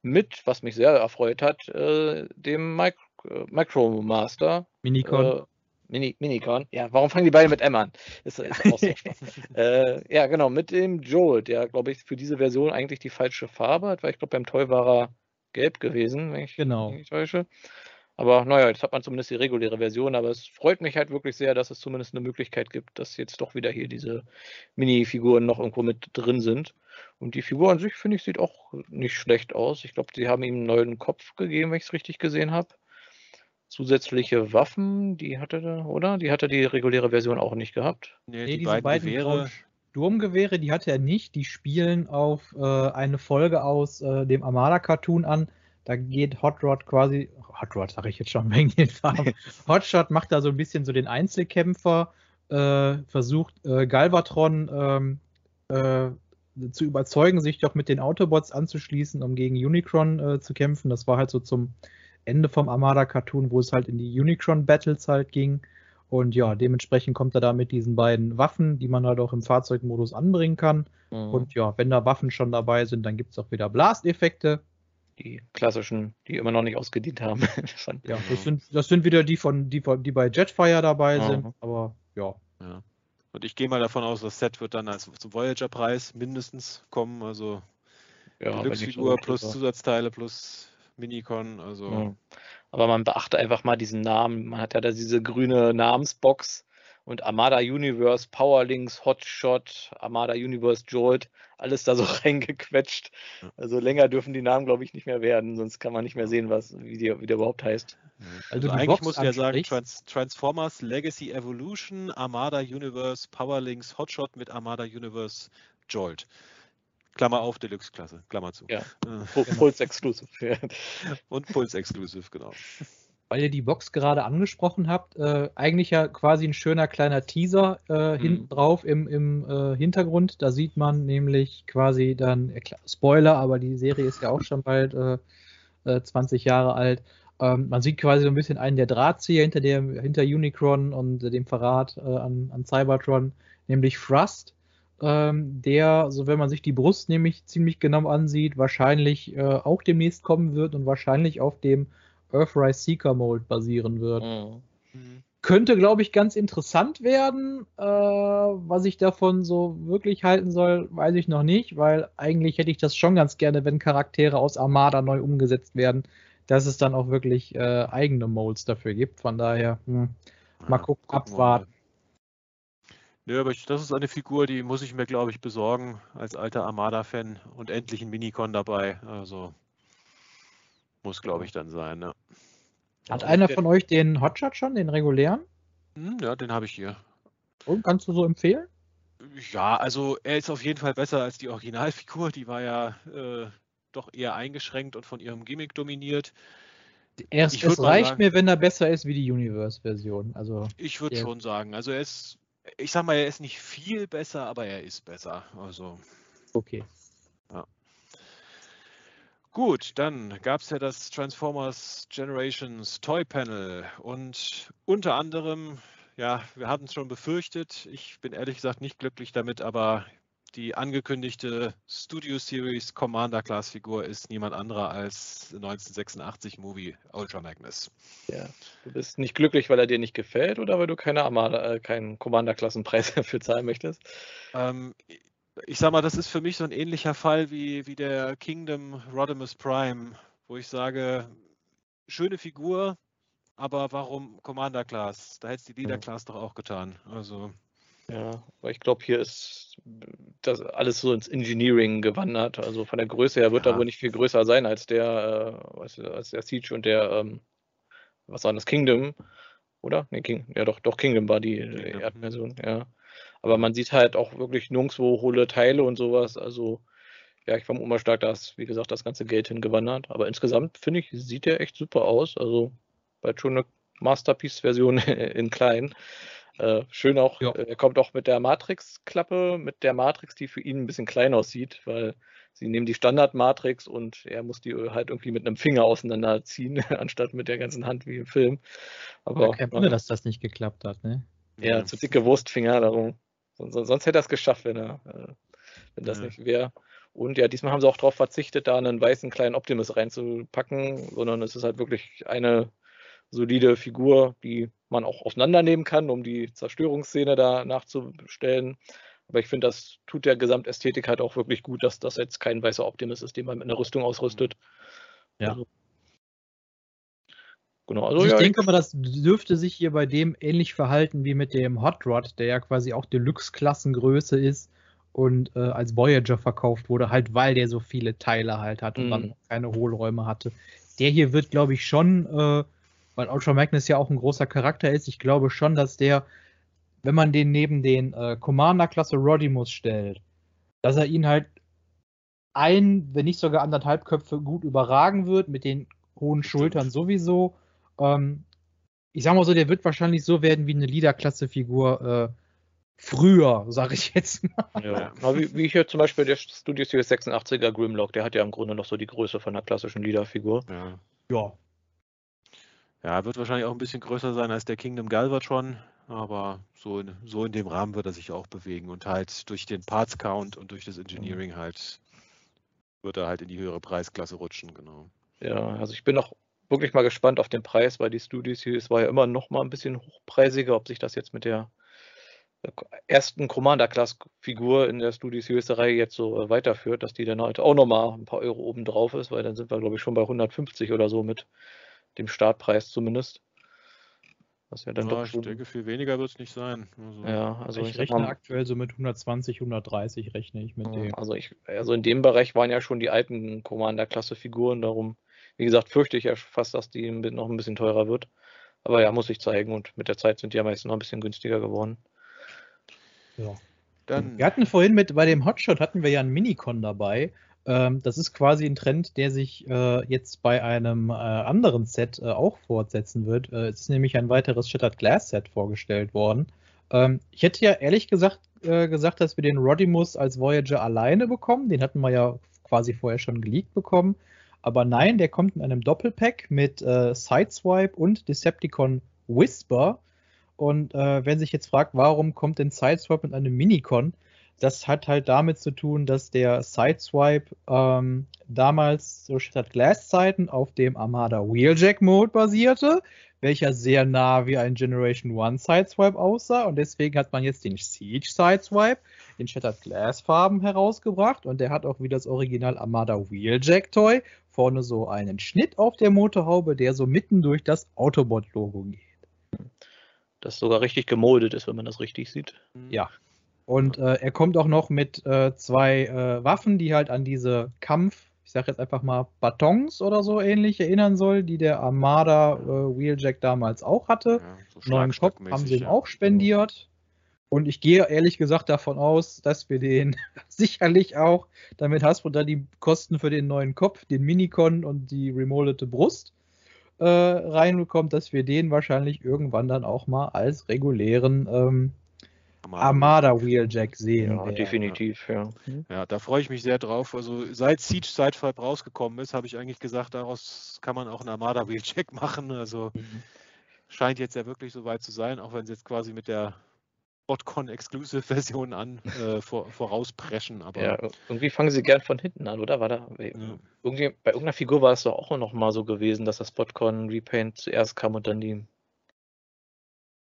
Mit, was mich sehr erfreut hat, äh, dem Mic äh, Micro Master. Minicon. Mini, Minicon. Ja, warum fangen die beide mit M an? Ist, ist auch so <laughs> äh, ja, genau, mit dem Joel, der, glaube ich, für diese Version eigentlich die falsche Farbe hat, weil ich glaube, beim Toy war er gelb gewesen, wenn ich genau. mich täusche. Aber naja, jetzt hat man zumindest die reguläre Version, aber es freut mich halt wirklich sehr, dass es zumindest eine Möglichkeit gibt, dass jetzt doch wieder hier diese Mini-Figuren noch irgendwo mit drin sind. Und die Figur an sich, finde ich, sieht auch nicht schlecht aus. Ich glaube, die haben ihm einen neuen Kopf gegeben, wenn ich es richtig gesehen habe zusätzliche Waffen, die hatte er, oder? Die hatte die reguläre Version auch nicht gehabt. Nee, die diese beiden, beiden Gewehre. Sturmgewehre, die hatte er nicht. Die spielen auf äh, eine Folge aus äh, dem Armada-Cartoon an. Da geht Hot Rod quasi, Hot Rod sage ich jetzt schon <laughs> wegen den Farben. <laughs> Hotshot macht da so ein bisschen so den Einzelkämpfer, äh, versucht äh, Galvatron ähm, äh, zu überzeugen, sich doch mit den Autobots anzuschließen, um gegen Unicron äh, zu kämpfen. Das war halt so zum Ende vom Armada-Cartoon, wo es halt in die Unicron-Battles halt ging. Und ja, dementsprechend kommt er da mit diesen beiden Waffen, die man halt auch im Fahrzeugmodus anbringen kann. Mhm. Und ja, wenn da Waffen schon dabei sind, dann gibt es auch wieder Blast-Effekte. Die klassischen, die immer noch nicht ausgedient haben. <laughs> ja, das sind, das sind wieder die von, die von, die bei Jetfire dabei mhm. sind, aber ja. ja. Und ich gehe mal davon aus, das Set wird dann als zum Voyager-Preis mindestens kommen. Also ja, Deluxe-Figur plus Zusatzteile plus Minicon, also. Ja. Aber man beachte einfach mal diesen Namen. Man hat ja da diese grüne Namensbox und Armada Universe, Powerlinks, Hotshot, Armada Universe Jolt, alles da so <laughs> reingequetscht. Also länger dürfen die Namen, glaube ich, nicht mehr werden, sonst kann man nicht mehr sehen, was, wie, die, wie der überhaupt heißt. Also, also eigentlich muss ich ja sagen, Trans Transformers Legacy Evolution, Armada Universe, Powerlinks, Hotshot mit Armada Universe Jolt. Klammer auf, Deluxe-Klasse, Klammer zu. Ja, äh, Puls Exclusive. <laughs> Und Puls Exclusive, genau. weil ihr die Box gerade angesprochen habt, äh, eigentlich ja quasi ein schöner kleiner Teaser äh, mhm. hinten drauf im, im äh, Hintergrund. Da sieht man nämlich quasi dann, äh, Spoiler, aber die Serie ist ja auch schon bald 20 äh, Jahre alt. Ähm, man sieht quasi so ein bisschen einen der Drahtzieher hinter, der, hinter Unicron und dem Verrat an, an Cybertron, nämlich Thrust ähm, der, so wenn man sich die Brust nämlich ziemlich genau ansieht, wahrscheinlich äh, auch demnächst kommen wird und wahrscheinlich auf dem Earthrise Seeker Mold basieren wird. Mhm. mhm. Könnte, glaube ich, ganz interessant werden. Äh, was ich davon so wirklich halten soll, weiß ich noch nicht, weil eigentlich hätte ich das schon ganz gerne, wenn Charaktere aus Armada neu umgesetzt werden, dass es dann auch wirklich äh, eigene Molds dafür gibt. Von daher, hm, mal ja, gucken, abwarten. Nö, aber ich, das ist eine Figur, die muss ich mir, glaube ich, besorgen als alter Armada-Fan und endlich ein Minicon dabei. Also muss, glaube ich, dann sein. Ne? Hat einer von euch den Hotshot schon, den regulären? Hm, ja, den habe ich hier. Und kannst du so empfehlen? Ja, also er ist auf jeden Fall besser als die Originalfigur. Die war ja äh, doch eher eingeschränkt und von ihrem Gimmick dominiert. Er, es reicht sagen, mir, wenn er besser ist wie die Universe-Version. Also, ich würde schon sagen. Also er ist ich sag mal, er ist nicht viel besser, aber er ist besser. Also. Okay. Ja. Gut, dann gab es ja das Transformers Generations Toy Panel und unter anderem, ja, wir hatten es schon befürchtet, ich bin ehrlich gesagt nicht glücklich damit, aber die angekündigte Studio Series Commander Class Figur ist niemand anderer als 1986 Movie Ultra Magnus. Ja, du bist nicht glücklich, weil er dir nicht gefällt oder weil du keine Armada, äh, keinen Commander Klassenpreis <laughs> dafür zahlen möchtest? Ähm, ich sag mal, das ist für mich so ein ähnlicher Fall wie, wie der Kingdom Rodimus Prime, wo ich sage, schöne Figur, aber warum Commander Class? Da hätte es die Leader Class doch auch getan. Also. Ja, aber ich glaube, hier ist das alles so ins Engineering gewandert. Also von der Größe her wird ja. er wohl nicht viel größer sein als der, äh, als der Siege und der, ähm, was war das, Kingdom, oder? Nee, King, ja doch, doch Kingdom war die Kingdom. Erdversion, ja. Aber man sieht halt auch wirklich nirgendwo hohle Teile und sowas. Also, ja, ich vermute mal stark, dass, wie gesagt, das ganze Geld hingewandert. Aber insgesamt finde ich, sieht der echt super aus. Also, bald schon eine Masterpiece-Version <laughs> in klein. Äh, schön auch, ja. Äh, er kommt auch mit der Matrix-Klappe, mit der Matrix, die für ihn ein bisschen klein aussieht, weil sie nehmen die Standard-Matrix und er muss die halt irgendwie mit einem Finger auseinanderziehen, <laughs> anstatt mit der ganzen Hand wie im Film. Aber ja, kein Wunder, dass das nicht geklappt hat, ne? Ja, zu dicke Wurstfinger darum. Sonst, sonst hätte er es geschafft, wenn er, äh, wenn das ja. nicht wäre. Und ja, diesmal haben sie auch darauf verzichtet, da einen weißen kleinen Optimus reinzupacken, sondern es ist halt wirklich eine solide Figur, die man auch auseinandernehmen kann, um die Zerstörungsszene da nachzustellen. Aber ich finde, das tut der Gesamtästhetik halt auch wirklich gut, dass das jetzt kein weißer Optimus ist, den man mit einer Rüstung ausrüstet. Ja. Also, genau, also, also ich ja, denke mal, das dürfte sich hier bei dem ähnlich verhalten wie mit dem Hot Rod, der ja quasi auch Deluxe-Klassengröße ist und äh, als Voyager verkauft wurde, halt weil der so viele Teile halt hat und mm. dann keine Hohlräume hatte. Der hier wird, glaube ich, schon äh, weil Ultra Magnus ja auch ein großer Charakter ist. Ich glaube schon, dass der, wenn man den neben den äh, Commander-Klasse Rodimus stellt, dass er ihn halt ein, wenn nicht sogar anderthalb Köpfe gut überragen wird, mit den hohen Schultern sowieso. Ähm, ich sag mal so, der wird wahrscheinlich so werden wie eine Leader-Klasse-Figur äh, früher, sag ich jetzt mal. Ja, wie, wie hier zum Beispiel der Studio Series 86er Grimlock, der hat ja im Grunde noch so die Größe von einer klassischen Leader-Figur. Ja. ja, ja, wird wahrscheinlich auch ein bisschen größer sein als der Kingdom Galvatron, aber so in, so in dem Rahmen wird er sich auch bewegen und halt durch den Parts Count und durch das Engineering halt wird er halt in die höhere Preisklasse rutschen, genau. Ja, also ich bin auch wirklich mal gespannt auf den Preis, weil die Studio Series war ja immer noch mal ein bisschen hochpreisiger, ob sich das jetzt mit der ersten Commander-Class-Figur in der Studio Series-Reihe jetzt so äh, weiterführt, dass die dann halt auch noch mal ein paar Euro oben drauf ist, weil dann sind wir, glaube ich, schon bei 150 oder so mit dem Startpreis zumindest. Was ja dann ja, doch ich denke, viel weniger wird es nicht sein. Also ja, also ich, ich rechne mal, aktuell so mit 120, 130 rechne ich mit ja, dem. Also ich, also in dem Bereich waren ja schon die alten Commander-Klasse-Figuren, darum, wie gesagt, fürchte ich ja fast, dass die noch ein bisschen teurer wird. Aber ja, muss ich zeigen und mit der Zeit sind die ja meistens noch ein bisschen günstiger geworden. Ja. Dann, wir hatten vorhin mit, bei dem Hotshot hatten wir ja einen Minicon dabei Ähm, das ist quasi ein Trend, der sich äh, jetzt bei einem äh, anderen Set äh, auch fortsetzen wird. Es ist nämlich ein weiteres Shattered Glass Set vorgestellt worden. Ähm, ich hätte ja ehrlich gesagt gesagt, dass wir den Rodimus als Voyager alleine bekommen. Den hatten wir ja quasi vorher schon geleakt bekommen. Aber nein, der kommt in einem Doppelpack mit Sideswipe und Decepticon Whisper. Und äh, wenn sich jetzt fragt, warum kommt denn Sideswipe mit einem Minicon? Das hat halt damit zu tun, dass der Sideswipe ähm, damals so statt Glass-Zeiten auf dem Armada Wheeljack-Mode basierte, welcher sehr nah wie ein Generation 1 Sideswipe aussah. Und deswegen hat man jetzt den Siege Sideswipe in Shattered Glass Farben herausgebracht. Und der hat auch wie das Original Armada Wheeljack Toy vorne so einen Schnitt auf der Motorhaube, der so mitten durch das Autobot-Logo geht. Das sogar richtig gemoldet ist, wenn man das richtig sieht. Ja. Und äh, er kommt auch noch mit äh, zwei äh, Waffen, die halt an diese Kampf, ich sag jetzt einfach mal Batons oder so ähnlich erinnern soll, die der Armada äh, Wheeljack damals auch hatte. Ja, so Neuen Kopf haben sie ihm ja. auch spendiert. Und ich gehe ehrlich gesagt davon aus, dass wir den <laughs> sicherlich auch, damit Hasbro da die Kosten für den neuen Kopf, den Minicon und die remoldete Brust äh, reinbekommt, dass wir den wahrscheinlich irgendwann dann auch mal als regulären ähm, Armada Wheeljack sehen. Ja, definitiv, ja. Ja, da freue ich mich sehr drauf. Also seit Siege Sideswipe rausgekommen ist, habe ich eigentlich gesagt, daraus kann man auch einen Armada Wheeljack <laughs> machen. Also mhm. scheint jetzt ja wirklich so weit zu sein, auch wenn es jetzt quasi mit der BotCon-Exclusive-Version an äh, vor, vorauspreschen. Aber ja, irgendwie fangen sie gern von hinten an, oder? War da ja. irgendwie bei irgendeiner Figur war es doch auch noch mal so gewesen, dass das BotCon Repaint zuerst kam und dann die.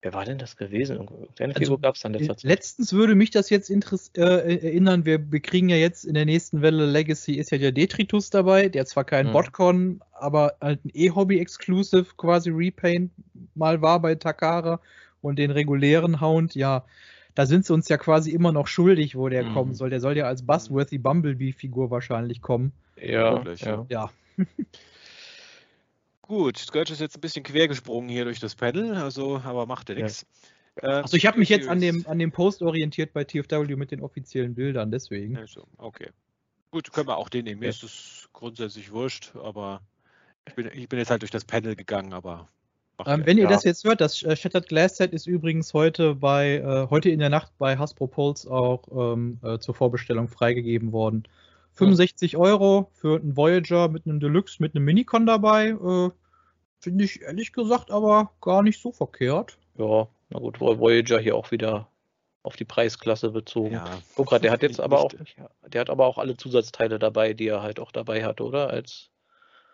Wer war denn das gewesen? Irgendeine also, Figur gab es dann letzter Zeit. Letztens würde mich das jetzt äh, erinnern, wir, wir kriegen ja jetzt in der nächsten Welle Legacy ist ja der Detritus dabei, der zwar kein mhm. BotCon, aber halt ein E-Hobby-Exclusive quasi Repaint mal war bei Takara und den regulären Hound, ja, da sind sie uns ja quasi immer noch schuldig, wo der mhm. kommen soll. Der soll ja als Buzzworthy Bumblebee-Figur wahrscheinlich kommen. Ja, Wirklich, ja. ja. <laughs> Gut, Scourge ist jetzt ein bisschen quer gesprungen hier durch das Panel, also, aber macht ja nichts. Ja. Also ich habe mich jetzt an dem, an dem Post orientiert bei TFW mit den offiziellen Bildern, deswegen. Also, okay. Gut, können wir auch den nehmen. Mir ja. ist es grundsätzlich wurscht, aber ich bin, ich bin jetzt halt durch das Panel gegangen, aber ähm, wenn ihr ja. das jetzt hört, das äh, Shattered Glass Set ist übrigens heute bei äh, heute in der Nacht bei Hasbro Pulse auch ähm, äh, zur Vorbestellung freigegeben worden. 65 ja. Euro für einen Voyager mit einem Deluxe, mit einem Minicon dabei. Äh, Finde ich ehrlich gesagt aber gar nicht so verkehrt. Ja, na gut, Voyager hier auch wieder auf die Preisklasse bezogen. Ja, Guck grad, der hat jetzt aber auch, der hat aber auch alle Zusatzteile dabei, die er halt auch dabei hat, oder? Als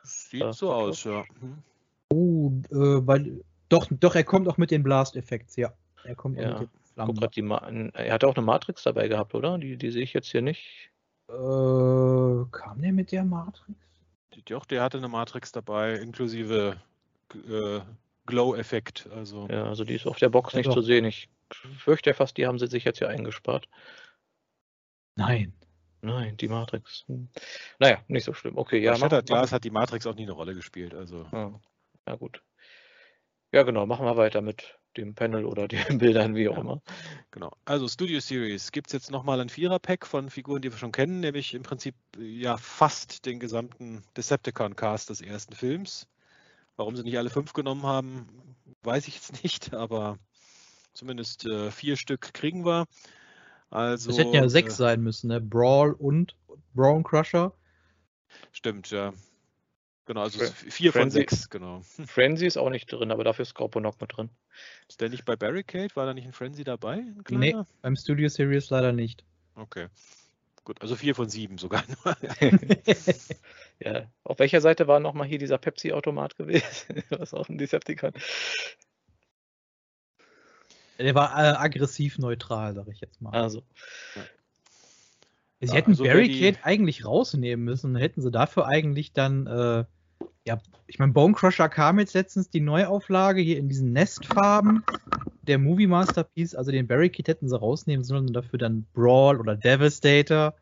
Sieht äh, so aus, ja. Hm. Oh, äh, weil, doch, doch, er kommt auch mit den Blast-Effekts, ja. Er kommt ja. mit den Flammen. Guck grad, er hat auch eine Matrix dabei gehabt, oder? Die, die sehe ich jetzt hier nicht. Äh, kam der mit der Matrix? Doch, der hatte eine Matrix dabei, inklusive äh, Glow-Effekt. Also. Ja, also die ist auf der Box ja, nicht doch. zu sehen. Ich fürchte fast, die haben sie sich jetzt ja eingespart. Nein. Nein, die Matrix. Hm. Naja, nicht so schlimm. Okay, ja. Shattered Glass hat die Matrix auch nie eine Rolle gespielt. Also. Ja. Ja, gut. Ja, genau. Machen wir weiter mit dem Panel oder den <laughs> Bildern, wie auch ja, immer. Genau. Also Studio Series gibt es jetzt nochmal ein Vierer-Pack von Figuren, die wir schon kennen, nämlich im Prinzip ja fast den gesamten Decepticon-Cast des ersten Films. Warum sie nicht alle fünf genommen haben, weiß ich jetzt <laughs> nicht, aber zumindest äh, vier Stück kriegen wir. Also, es hätten ja sechs äh, sein müssen, ne? Brawl und Brown Crusher. Stimmt, ja. Genau, also vier Frenzy, von sechs, genau. <laughs> Frenzy ist auch nicht drin, aber dafür ist Scorponok mit drin. Ist der nicht bei Barricade? War da nicht ein Frenzy dabei? Ein nee, beim Studio Series leider nicht. Okay. Gut, also vier von sieben sogar <laughs> ja, auf welcher Seite war nochmal hier dieser Pepsi-Automat gewesen? <laughs> Was auch ein Decepticon. Der war äh, aggressiv neutral, sag ich jetzt mal. Also. Ja. Sie ja, hätten also Barricade eigentlich rausnehmen müssen. Hätten sie dafür eigentlich dann, äh, ja, ich meine, Bone Crusher kam jetzt letztens die Neuauflage hier in diesen Nestfarben der Movie Masterpiece. Also den Barricade hätten sie rausnehmen sollen und dafür dann Brawl oder Devastator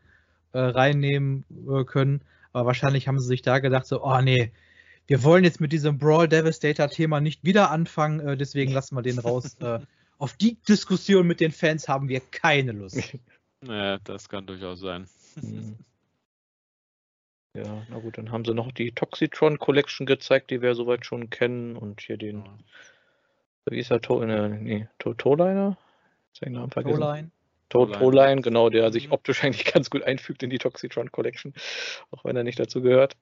äh, reinnehmen äh, können. Aber wahrscheinlich haben sie sich da gedacht, so, oh nee, wir wollen jetzt mit diesem Brawl Devastator Thema nicht wieder anfangen, äh, deswegen lassen wir den raus. <laughs> Äh, auf die Diskussion mit den Fans haben wir keine Lust. <laughs> Ja, das kann durchaus sein. Mhm. <laughs> Ja, na gut, dann haben sie noch die Toxitron Collection gezeigt, die wir soweit schon kennen. Und hier den, ja. wie ist der, to äh, nee, to Toliner? Den Namen vergessen. Toline. Toline, genau, der sich mhm. optisch <laughs> eigentlich ganz gut einfügt in die Toxitron Collection, auch wenn er nicht dazu gehört.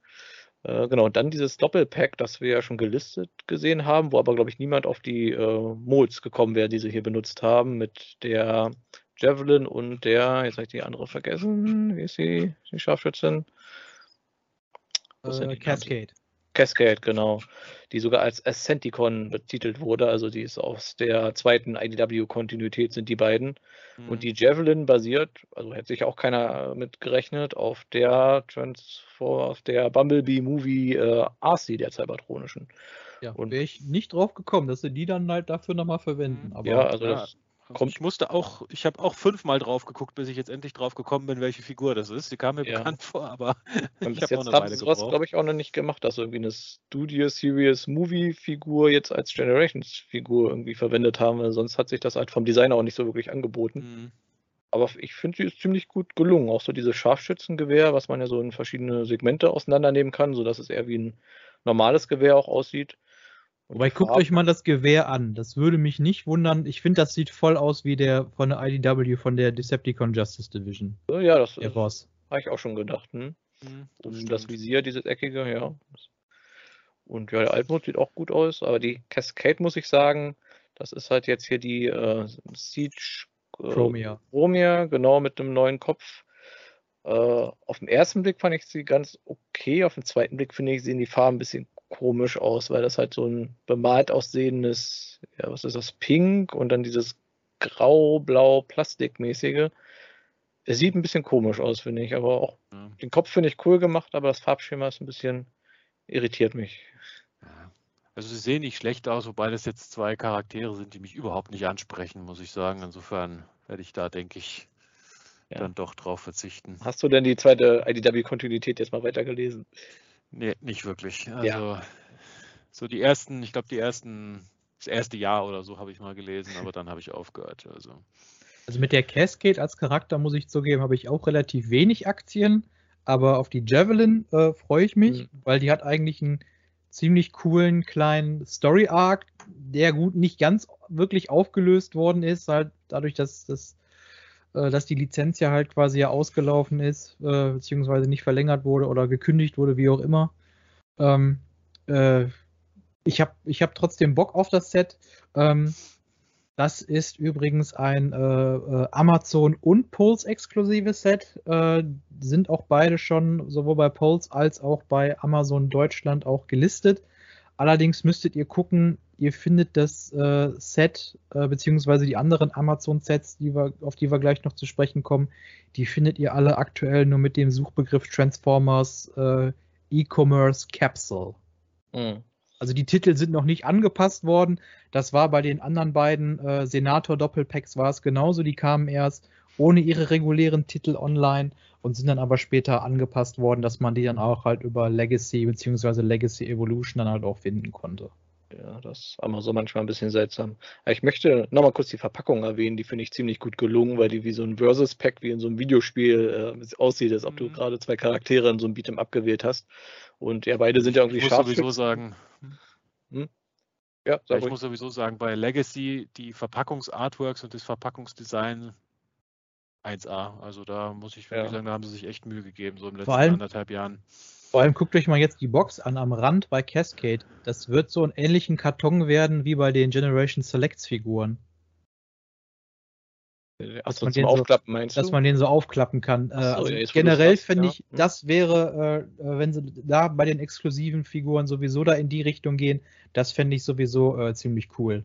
Äh, genau, und dann dieses Doppelpack, das wir ja schon gelistet gesehen haben, wo aber, glaube ich, niemand auf die äh, Molds gekommen wäre, die sie hier benutzt haben, mit der Javelin und der, jetzt habe ich die andere vergessen, wie ist sie, die Scharfschützin? Äh, Cascade. Cascade, genau. Die sogar als Ascenticon betitelt wurde. Also die ist aus der zweiten IDW-Kontinuität sind die beiden. Mhm. Und die Javelin basiert, also hätte sich auch keiner mit gerechnet, auf der Transform, auf der Bumblebee Movie äh, RC der Cybertronischen. Ja, und wäre ich nicht drauf gekommen, dass sie die dann halt dafür nochmal verwenden. Aber ja, also das Kommt. Ich musste auch, ich habe auch fünfmal drauf geguckt, bis ich jetzt endlich drauf gekommen bin, welche Figur das ist. Die kam mir ja. bekannt vor, aber Und <laughs> ich habe auch eine Weile glaube ich, auch noch nicht gemacht, dass irgendwie eine Studio Series Movie Figur jetzt als Generations Figur irgendwie verwendet haben, weil sonst hat sich das halt vom Designer auch nicht so wirklich angeboten. Mhm. Aber ich finde, sie ist ziemlich gut gelungen. Auch so dieses Scharfschützengewehr, was man ja so in verschiedene Segmente auseinandernehmen kann, sodass es eher wie ein normales Gewehr auch aussieht. Wobei, guckt euch mal das Gewehr an. Das würde mich nicht wundern. Ich finde, das sieht voll aus wie der von der IDW, von der Decepticon Justice Division. Ja, das der Boss. Habe ich auch schon gedacht. Hm? Hm, das Und das Visier, dieses eckige, ja. Und ja, der Altmod sieht auch gut aus, aber die Cascade, muss ich sagen, das ist halt jetzt hier die äh, Siege äh, Chromia. Chromia, genau, mit einem neuen Kopf. Äh, auf den ersten Blick fand ich sie ganz okay, auf den zweiten Blick finde ich, sehen die Farben ein bisschen komisch aus, weil das halt so ein bemalt aussehendes, ja, was ist das, Pink und dann dieses grau-blau Plastikmäßige. Es sieht ein bisschen komisch aus, finde ich, aber auch ja. den Kopf finde ich cool gemacht, aber das Farbschema ist ein bisschen irritiert mich. Also sie sehen nicht schlecht aus, wobei das jetzt zwei Charaktere sind, die mich überhaupt nicht ansprechen, muss ich sagen. Insofern werde ich da, denke ich, ja. dann doch drauf verzichten. Hast du denn die zweite IDW-Kontinuität jetzt mal weitergelesen? Nee, nicht wirklich. Also ja. so die ersten, ich glaube die ersten, das erste Jahr oder so habe ich mal gelesen, aber dann habe ich aufgehört. Also. also mit der Cascade als Charakter muss ich zugeben, habe ich auch relativ wenig Aktien, aber auf die Javelin äh, freue ich mich, mhm. weil die hat eigentlich einen ziemlich coolen kleinen Story Arc, der gut nicht ganz wirklich aufgelöst worden ist, halt dadurch, dass das äh, dass die Lizenz ja halt quasi ja ausgelaufen ist, äh, beziehungsweise nicht verlängert wurde oder gekündigt wurde, wie auch immer. Ähm, äh, ich habe ich hab trotzdem Bock auf das Set. Ähm, das ist übrigens ein äh, äh Amazon und Pulse exklusives Set. Sind auch beide schon sowohl bei Pulse als auch bei Amazon Deutschland auch gelistet. Allerdings müsstet ihr gucken, ihr findet das äh, Set äh, beziehungsweise die anderen Amazon-Sets, die auf die wir gleich noch zu sprechen kommen, die findet ihr alle aktuell nur mit dem Suchbegriff Transformers äh, E-Commerce Capsule. Mhm. Also die Titel sind noch nicht angepasst worden. Das war bei den anderen beiden äh, Senator-Doppelpacks war es genauso. Die kamen erst ohne ihre regulären Titel online und sind dann aber später angepasst worden, dass man die dann auch halt über Legacy bzw. Legacy Evolution dann halt auch finden konnte. Ja, das ist immer so manchmal ein bisschen seltsam. Ich möchte nochmal kurz die Verpackung erwähnen, die finde ich ziemlich gut gelungen, weil die wie so ein Versus-Pack, wie in so einem Videospiel äh, aussieht, als ob du mhm. gerade zwei Charaktere in so einem Beat'em abgewählt hast. Und ja, beide sind ja irgendwie scharf. Ich muss sowieso sagen. Hm? Ja, ja, ich muss sowieso sagen, bei Legacy die Verpackungs-Artworks und das Verpackungsdesign 1A. Also da muss ich wirklich ja. sagen, da haben sie sich echt Mühe gegeben, so im letzten allem, anderthalb Jahren. Vor allem guckt euch mal jetzt die Box an am Rand bei Cascade. Das wird so einen ähnlichen Karton werden wie bei den Generation Selects Figuren. Achso, zum Aufklappen so, meinst du? Dass man den so aufklappen kann. So, äh, also ja, generell finde ja. ich, das wäre, äh, äh, wenn sie da bei den exklusiven Figuren sowieso da in die Richtung gehen, das fände ich sowieso äh, ziemlich cool.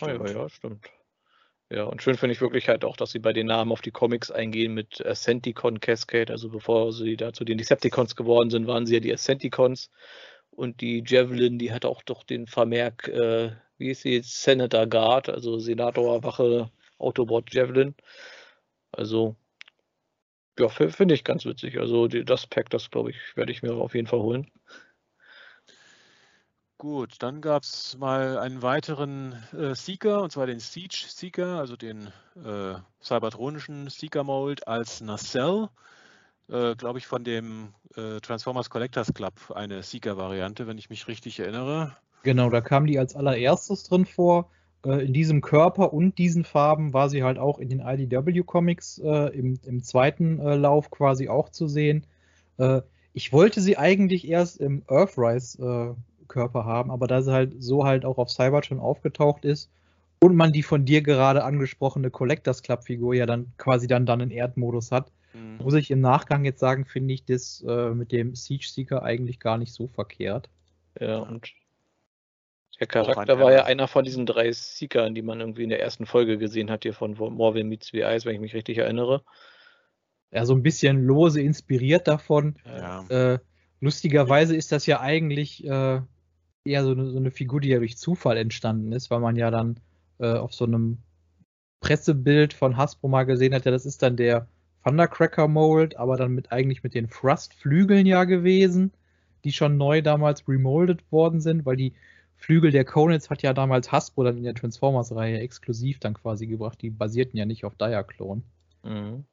Oh, ja, ja, stimmt. Ja, und schön finde ich wirklich halt auch, dass sie bei den Namen auf die Comics eingehen mit Ascenticon Cascade. Also bevor sie da zu den Decepticons geworden sind, waren sie ja die Ascenticons. Und die Javelin, die hat auch doch den Vermerk, äh, wie ist sie, Senator Guard, also Senatorwache Autobot Javelin. Also, ja, finde ich ganz witzig. Also die, das Pack, das glaube ich, werde ich mir auf jeden Fall holen. Gut, dann gab es mal einen weiteren äh, Seeker, und zwar den Siege Seeker, also den äh, cybertronischen Seeker Mold als Nacelle. äh, glaube ich, von dem äh, Transformers Collectors Club eine Seeker-Variante, wenn ich mich richtig erinnere. Genau, da kam die als allererstes drin vor. Äh, in diesem Körper und diesen Farben war sie halt auch in den IDW-Comics äh, im, im, zweiten äh, Lauf quasi auch zu sehen. Äh, ich wollte sie eigentlich erst im Earthrise-Körper haben, aber da sie halt so halt auch auf Cybertron aufgetaucht ist und man die von dir gerade angesprochene Collectors Club-Figur ja dann quasi dann, dann in Erdmodus hat, mhm. muss ich im Nachgang jetzt sagen, finde ich das äh, mit dem Siege Seeker eigentlich gar nicht so verkehrt. Ja, und der Charakter war ja einer von diesen drei Seekern, die man irgendwie in der ersten Folge gesehen hat, hier von Morville Meets the Ice, wenn ich mich richtig erinnere. Ja, so ein bisschen lose inspiriert davon. Ja. Äh, lustigerweise ist das ja eigentlich äh, eher so eine, so eine, Figur, die ja durch Zufall entstanden ist, weil man ja dann äh, auf so einem Pressebild von Hasbro mal gesehen hat, ja, das ist dann der Thundercracker Mold, aber dann mit eigentlich mit den Thrust-Flügeln ja gewesen, die schon neu damals remoldet worden sind, weil die Flügel der Conets hat ja damals Hasbro dann in der Transformers-Reihe exklusiv dann quasi gebracht. Die basierten ja nicht auf Diaclone. Mhm.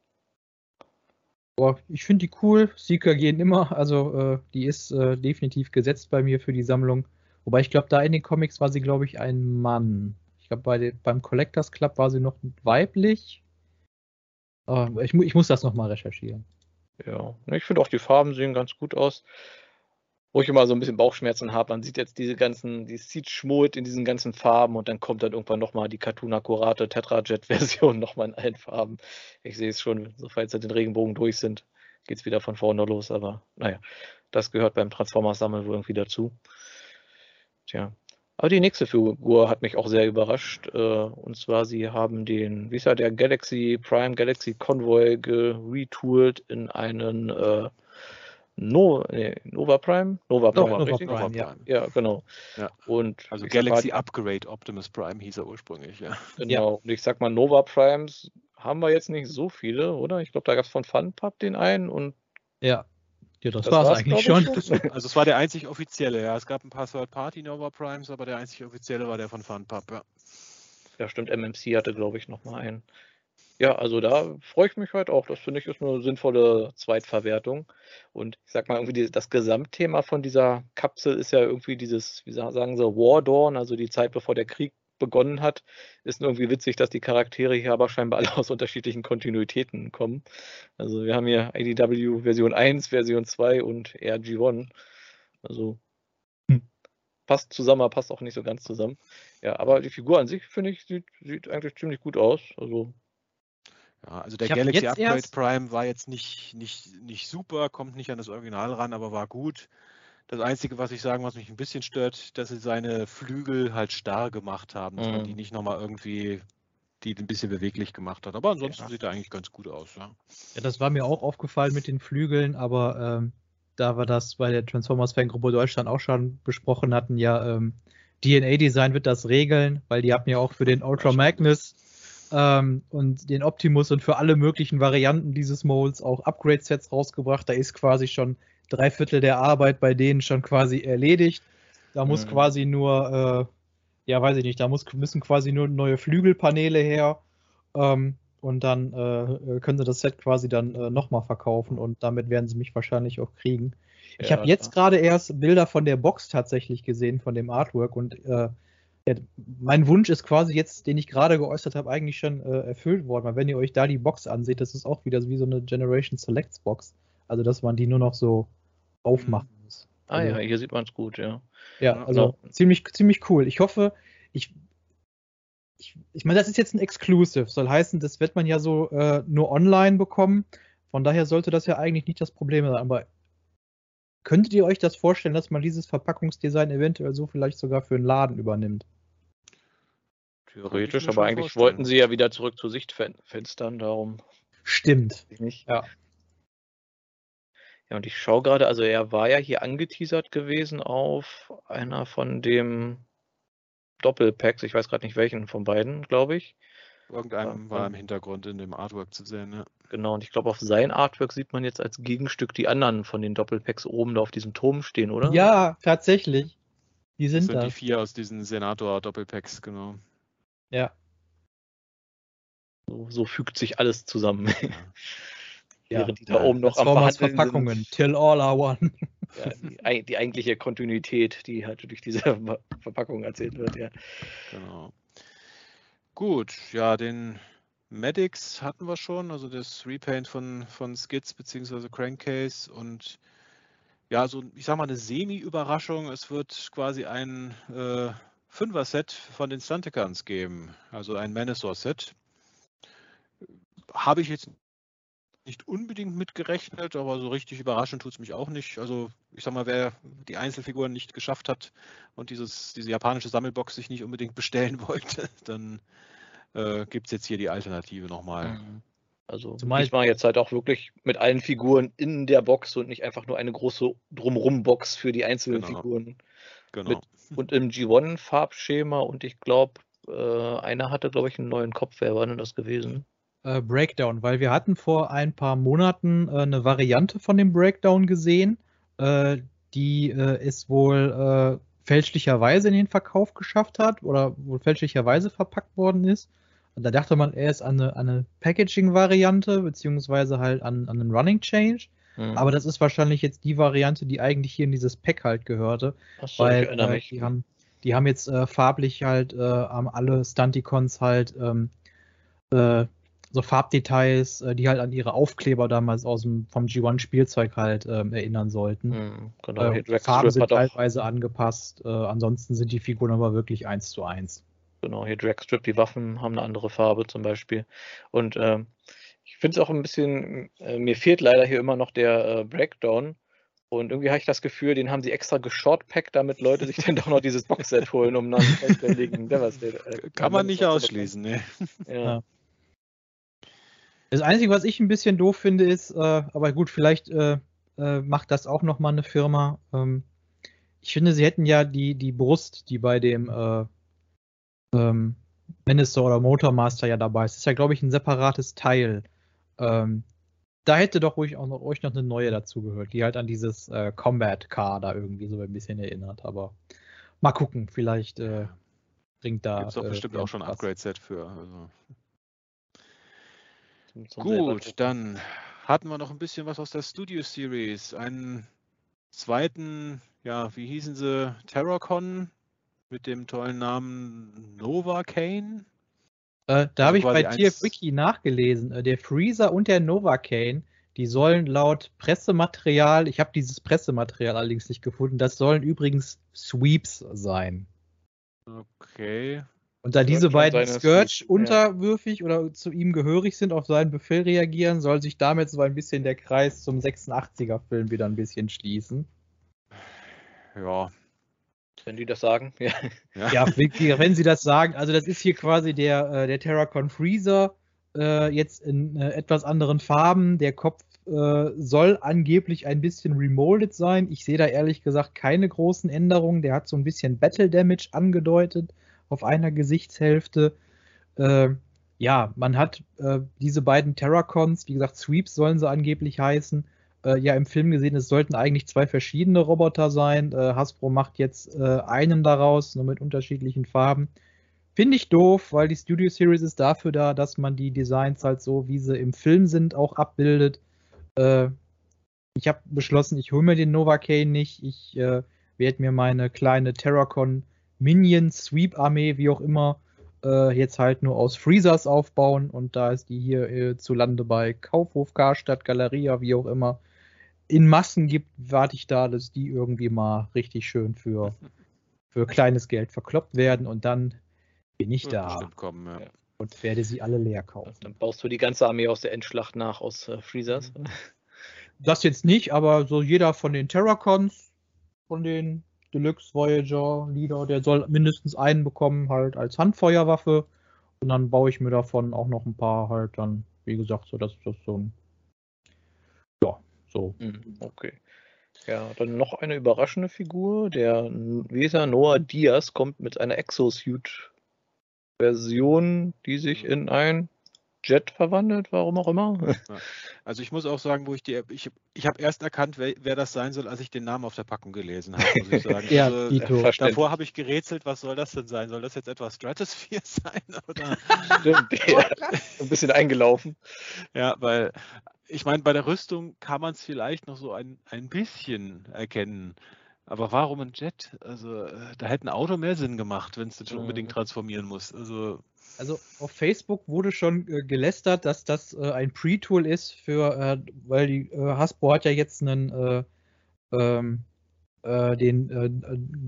Boah, ich finde die cool. Seeker gehen immer. Also äh, die ist äh, definitiv gesetzt bei mir für die Sammlung. Wobei ich glaube, da in den Comics war sie, glaube ich, ein Mann. Ich glaube, bei beim Collectors Club war sie noch weiblich. Aber ich, ich muss das nochmal recherchieren. Ja, ich finde auch die Farben sehen ganz gut aus wo ich immer so ein bisschen Bauchschmerzen habe. Man sieht jetzt diese ganzen, die Seed-Schmut in diesen ganzen Farben und dann kommt dann irgendwann nochmal die Cartoon-akkurate Tetrajet-Version <laughs> nochmal in allen Farben. Ich sehe es schon, sobald sie den Regenbogen durch sind, geht es wieder von vorne los. Aber naja, das gehört beim Transformers-Sammeln wohl irgendwie dazu. Tja. Aber die nächste Figur hat mich auch sehr überrascht. Äh, und zwar, sie haben den, wie ist ja der Galaxy Prime Galaxy Convoy geretooled in einen äh, No, nee, Nova Prime? Nova Prime, Nova Prime, Nova Prime. Ja. ja, genau. Ja. Und also Galaxy mal, Upgrade Optimus Prime hieß er ursprünglich, ja. Genau. Ja. Und ich sag mal, Nova Primes haben wir jetzt nicht so viele, oder? Ich glaube, da gab es von Funpub den einen und. Ja. Ja, das, das war es eigentlich schon. <laughs> also es war der einzig offizielle, ja. Es gab ein paar Third-Party Nova Primes, aber der einzig offizielle war der von Funpub, ja. Ja, stimmt, MMC hatte, glaube ich, nochmal einen. Ja, also da freue ich mich halt auch. Das finde ich ist eine sinnvolle Zweitverwertung. Und ich sag mal, irgendwie die, das Gesamtthema von dieser Kapsel ist ja irgendwie dieses, wie sagen sie, War Dawn, also die Zeit, bevor der Krieg begonnen hat. Ist irgendwie witzig, dass die Charaktere hier aber scheinbar alle <laughs> aus unterschiedlichen Kontinuitäten kommen. Also wir haben hier IDW Version 1, Version 2 und RG1. Also hm. passt zusammen, aber passt auch nicht so ganz zusammen. Ja, aber die Figur an sich, finde ich, sieht, sieht eigentlich ziemlich gut aus. Also ja, also der Galaxy Upgrade Prime war jetzt nicht, nicht, nicht super, kommt nicht an das Original ran, aber war gut. Das Einzige, was ich sagen, was mich ein bisschen stört, dass sie seine Flügel halt starr gemacht haben, dass mhm. man die nicht nochmal irgendwie die ein bisschen beweglich gemacht hat. Aber ansonsten ja. sieht er eigentlich ganz gut aus. Ja. ja, das war mir auch aufgefallen mit den Flügeln, aber ähm, da wir das bei der Transformers Fangruppe Deutschland auch schon besprochen hatten, ja, ähm, DNA-Design wird das regeln, weil die hatten ja auch für den Ultra Magnus ähm, und den Optimus und für alle möglichen Varianten dieses Molds auch Upgrade-Sets rausgebracht. Da ist quasi schon drei Viertel der Arbeit bei denen schon quasi erledigt. Da muss mhm. quasi nur, äh, ja, weiß ich nicht, da muss, müssen quasi nur neue Flügelpaneele her. Ähm, und dann äh, können sie das Set quasi dann äh, nochmal verkaufen und damit werden sie mich wahrscheinlich auch kriegen. Ja, ich habe jetzt gerade erst Bilder von der Box tatsächlich gesehen, von dem Artwork und äh, ja, mein Wunsch ist quasi jetzt, den ich gerade geäußert habe, eigentlich schon äh, erfüllt worden. Weil wenn ihr euch da die Box anseht, das ist auch wieder wie so eine Generation Selects Box. Also dass man die nur noch so aufmachen mhm. muss. Ah also, ja, hier sieht man es gut, ja. Ja, also ja. ziemlich, ziemlich cool. Ich hoffe, ich, ich, ich meine, das ist jetzt ein Exclusive. Soll heißen, das wird man ja so äh, nur online bekommen. Von daher sollte das ja eigentlich nicht das Problem sein. Aber Könntet ihr euch das vorstellen, dass man dieses Verpackungsdesign eventuell so vielleicht sogar für einen Laden übernimmt? Theoretisch, aber eigentlich vorstellen. wollten sie ja wieder zurück zu Sichtfenstern, darum. Stimmt. Nicht. Ja. Ja, und ich schaue gerade, also er war ja hier angeteasert gewesen auf einer von dem Doppelpacks, ich weiß gerade nicht welchen von beiden, glaube ich. Irgendeinem war im Hintergrund in dem Artwork zu sehen, ja. Genau, und ich glaube, auf sein Artwork sieht man jetzt als Gegenstück die anderen von den Doppelpacks oben da auf diesem Turm stehen, oder? Ja, tatsächlich. Die sind, das sind das. die vier aus diesen Senator-Doppelpacks, genau. Ja. So, so, fügt sich alles zusammen. ja, <laughs> während die da oben noch am Verhandeln Verpackungen, sind. Till all are one. Ja, die, die, eigentliche Kontinuität, die halt durch diese Verpackung erzählt wird, ja. Genau. Gut, ja, den Medics hatten wir schon, also das Repaint von, von Skids bzw. Crankcase und ja, so ich sag mal eine Semi-Überraschung. Es wird quasi ein äh, Fünfer-Set von den Stunticans geben, also ein Manasaur-Set. Habe ich jetzt nicht unbedingt mitgerechnet, aber so richtig überraschend tut es mich auch nicht. Also ich sag mal, wer die Einzelfiguren nicht geschafft hat und dieses, diese japanische Sammelbox sich nicht unbedingt bestellen <laughs> wollte, dann äh, gibt es jetzt hier die Alternative nochmal. Mhm. Also Zumal ich mache jetzt halt auch wirklich mit allen Figuren in der Box und nicht einfach nur eine große Drumrum-Box für die einzelnen genau. Figuren. Genau. Mit, und im G1-Farbschema und ich glaube, äh, einer hatte, glaube ich, einen neuen Kopf. Wer war denn das gewesen? Äh, Breakdown, weil wir hatten vor ein paar Monaten äh, eine Variante von dem Breakdown gesehen, äh, die äh, es wohl äh, fälschlicherweise in den Verkauf geschafft hat oder wohl fälschlicherweise verpackt worden ist. Und da dachte man erst an eine, eine Packaging-Variante, beziehungsweise halt an, an einen Running Change. Mhm. Aber das ist wahrscheinlich jetzt die Variante, die eigentlich hier in dieses Pack halt gehörte. Achso, weil, ich erinnere äh, mich. Die haben, die haben jetzt farblich halt alle Stunticons halt ähm, äh, so Farbdetails, äh, die halt an ihre Aufkleber damals aus dem vom G1-Spielzeug halt ähm, erinnern sollten. Mhm, genau. Äh, Farben sind teilweise angepasst, ansonsten sind die Figuren aber wirklich eins zu eins. Genau, hier Dragstrip, die Waffen haben eine andere Farbe zum Beispiel. Und ähm, ich finde es auch ein bisschen, äh, mir fehlt leider hier immer noch der äh, Breakdown. Und irgendwie habe ich das Gefühl, den haben sie extra geshortpackt, damit Leute sich dann doch noch dieses Boxset holen, um dann vollständigen Devastator. Äh, kann, kann man nicht ausschließen, ne? Ja. Das Einzige, was ich ein bisschen doof finde, ist, äh, aber gut, vielleicht äh, äh, macht das auch nochmal eine Firma. Ähm, ich finde, sie hätten ja die, die Brust, die bei dem ähm, Minister oder Motormaster ja dabei ist. Das ist ja, glaube ich, ein separates Teil. Ähm, da hätte doch ruhig auch noch, euch noch eine neue dazu gehört, die halt an dieses äh, Combat Car da irgendwie so ein bisschen erinnert. Aber mal gucken, vielleicht äh, bringt da. Gibt es doch äh, bestimmt auch schon ein Upgrade-Set für. Also. Gut, dann hatten wir noch ein bisschen was aus der Studio Series. Einen zweiten, ja, wie hießen sie? Terracon mit dem tollen Namen Novocaine. Äh, da also habe ich bei TF-Wiki nachgelesen. Äh, der Freezer und der Novocaine, die sollen laut Pressematerial, ich habe dieses Pressematerial allerdings nicht gefunden, das sollen übrigens Sweeps sein. Okay. Und da diese beiden Scourge unterwürfig ja. oder zu ihm gehörig sind, auf seinen Befehl reagieren, soll sich damit so ein bisschen der Kreis zum 86er-Film wieder ein bisschen schließen. Ja, wenn die das sagen, <laughs> ja. Ja, wenn sie das sagen. Also das ist hier quasi der, äh, der Terracon Freezer, äh, jetzt in äh, etwas anderen Farben. Der Kopf soll angeblich ein bisschen remolded sein. Ich sehe da ehrlich gesagt keine großen Änderungen. Der hat so ein bisschen Battle Damage angedeutet auf einer Gesichtshälfte. Äh, ja, man hat äh, diese beiden Terracons, wie gesagt, Sweeps sollen sie angeblich heißen äh, ja im Film gesehen, es sollten eigentlich zwei verschiedene Roboter sein. Äh, Hasbro macht jetzt äh, einen daraus, nur mit unterschiedlichen Farben. Finde ich doof, weil die Studio Series ist dafür da, dass man die Designs halt so, wie sie im Film sind, auch abbildet. Äh, ich habe beschlossen, ich hole mir den Novocaine nicht. Ich äh, werde mir meine kleine Terracon Minion Sweep Armee, wie auch immer, äh, jetzt halt nur aus Freezers aufbauen und da ist die hier äh, zu Lande bei Kaufhof, Karstadt, Galeria, wie auch immer, in Massen gibt, warte ich da, dass die irgendwie mal richtig schön für, für kleines Geld verkloppt werden und dann bin ich da kommen, ja. und werde sie alle leer kaufen. Dann baust du die ganze Armee aus der Endschlacht nach aus äh, Freezers. Das jetzt nicht, aber so jeder von den Terracons, von den Deluxe Voyager Leader, der soll mindestens einen bekommen, halt als Handfeuerwaffe. Und dann baue ich mir davon auch noch ein paar halt dann, wie gesagt, so dass das so ein so. Mhm, okay. Ja, dann noch eine überraschende Figur. Der Weser Noah Diaz kommt mit einer Exosuit-Version, die sich in ein Jet verwandelt, warum auch immer. Ja. Also ich muss auch sagen, wo ich die, ich, ich habe erst erkannt, wer, wer, das sein soll, als ich den Namen auf der Packung gelesen habe, muss ich sagen. <laughs> ja, also, davor habe ich gerätselt, was soll das denn sein? Soll das jetzt etwas Stratosphere <laughs> sein? Oder? Stimmt, ja. <laughs> ein bisschen eingelaufen. Ja, weil ich meine, bei der Rüstung kann man es vielleicht noch so ein, ein bisschen erkennen. Aber warum ein Jet? Also, äh, da hätte ein Auto mehr Sinn gemacht, wenn es das schon unbedingt Mhm. transformieren muss. Also, Also auf Facebook wurde schon äh, gelästert, dass das äh, ein Pre-Tool ist für, äh, weil die äh, Hasbro hat ja jetzt einen äh, ähm, äh, den äh,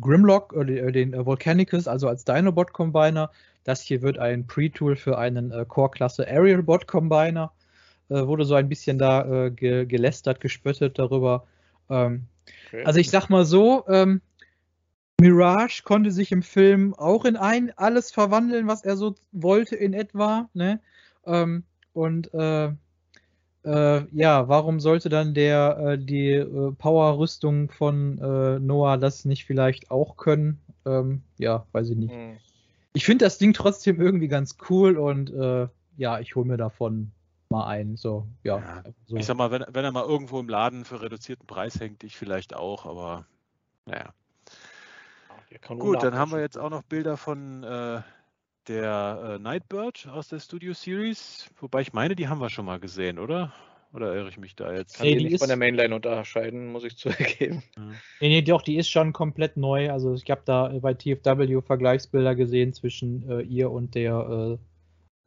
Grimlock den, äh, den äh, Volcanicus, also als Dinobot Combiner. Das hier wird ein Pre-Tool für einen äh, Core-Klasse Aerial Bot Combiner. Äh, wurde so ein bisschen da äh, ge gelästert, gespöttet darüber. Ähm, Okay. also ich sag mal so, ähm, Mirage konnte sich im Film auch in ein alles verwandeln, was er so wollte in etwa. Ne? Ähm, und äh, äh, ja, warum sollte dann der äh, die äh, Power-Rüstung von äh, Noah das nicht vielleicht auch können? Ähm, ja, weiß ich nicht. Hm. Ich finde das Ding trotzdem irgendwie ganz cool und äh, ja, ich hole mir davon mal ein. So, ja. Ja, so. ich sag mal, wenn, wenn er mal irgendwo im Laden für reduzierten Preis hängt, ich vielleicht auch, aber naja. Gut, dann haben wir jetzt auch noch Bilder von äh, der äh, Nightbird aus der Studio Series. Wobei ich meine, die haben wir schon mal gesehen, oder? Oder irre ich mich da jetzt? Kann Nee, die nicht von ist- der Mainline unterscheiden, muss ich <laughs> zugeben. Nee, nee, doch, die ist schon komplett neu. Also ich habe da äh, bei TFW Vergleichsbilder gesehen zwischen äh, ihr und der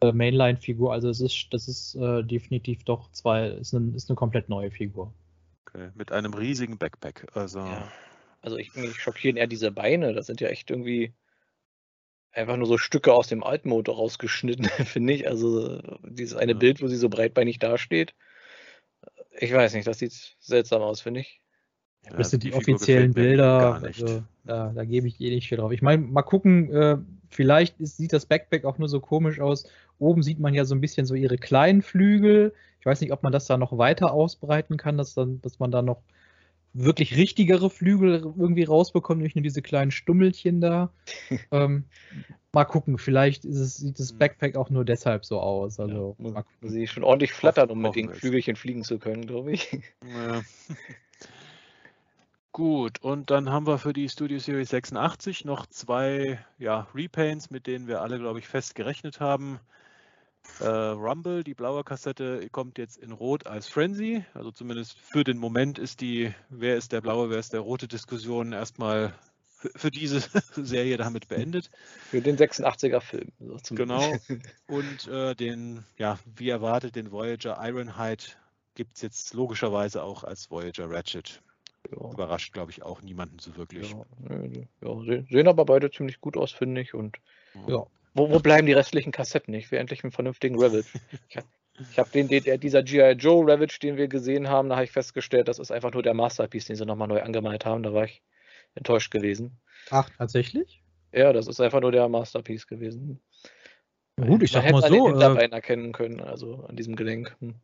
äh, Mainline-Figur. Also es ist, das ist äh, definitiv doch zwei, ist eine, ist eine komplett neue Figur. Okay, mit einem riesigen Backpack. Also, Ja. Also ich, mich schockieren eher diese Beine. Das sind ja echt irgendwie einfach nur so Stücke aus dem Altmotor rausgeschnitten, <laughs> finde ich. Also dieses eine Ja. Bild, wo sie so breitbeinig dasteht. Ich weiß nicht, das sieht seltsam aus, finde ich. Ja, Das sind die, Figur offiziellen Bilder. Also, da, da gebe ich eh nicht viel drauf. Ich meine, mal gucken, äh, vielleicht ist, sieht das Backpack auch nur so komisch aus. Oben sieht man ja so ein bisschen so ihre kleinen Flügel. Ich weiß nicht, ob man das da noch weiter ausbreiten kann, dass, dann, dass man da noch wirklich richtigere Flügel irgendwie rausbekommt, nicht nur diese kleinen Stummelchen da. <laughs> ähm, mal gucken, vielleicht ist es, sieht das Hm. Backpack auch nur deshalb so aus. Also, muss, mal muss sie schon ordentlich flattern, um mit den. Flügelchen fliegen zu können, glaube ich. Ja. <laughs> Gut, und dann haben wir für die Studio Series 86 noch zwei ja, Repaints, mit denen wir alle, glaube ich, fest gerechnet haben. Äh, Rumble, die blaue Kassette, kommt jetzt in Rot als Frenzy. Also zumindest für den Moment ist die, wer ist der blaue, wer ist der rote Diskussion erstmal für, für diese <laughs> Serie damit beendet. Für den 86er Film. So Genau. <laughs> Und äh, den, ja, wie erwartet, den Voyager Ironhide gibt es jetzt logischerweise auch als Voyager Ratchet. Ja. Überrascht, glaube ich, auch niemanden so wirklich. Ja, sehen aber beide ziemlich gut aus, finde ich. Und Ja. wo, wo bleiben die restlichen Kassetten? Ich will endlich einen vernünftigen Ravage. Ich, hab- ich habe den, den, dieser G.I. Joe Ravage, den wir gesehen haben, da habe ich festgestellt, das ist einfach nur der Masterpiece, den sie nochmal neu angemalt haben. Da war ich enttäuscht gewesen. Ach, tatsächlich? Ja, das ist einfach nur der Masterpiece gewesen. Gut, ich Man sag hätte mal an den so. Äh, erkennen können, also an diesem Gelenk. Hm.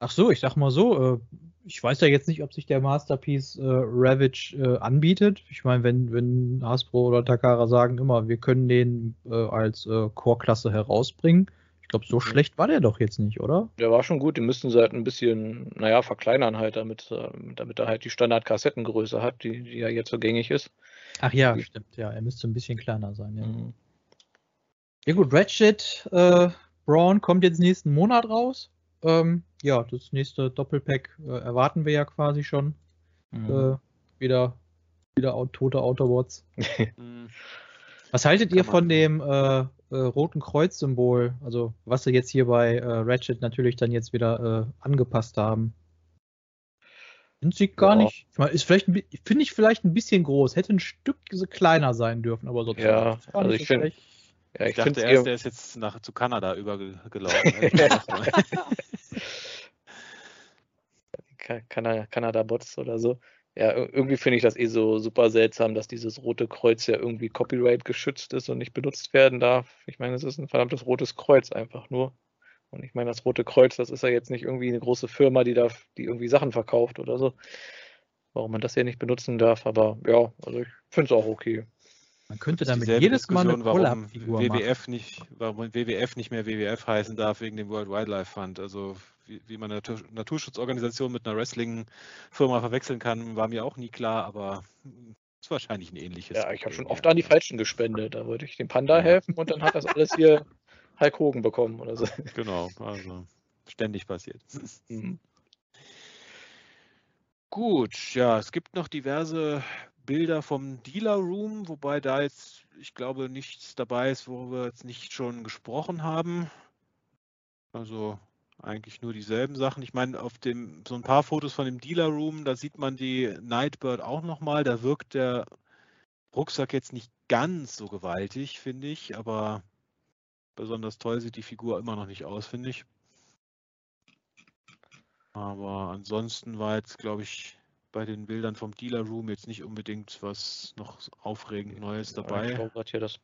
Ach so, ich sag mal so, äh, ich weiß ja jetzt nicht, ob sich der Masterpiece äh, Ravage äh, anbietet. Ich meine, wenn, wenn Hasbro oder Takara sagen immer, wir können den äh, als äh, Core-Klasse herausbringen. Ich glaube, so Mhm. schlecht war der doch jetzt nicht, oder? Der war schon gut, den müssten sie halt ein bisschen, naja, verkleinern halt, damit, äh, damit er halt die Standard-Kassettengröße hat, die, die ja jetzt so gängig ist. Ach ja, stimmt, ja, er müsste ein bisschen kleiner sein. Ja, Mhm. ja gut, Ratchet Braun kommt jetzt nächsten Monat raus. Ähm, ja, das nächste Doppelpack äh, erwarten wir ja quasi schon. Mhm. Äh, wieder wieder tote Autobots. <laughs> Hm, Was haltet Kann ihr von dem äh, äh, roten Kreuz-Symbol? Also, was sie jetzt hier bei äh, Ratchet natürlich dann jetzt wieder äh, angepasst haben. Sind sie gar Ja. nicht. Ich meine, ist vielleicht, finde ich vielleicht ein bisschen groß. Hätte ein Stück kleiner sein dürfen, aber so Ja, also nicht ich so find- schlecht. Ja, Ich, ich dachte erst, der ist jetzt nach, zu Kanada übergelaufen. <laughs> <laughs> Kanada, Kanada-Bots oder so. Ja, ir- irgendwie finde ich das eh so super seltsam, dass dieses rote Kreuz ja irgendwie Copyright geschützt ist und nicht benutzt werden darf. Ich meine, es ist ein verdammtes rotes Kreuz einfach nur. Und ich meine, das Rote Kreuz, das ist ja jetzt nicht irgendwie eine große Firma, die da, die irgendwie Sachen verkauft oder so. Warum man das hier nicht benutzen darf, aber ja, also ich finde es auch okay. Man könnte damit jedes Mal eine Collab-Figur machen. WWF nicht, warum WWF nicht mehr WWF heißen darf wegen dem World Wildlife Fund. Also wie, wie man eine Natur Naturschutzorganisation mit einer Wrestling-Firma verwechseln kann, war mir auch nie klar, aber ist wahrscheinlich ein ähnliches. Ja, ich habe schon oft an die Falschen gespendet. Da wollte ich dem Panda Ja. helfen und dann hat das alles hier <laughs> Hulk Hogan bekommen oder so. Genau, also ständig passiert. Mhm. Gut, ja, es gibt noch diverse Bilder vom Dealer Room, wobei da jetzt, ich glaube, nichts dabei ist, worüber wir jetzt nicht schon gesprochen haben. Also eigentlich nur dieselben Sachen. Ich meine, auf dem so ein paar Fotos von dem Dealer Room, da sieht man die Nightbird auch nochmal. Da wirkt der Rucksack jetzt nicht ganz so gewaltig, finde ich, aber besonders toll sieht die Figur immer noch nicht aus, finde ich. Aber ansonsten war jetzt, glaube ich, bei den Bildern vom Dealer Room jetzt nicht unbedingt was noch aufregend Neues dabei. Ich glaube hier das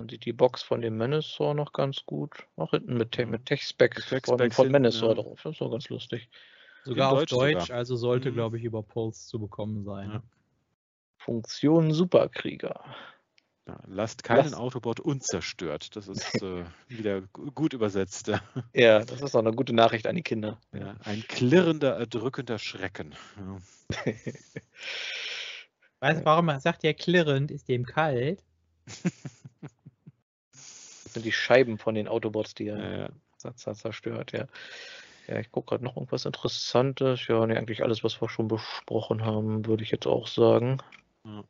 die, die Box von dem Manasaur noch ganz gut. Auch hinten mit, Te mit Tech-Spec von, von Manasaur ja. drauf. Das ist auch ganz lustig. Sogar auf Deutsch, Deutsch sogar. also sollte, mhm. glaube ich, über Pulse zu bekommen sein. Ja. Funktion Superkrieger. Ja, lasst keinen Lass. Autobot unzerstört. Das ist äh, <laughs> wieder gut übersetzt. Ja, das ist auch eine gute Nachricht an die Kinder. Ja, ein klirrender, erdrückender Schrecken. Ja. <laughs> weißt du, warum er sagt, ja klirrend, ist dem kalt? Das sind die Scheiben von den Autobots, die er ja, zerstört, ja. Ja, ich gucke gerade noch irgendwas Interessantes. Ja, nee, eigentlich alles, was wir schon besprochen haben, würde ich jetzt auch sagen. Ja.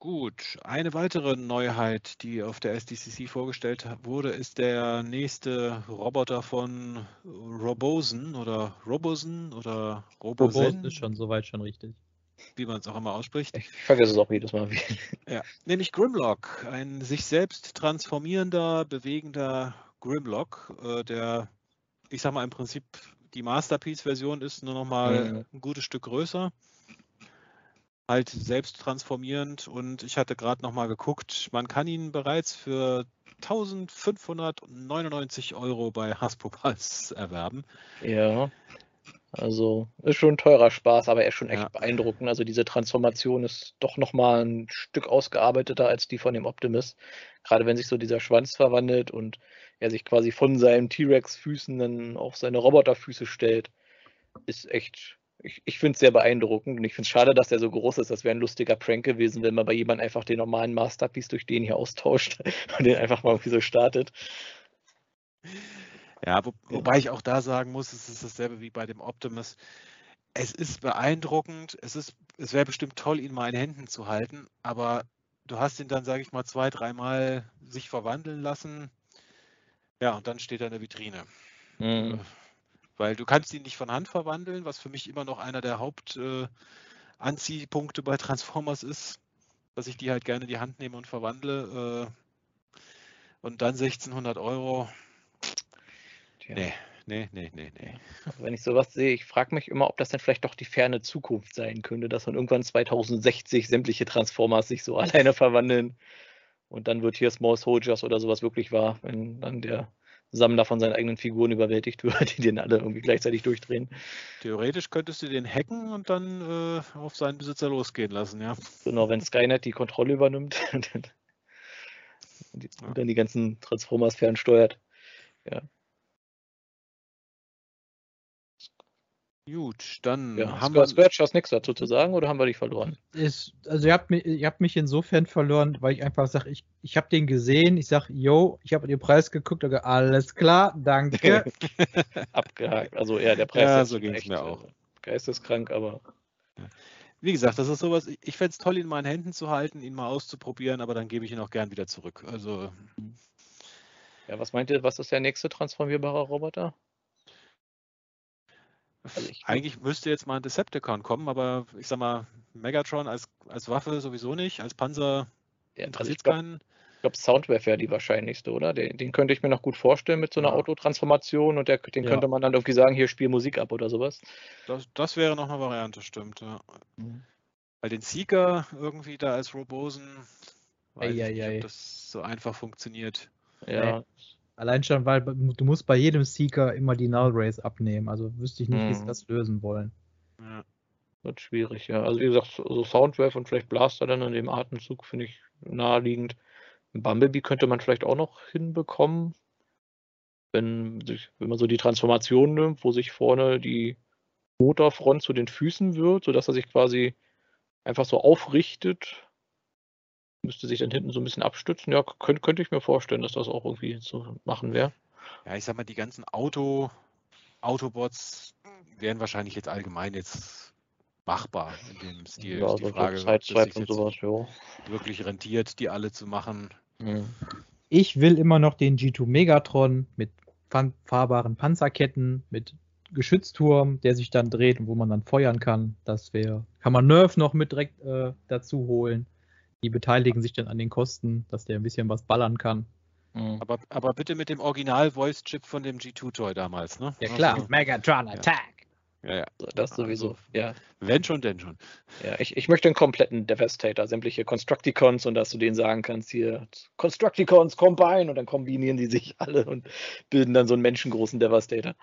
Gut, eine weitere Neuheit, die auf der SDCC vorgestellt wurde, ist der nächste Roboter von Robosen oder Robosen oder Robosen. Robosen ist schon soweit schon richtig. Wie man es auch immer ausspricht. Ich vergesse es auch jedes Mal. <laughs> ja, nämlich Grimlock, ein sich selbst transformierender, bewegender Grimlock, äh, der, ich sag mal, im Prinzip die Masterpiece-Version ist, nur noch mal mhm. ein gutes Stück größer halt selbst transformierend und ich hatte gerade noch mal geguckt, man kann ihn bereits für 1599 Euro bei Hasbro Pulse <laughs> erwerben. Ja, also ist schon ein teurer Spaß, aber er ist schon echt ja. beeindruckend. Also diese Transformation ist doch noch mal ein Stück ausgearbeiteter als die von dem Optimus. Gerade wenn sich so dieser Schwanz verwandelt und er sich quasi von seinen T-Rex-Füßen dann auf seine Roboterfüße stellt, ist echt ich, ich finde es sehr beeindruckend und ich finde es schade, dass der so groß ist. Das wäre ein lustiger Prank gewesen, wenn man bei jemandem einfach den normalen Masterpiece durch den hier austauscht <laughs> und den einfach mal irgendwie so startet. Ja, wo, wobei ich auch da sagen muss, es ist dasselbe wie bei dem Optimus. Es ist beeindruckend, es, ist, es wäre bestimmt toll, ihn mal in Händen zu halten, aber du hast ihn dann, sage ich mal, zwei, dreimal sich verwandeln lassen. Ja, und dann steht er in der Vitrine. Mhm. Weil du kannst ihn nicht von Hand verwandeln, was für mich immer noch einer der Hauptanziehpunkte äh, bei Transformers ist, dass ich die halt gerne in die Hand nehme und verwandle. Äh, und dann 1600 Euro. Tja. Nee, nee, nee, nee, nee. Also wenn ich sowas sehe, ich frage mich immer, ob das dann vielleicht doch die ferne Zukunft sein könnte, dass man irgendwann 2060 sämtliche Transformers sich so <laughs> alleine verwandeln. Und dann wird hier Small Soldiers oder sowas wirklich wahr, wenn dann der Sammler von seinen eigenen Figuren überwältigt wird, <laughs> die den alle irgendwie gleichzeitig durchdrehen. Theoretisch könntest du den hacken und dann äh, auf seinen Besitzer losgehen lassen, ja. Genau, wenn Skynet die Kontrolle übernimmt und <laughs> dann, die, ja. dann die ganzen Transformers fernsteuert. Ja. Gut, dann ja, haben wir. Scratch, hast nichts dazu zu sagen oder haben wir dich verloren? Ist, also ihr habt, mich, ihr habt mich insofern verloren, weil ich einfach sage, ich, ich habe den gesehen, ich sage, yo, ich habe den Preis geguckt, sage, alles klar, danke. <laughs> Abgehakt. Also ja, der Preis ja, so ging es mir auch. Äh, geisteskrank, aber. Wie gesagt, das ist sowas, ich fände es toll, ihn mal in Händen zu halten, ihn mal auszuprobieren, aber dann gebe ich ihn auch gern wieder zurück. Also. Ja, was meint ihr, was ist der nächste transformierbare Roboter? Also Eigentlich müsste jetzt mal ein Decepticon kommen, aber ich sag mal, Megatron als, als Waffe sowieso nicht, als Panzer ja, interessiert also keinen. Ich glaube, Soundwave wäre die wahrscheinlichste, oder? Den, den, könnte ich mir noch gut vorstellen mit so einer ja. Autotransformation und der, den ja. könnte man dann irgendwie sagen, hier spiel Musik ab oder sowas. Das, das wäre noch eine Variante, stimmt. Ja. Mhm. Bei den Seeker irgendwie da als Robosen, weiß ei, ich nicht, ob das so einfach funktioniert. Ja. Allein schon, weil du musst bei jedem Seeker immer die Null Race abnehmen. Also wüsste ich nicht, hm. wie sie mhm. das lösen wollen. Ja. Wird schwierig, ja. Also wie gesagt, so Soundwave und vielleicht Blaster dann in dem Atemzug finde ich naheliegend. Bumblebee könnte man vielleicht auch noch hinbekommen, wenn, sich, wenn man so die Transformation nimmt, wo sich vorne die Motorfront zu den Füßen wird, sodass er sich quasi einfach so aufrichtet müsste sich dann hinten so ein bisschen abstützen. Ja, könnte, könnte ich mir vorstellen, dass das auch irgendwie zu machen wäre. Ja, ich sag mal, die ganzen Auto, Autobots wären wahrscheinlich jetzt allgemein jetzt machbar in dem Stil. Ja, ist die Frage, sich und jetzt sowas, ja. wirklich rentiert, die alle zu machen. Mhm. Ich will immer noch den G2 Megatron mit fahrbaren Panzerketten, mit Geschützturm, der sich dann dreht und wo man dann feuern kann. Das wäre, kann man Nerf noch mit direkt äh, dazu holen. Die beteiligen sich dann an den Kosten, dass der ein bisschen was ballern kann. Mhm. Aber, aber bitte mit dem Original-Voice-Chip von dem G2-Toy damals, ne? Ja klar, Also, Megatron Attack. ja, ja. Das sowieso, Also, ja. Wenn schon, denn schon. Ja, ich, ich möchte einen kompletten Devastator, sämtliche Constructicons und dass du denen sagen kannst, hier, Constructicons, combine und dann kombinieren die sich alle und bilden dann so einen menschengroßen Devastator.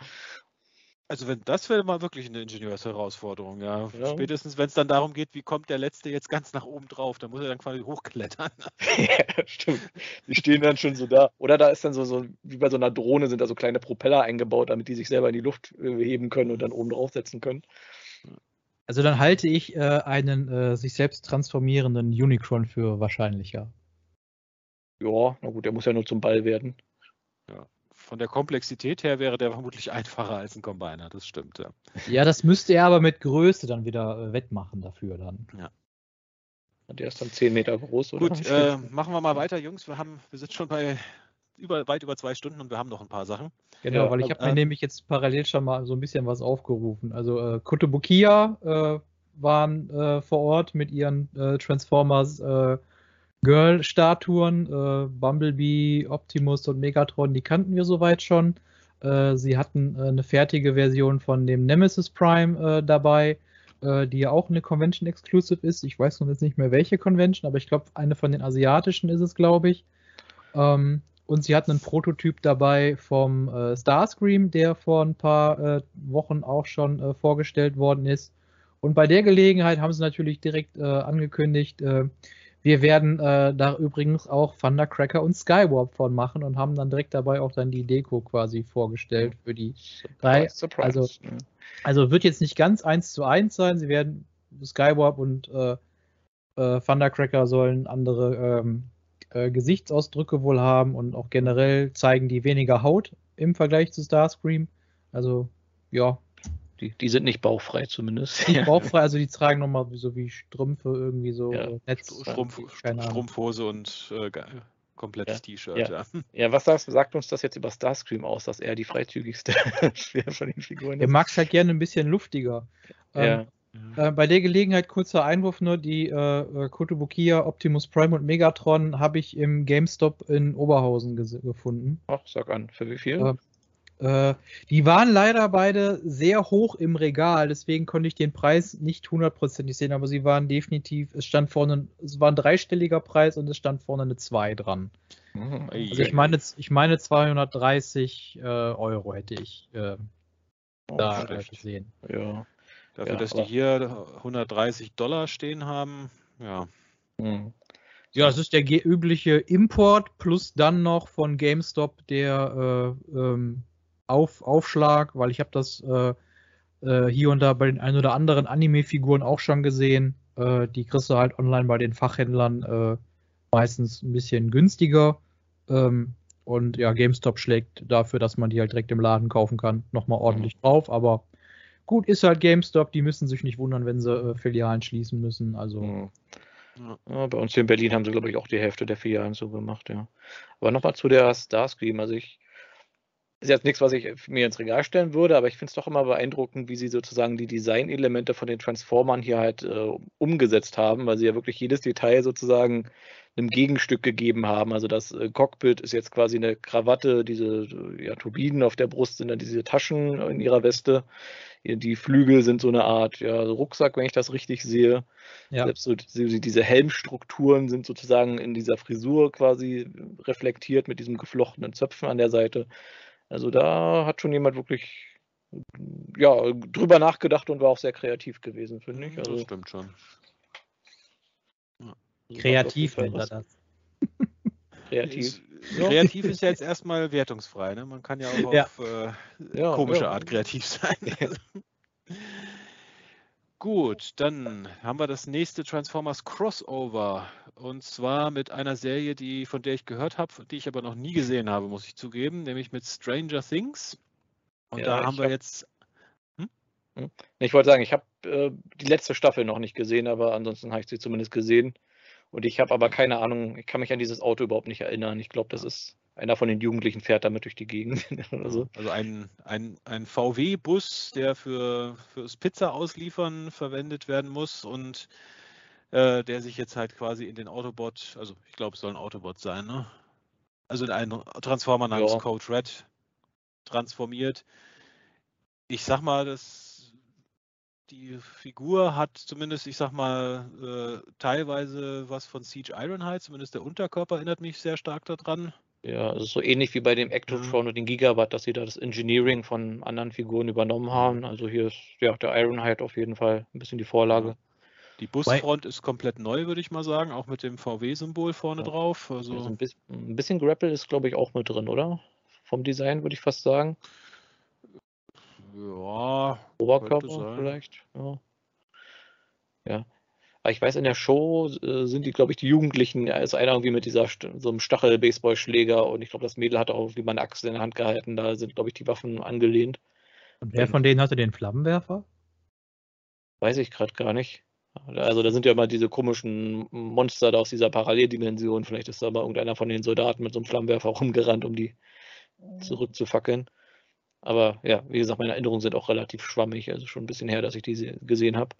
Also wenn das wäre mal wirklich eine Ingenieursherausforderung, ja. Ja. Spätestens wenn es dann darum geht, wie kommt der letzte jetzt ganz nach oben drauf, dann muss er dann quasi hochklettern. <laughs> ja, stimmt. Die stehen dann schon so da. Oder da ist dann so, so, wie bei so einer Drohne sind da so kleine Propeller eingebaut, damit die sich selber in die Luft äh, heben können und dann oben draufsetzen können. Also dann halte ich äh, einen äh, sich selbst transformierenden Unicron für wahrscheinlicher. Ja, na gut, der muss ja nur zum Ball werden. Von der Komplexität her wäre der vermutlich einfacher als ein Combiner, das stimmt, ja. Ja, das müsste er aber mit Größe dann wieder äh, wettmachen dafür dann. Der ist dann 10 Meter groß, oder? Gut, äh, machen wir mal weiter, Jungs. Wir haben, wir sind schon bei über, weit über zwei Stunden und wir haben noch ein paar Sachen. Genau, Ja, weil ich habe mir äh, nämlich jetzt parallel schon mal so ein bisschen was aufgerufen. Also äh, Kotobukiya äh, waren äh, vor Ort mit ihren äh, Transformers äh, Girl-Statuen. Äh, Bumblebee, Optimus und Megatron, die kannten wir soweit schon. Äh, sie hatten äh, eine fertige Version von dem Nemesis Prime äh, dabei, äh, die ja auch eine Convention Exclusive ist. Ich weiß noch jetzt nicht mehr welche Convention, aber ich glaube, eine von den asiatischen ist es, glaube ich. Ähm, und sie hatten einen Prototyp dabei vom äh, Starscream, der vor ein paar äh, Wochen auch schon äh, vorgestellt worden ist. Und bei der Gelegenheit haben sie natürlich direkt angekündigt, wir werden äh, da übrigens auch Thundercracker und Skywarp von machen und haben dann direkt dabei auch dann die Deko quasi vorgestellt für die drei. Surprise, also- surprise. Also wird jetzt nicht ganz eins zu eins sein. Sie werden Skywarp und äh, äh, Thundercracker sollen andere ähm, äh, Gesichtsausdrücke wohl haben und auch generell zeigen die weniger Haut im Vergleich zu Starscream. Also ja, die, die sind nicht bauchfrei zumindest. nicht bauchfrei, also die tragen nochmal so wie Strümpfe irgendwie so Ja, äh, Netz. Strumpf. Strumpfhose und äh, komplettes T-Shirt, Ja. ja. <laughs> Ja, was sagst, sagt uns das jetzt über Starscream aus, dass er die freizügigste <laughs> von den Figuren Der ist? mag es halt gerne ein bisschen luftiger. Ähm, Ja, Äh, bei der Gelegenheit kurzer Einwurf nur, die äh, äh, Kotobukiya, Optimus Prime und Megatron habe ich im GameStop in Oberhausen gefunden. ach, sag an, für wie viel? Ja. Äh, die waren leider beide sehr hoch im Regal, deswegen konnte ich den Preis nicht hundertprozentig sehen, aber sie waren definitiv, es stand vorne, es war ein dreistelliger Preis und es stand vorne eine 2 dran. Mhm. Also ich meine, ich meine 230 äh, Euro hätte ich äh, Oh, da äh, schlecht. gesehen. Ja. Dafür, Ja, dass die hier 130 Dollar stehen haben, ja. Mhm. Ja, es ist der übliche Import plus dann noch von GameStop der äh, ähm, Auf Aufschlag, weil ich habe das äh, äh, hier und da bei den ein oder anderen Anime-Figuren auch schon gesehen. Äh, die kriegst du halt online bei den Fachhändlern äh, meistens ein bisschen günstiger. Ähm, und ja, GameStop schlägt dafür, dass man die halt direkt im Laden kaufen kann, nochmal ordentlich drauf. Aber gut, ist halt GameStop, die müssen sich nicht wundern, wenn sie äh, Filialen schließen müssen. Also Mhm. Ja, bei uns hier in Berlin haben sie, glaube ich, auch die Hälfte der Filialen so gemacht, ja. Aber nochmal zu der Starscream. Also ich ist jetzt nichts, was ich mir ins Regal stellen würde, aber ich finde es doch immer beeindruckend, wie sie sozusagen die Designelemente von den Transformern hier halt äh, umgesetzt haben, weil sie ja wirklich jedes Detail sozusagen einem Gegenstück gegeben haben. Also das äh, Cockpit ist jetzt quasi eine Krawatte, diese ja, Turbinen auf der Brust sind dann diese Taschen in ihrer Weste. Die Flügel sind so eine Art ja, Rucksack, wenn ich das richtig sehe. ja. Selbst so diese, diese Helmstrukturen sind sozusagen in dieser Frisur quasi reflektiert mit diesem geflochtenen Zöpfen an der Seite. Also da hat schon jemand wirklich ja, drüber nachgedacht und war auch sehr kreativ gewesen, finde ich. Das Also, stimmt schon. kreativ nennt er das. <laughs> Kreativ. Ist, kreativ ist ja jetzt erstmal wertungsfrei. Ne? Man kann ja auch Ja. auf äh, Ja, komische ja. Art kreativ sein. <laughs> <laughs> Gut, dann haben wir das nächste Transformers Crossover. Und zwar mit einer Serie, die, von der ich gehört habe, die ich aber noch nie gesehen habe, muss ich zugeben, nämlich mit Stranger Things. Und Ja, da haben wir hab- jetzt. Hm. Ich wollte sagen, ich habe äh, die letzte Staffel noch nicht gesehen, aber ansonsten habe ich sie zumindest gesehen. Und ich habe aber keine Ahnung, ich kann mich an dieses Auto überhaupt nicht erinnern. Ich glaube, das ist einer von den Jugendlichen fährt damit durch die Gegend. <laughs> oder so. Also ein, ein, ein VW-Bus, der für fürs Pizza ausliefern verwendet werden muss und äh, der sich jetzt halt quasi in den Autobot, also ich glaube, es soll ein Autobot sein, ne? Also in einen Transformer namens ja. Code Red transformiert. Ich sag mal, das, die Figur hat zumindest, ich sag mal, äh, teilweise was von Siege Ironhide, zumindest der Unterkörper erinnert mich sehr stark daran. Ja, also so ähnlich wie bei dem Ectotron mhm. und den Gigawatt, dass sie da das Engineering von anderen Figuren übernommen haben. Also hier ist ja der Ironhide auf jeden Fall ein bisschen die Vorlage. Die Busfront ist komplett neu, würde ich mal sagen, auch mit dem VW-Symbol vorne ja. drauf. Also, also ein, bisschen, ein, bisschen, Grapple ist, glaube ich, auch mit drin, oder? Vom Design würde ich fast sagen. Ja. Oberkörper vielleicht. Ja. ja. Aber ich weiß, in der Show äh, sind die, glaube ich, die Jugendlichen, da ist einer irgendwie mit dieser so einem Stachel-Baseballschläger und ich glaube, das Mädel hat auch irgendwie mal eine Axt in der Hand gehalten. Da sind, glaube ich, die Waffen angelehnt. Und wer von denen hatte den Flammenwerfer? Weiß ich gerade gar nicht. Also da sind ja immer diese komischen Monster da aus dieser Paralleldimension. Vielleicht ist da mal irgendeiner von den Soldaten mit so einem Flammenwerfer rumgerannt, um die zurückzufackeln. Aber ja, wie gesagt, meine Erinnerungen sind auch relativ schwammig. Also schon ein bisschen her, dass ich die gesehen habe.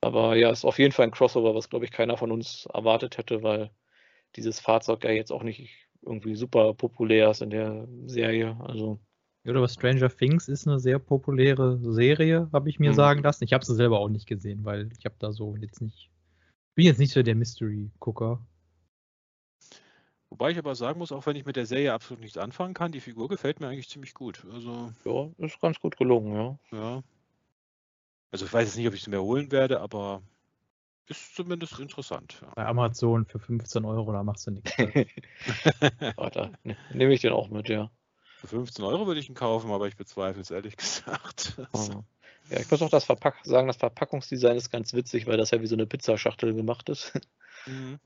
Aber ja, ist auf jeden Fall ein Crossover, was glaube ich keiner von uns erwartet hätte, weil dieses Fahrzeug ja jetzt auch nicht irgendwie super populär ist in der Serie. Also. Ja, aber Stranger Things ist eine sehr populäre Serie, habe ich mir mhm. sagen lassen. Ich habe sie selber auch nicht gesehen, weil ich habe da so jetzt nicht. Bin jetzt nicht so der Mystery-Gucker. Wobei ich aber sagen muss, auch wenn ich mit der Serie absolut nichts anfangen kann, die Figur gefällt mir eigentlich ziemlich gut. Also, ja, ist ganz gut gelungen, ja. Ja, also ich weiß jetzt nicht, ob ich es mir holen werde, aber ist zumindest interessant. Ja. Bei Amazon für 15 Euro, da machst du nichts. <laughs> Warte, ne, nehme ich den auch mit, ja. Für 15 Euro würde ich ihn kaufen, aber ich bezweifle es ehrlich <laughs> gesagt. Oh. Ja, ich muss auch das Verpack sagen, das Verpackungsdesign ist ganz witzig, weil das ja wie so eine Pizzaschachtel gemacht ist. Mhm.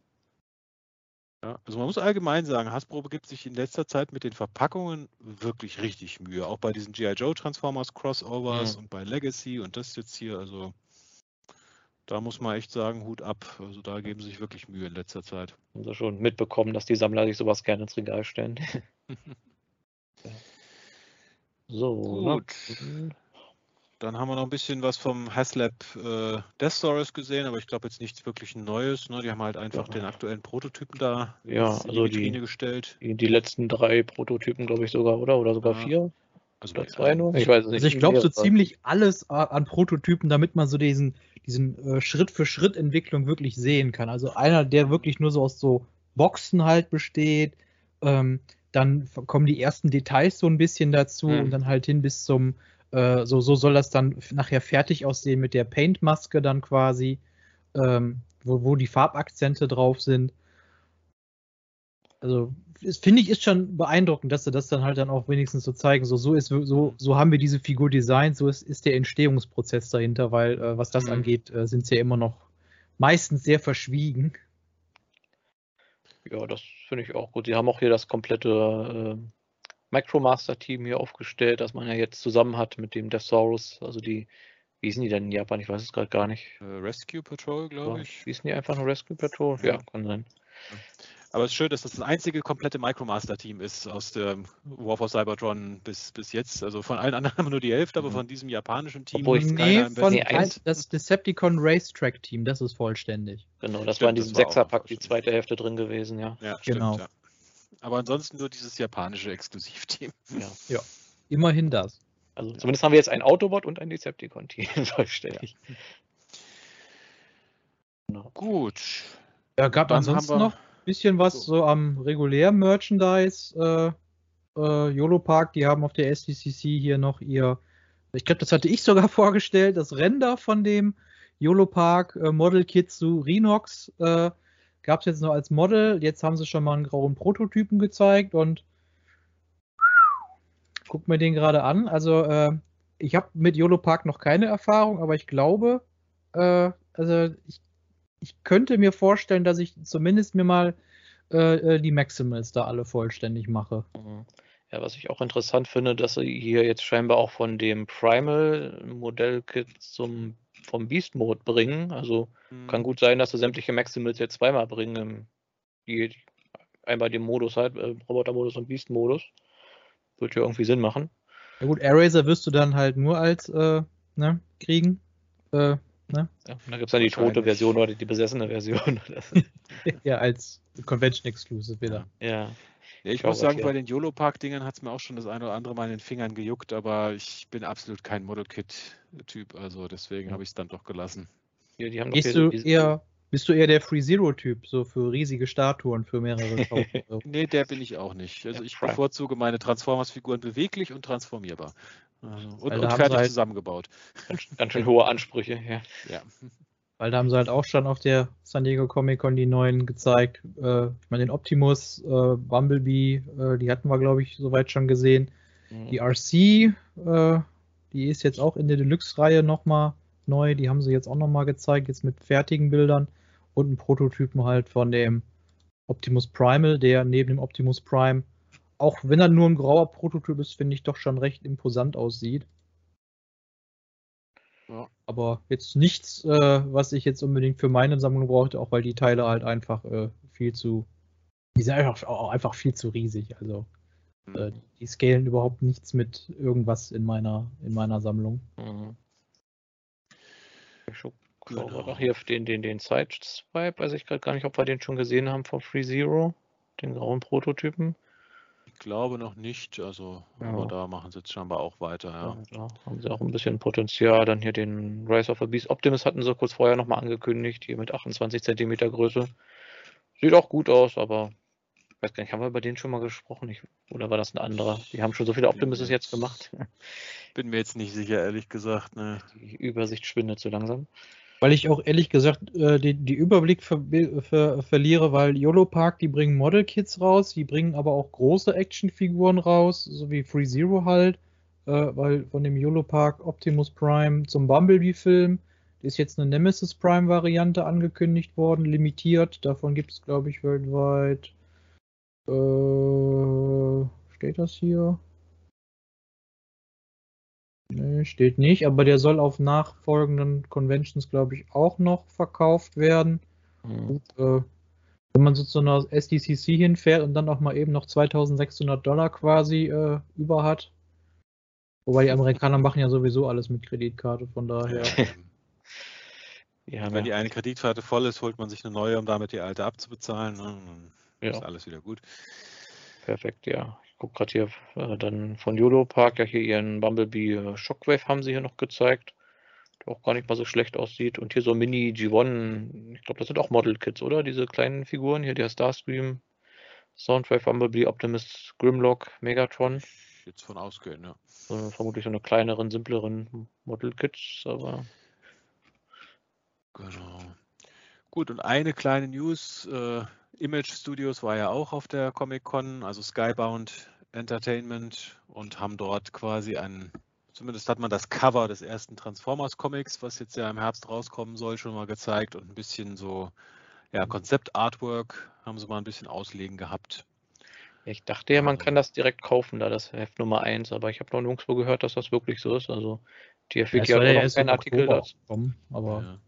Ja, also man muss allgemein sagen, Hasbro begibt sich in letzter Zeit mit den Verpackungen wirklich richtig Mühe. Auch bei diesen G.I. Joe Transformers Crossovers mhm. und bei Legacy und das jetzt hier. Also da muss man echt sagen, Hut ab. Also da geben sie sich wirklich Mühe in letzter Zeit. Also schon mitbekommen, dass die Sammler sich sowas gerne ins Regal stellen. <laughs> <laughs> so, gut. Na, dann haben wir noch ein bisschen was vom Haslab äh, Death Stories gesehen, aber ich glaube jetzt nichts wirklich Neues. Ne? Die haben halt einfach ja. den aktuellen Prototypen da ja, in also die Vitrine gestellt. Die, die letzten drei Prototypen, glaube ich sogar, oder? Oder sogar ja. vier? Also Oder zwei nur? Ich weiß es nicht. Also ich glaube so ziemlich alles an Prototypen, damit man so diesen, diesen äh, Schritt-für-Schritt-Entwicklung wirklich sehen kann. Also einer, der wirklich nur so aus so Boxen halt besteht. Ähm, dann kommen die ersten Details so ein bisschen dazu mhm. und dann halt hin bis zum äh, so, so soll das dann nachher fertig aussehen mit der Paint-Maske dann quasi, ähm, wo, wo die Farbakzente drauf sind. Also finde ich ist schon beeindruckend, dass sie das dann halt dann auch wenigstens so zeigen. So, so ist so, so haben wir diese Figur designt, so ist, ist der Entstehungsprozess dahinter, weil äh, was das mhm. angeht, äh, sind sie ja immer noch meistens sehr verschwiegen. Ja, das finde ich auch gut. Sie haben auch hier das komplette äh, Micromaster-Team hier aufgestellt, das man ja jetzt zusammen hat mit dem Deathsaurus. Also die, wie hießen die denn in Japan? Ich weiß es gerade gar nicht. Äh, Rescue Patrol, glaube ich. Hießen die einfach nur Rescue Patrol? Ja, kann sein. Aber es ist schön, dass das das einzige komplette Micromaster-Team ist aus dem War for Cybertron bis, bis jetzt. Also von allen anderen haben wir nur die Hälfte, aber mhm. von diesem japanischen Team Obwohl nee, von nee, das Decepticon Racetrack-Team, das ist vollständig. Genau, das stimmt, war in diesem Sechserpack die zweite Hälfte drin gewesen, ja. Ja, stimmt, genau. Ja. Aber ansonsten nur dieses japanische Exklusivteam. Ja. ja. Immerhin das. Also zumindest haben wir jetzt ein Autobot und ein Decepticon-Team <laughs> <laughs> vollständig. Ja. Genau. Gut. Ja, gab Dann ansonsten noch ein bisschen was so, so am regulären Merchandise. Äh, äh, YOLO Park, die haben auf der SDCC hier noch ihr, ich glaube, das hatte ich sogar <laughs> vorgestellt, das Render von dem YOLO Park äh, Model Kit zu Renox äh, Gab es jetzt nur als Model. Jetzt haben sie schon mal einen grauen Prototypen gezeigt und guck mir den gerade an. Also äh, ich habe mit YOLO Park noch keine Erfahrung, aber ich glaube, äh, also ich, ich, könnte mir vorstellen, dass ich zumindest mir mal äh, äh die Maximals da alle vollständig mache. Mhm. Ja, was ich auch interessant finde, dass sie hier jetzt scheinbar auch von dem Primal-Modellkit zum vom Beast Mode bringen. Also mhm. kann gut sein, dass sie sämtliche Maximals jetzt zweimal bringen. Die, einmal den Modus halt, äh, Roboter-Modus und Beast-Modus. Wird ja irgendwie Sinn machen. Ja gut, Eraser wirst du dann halt nur als äh, ne, kriegen. Äh, ne? Ja, da gibt es dann die tote Version oder die besessene Version. <laughs> <laughs> ja, als Convention Exclusive wieder. Ja. Ja, ich, ich muss sagen, bei den YOLO-Park-Dingern hat es mir auch schon das eine oder andere Mal in den Fingern gejuckt, aber ich bin absolut kein Model-Kit-Typ, also deswegen habe ich es dann doch gelassen. Ja, die haben Gehst du eher, bist du eher der Free Zero-Typ, so für riesige Statuen, für mehrere so. <laughs> Nee, der bin ich auch nicht. Also ich bevorzuge meine Transformers-Figuren beweglich und transformierbar. Also, und, und fertig halt zusammengebaut. Ganz, ganz schön hohe Ansprüche, ja. ja. Weil da haben sie halt auch schon auf der San Diego Comic Con die neuen gezeigt. Äh, ich meine, den Optimus, äh, Bumblebee, äh, die hatten wir, glaube ich, soweit schon gesehen. Mhm. Die RC, äh, die ist jetzt auch in der Deluxe-Reihe nochmal neu. Die haben sie jetzt auch nochmal gezeigt, jetzt mit fertigen Bildern und einen Prototypen halt von dem Optimus Primal, der neben dem Optimus Prime, auch wenn er nur ein grauer Prototyp ist, finde ich doch schon recht imposant aussieht. Aber jetzt nichts, äh, was ich jetzt unbedingt für meine Sammlung brauchte, auch weil die Teile halt einfach äh, viel zu. Die sind einfach, auch einfach viel zu riesig. Also mhm. äh, die scalen überhaupt nichts mit irgendwas in meiner, in meiner Sammlung. Mhm. Ich schaue genau. noch hier auf den, den, den Sideswipe, weiß ich gerade gar nicht, ob wir den schon gesehen haben von Free Zero, den grauen Prototypen. Ich glaube noch nicht, also ja. aber da machen sie jetzt scheinbar auch weiter, ja. ja. Da haben sie auch ein bisschen Potenzial. Dann hier den Rise of the Beast Optimus hatten sie kurz vorher nochmal angekündigt, hier mit 28 cm Größe. Sieht auch gut aus, aber ich weiß gar nicht, haben wir über den schon mal gesprochen? Ich, oder war das ein anderer? Die haben schon so viele Optimuses jetzt gemacht. Bin mir jetzt nicht sicher, ehrlich gesagt. Ne. Die Übersicht schwindet so langsam weil ich auch ehrlich gesagt äh, die Überblick ver ver verliere, weil YOLO Park, die bringen Model Kits raus, die bringen aber auch große Actionfiguren raus, so wie Free Zero halt, äh, weil von dem YOLO Park Optimus Prime zum Bumblebee-Film ist jetzt eine Nemesis Prime-Variante angekündigt worden, limitiert. Davon gibt es, glaube ich, weltweit. Äh, steht das hier? Nee, steht nicht, aber der soll auf nachfolgenden Conventions, glaube ich, auch noch verkauft werden. Mhm. Und, äh, wenn man so zu einer SDCC hinfährt und dann auch mal eben noch 2600 Dollar quasi äh, über hat. Wobei die Amerikaner machen ja sowieso alles mit Kreditkarte, von daher. <laughs> Ja, wenn die eine Kreditkarte voll ist, holt man sich eine neue, um damit die alte abzubezahlen. Ne? Dann ja. ist alles wieder gut. Perfekt, ja gucke gerade hier äh, dann von YOLO Park ja hier ihren Bumblebee äh, Shockwave haben sie hier noch gezeigt. Der auch gar nicht mal so schlecht aussieht. Und hier so Mini G1, ich glaube, das sind auch Model Kits, oder? Diese kleinen Figuren hier, der Starscream, Soundwave, Bumblebee, Optimist, Grimlock, Megatron. Jetzt von ausgehen, ja. So, vermutlich so eine kleineren, simpleren Model Kits, aber. Genau. Gut, und eine kleine News. Äh, Image Studios war ja auch auf der Comic Con, also Skybound Entertainment und haben dort quasi ein, zumindest hat man das Cover des ersten Transformers Comics, was jetzt ja im Herbst rauskommen soll, schon mal gezeigt und ein bisschen so, ja, Konzept-Artwork haben sie mal ein bisschen auslegen gehabt. Ich dachte ja, man also kann das direkt kaufen, da das Heft Nummer 1, aber ich habe noch nirgendwo gehört, dass das wirklich so ist. Also die ja, hat ja noch keinen Artikel dazu. Aber ja.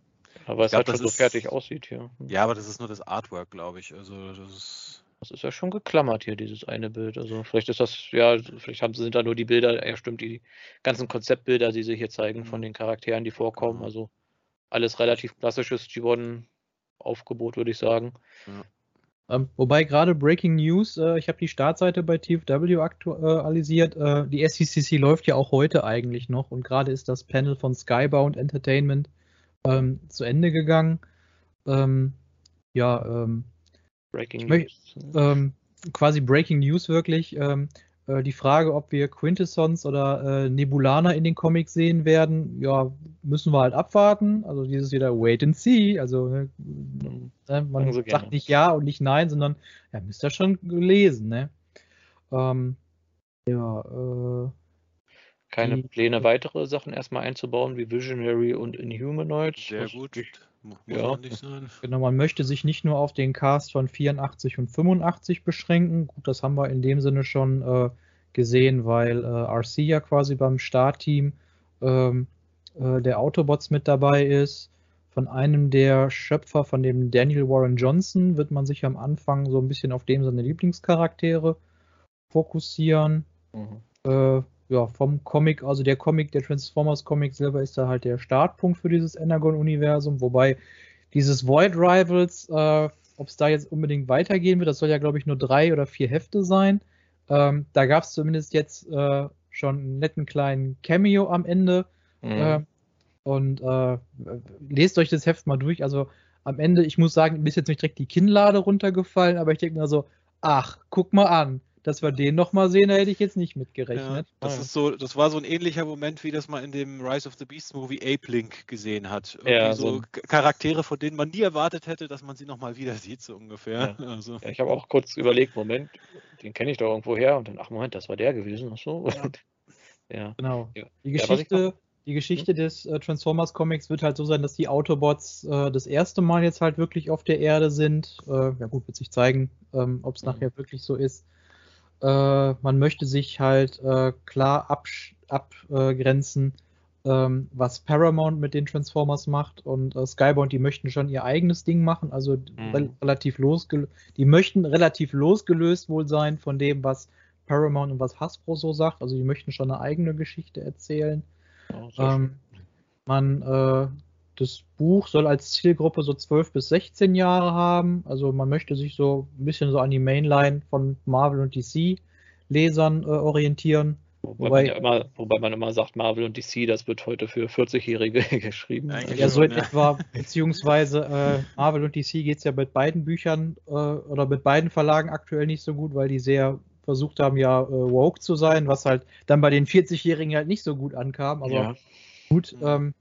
Aber es glaub, halt schon so fertig aussieht hier. Ja, aber das ist nur das Artwork, glaube ich. Also das ist. Das ist ja schon geklammert hier, dieses eine Bild. Also vielleicht ist das, ja, vielleicht haben, sind da nur die Bilder, ja stimmt, die ganzen Konzeptbilder, die sie hier zeigen von mhm. den Charakteren, die vorkommen. Genau. Also alles relativ klassisches G1-Aufgebot, würde ich sagen. Ja. Ähm, wobei gerade Breaking News, äh, ich habe die Startseite bei TFW aktualisiert. Äh, die SCCC läuft ja auch heute eigentlich noch und gerade ist das Panel von Skybound Entertainment ähm, zu Ende gegangen. Ähm, ja, ähm, Breaking News. Ähm, quasi Breaking News wirklich. Ähm, äh, die Frage, ob wir Quintessons oder äh, Nebulana in den Comics sehen werden, ja, müssen wir halt abwarten. Also dieses wieder Wait and See. Also ne, mhm. ne man sagt gerne. nicht ja und nicht nein, sondern ja, müsst ihr schon gelesen, ne? Ja, äh, keine die, Pläne, weitere Sachen erstmal einzubauen, wie Visionary und Inhumanoids. Sehr gut. Muss ja. nicht sein. Genau, man möchte sich nicht nur auf den Cast von 84 und 85 beschränken. Gut, das haben wir in dem Sinne schon äh, gesehen, weil äh, RC ja quasi beim Startteam ähm, äh, der Autobots mit dabei ist. Von einem der Schöpfer, von dem Daniel Warren Johnson, wird man sich am Anfang so ein bisschen auf dem seine Lieblingscharaktere fokussieren. Mhm. Ja, vom Comic, also der Comic, der Transformers Comic selber ist da halt der Startpunkt für dieses Energon-Universum, wobei dieses Void Rivals, äh, ob es da jetzt unbedingt weitergehen wird, das soll ja, glaube ich, nur drei oder vier Hefte sein. Ähm, da gab es zumindest jetzt äh, schon einen netten kleinen Cameo am Ende. Mhm. Äh, und lest euch das Heft mal durch. Also am Ende, ich muss sagen, mir ist jetzt nicht direkt die Kinnlade runtergefallen, aber ich denke mir so, ach, guck mal an dass wir den nochmal sehen, da hätte ich jetzt nicht mitgerechnet. Ja, das, ist so, das war so ein ähnlicher Moment, wie das man in dem Rise of the Beast Movie Ape Link gesehen hat. ja, so, so Charaktere, von denen man nie erwartet hätte, dass man sie nochmal wieder <laughs> sieht, so ungefähr. Ja. Also. Ja, ich habe auch kurz überlegt, Moment, den kenne ich doch irgendwo her und dann, ach Moment, das war der gewesen. Ach so. Ja. <laughs> Genau. Die Geschichte, die Geschichte hm? des äh, Transformers Comics wird halt so sein, dass die Autobots äh, das erste Mal jetzt halt wirklich auf der Erde sind. Äh, ja gut, wird sich zeigen, ähm, ob es mhm. nachher wirklich so ist. Äh, man möchte sich halt äh, klar abgrenzen, ähm, was Paramount mit den Transformers macht und äh, Skybound, die möchten schon ihr eigenes Ding machen, also mhm. re relativ losgelöst, die möchten relativ losgelöst wohl sein von dem, was Paramount und was Hasbro so sagt, also die möchten schon eine eigene Geschichte erzählen. Oh, ähm, man äh, das Buch soll als Zielgruppe so 12 bis 16 Jahre haben. Also man möchte sich so ein bisschen so an die Mainline von Marvel und DC Lesern äh, orientieren. Wobei, wobei, man ja immer, wobei, man immer, sagt, Marvel und DC, das wird heute für 40-Jährige <laughs> geschrieben. Ja, so in ja. etwa, beziehungsweise äh, Marvel und DC geht es ja mit beiden Büchern äh, oder mit beiden Verlagen aktuell nicht so gut, weil die sehr versucht haben, ja äh, woke zu sein, was halt dann bei den 40-Jährigen halt nicht so gut ankam. Aber ja. gut, ähm,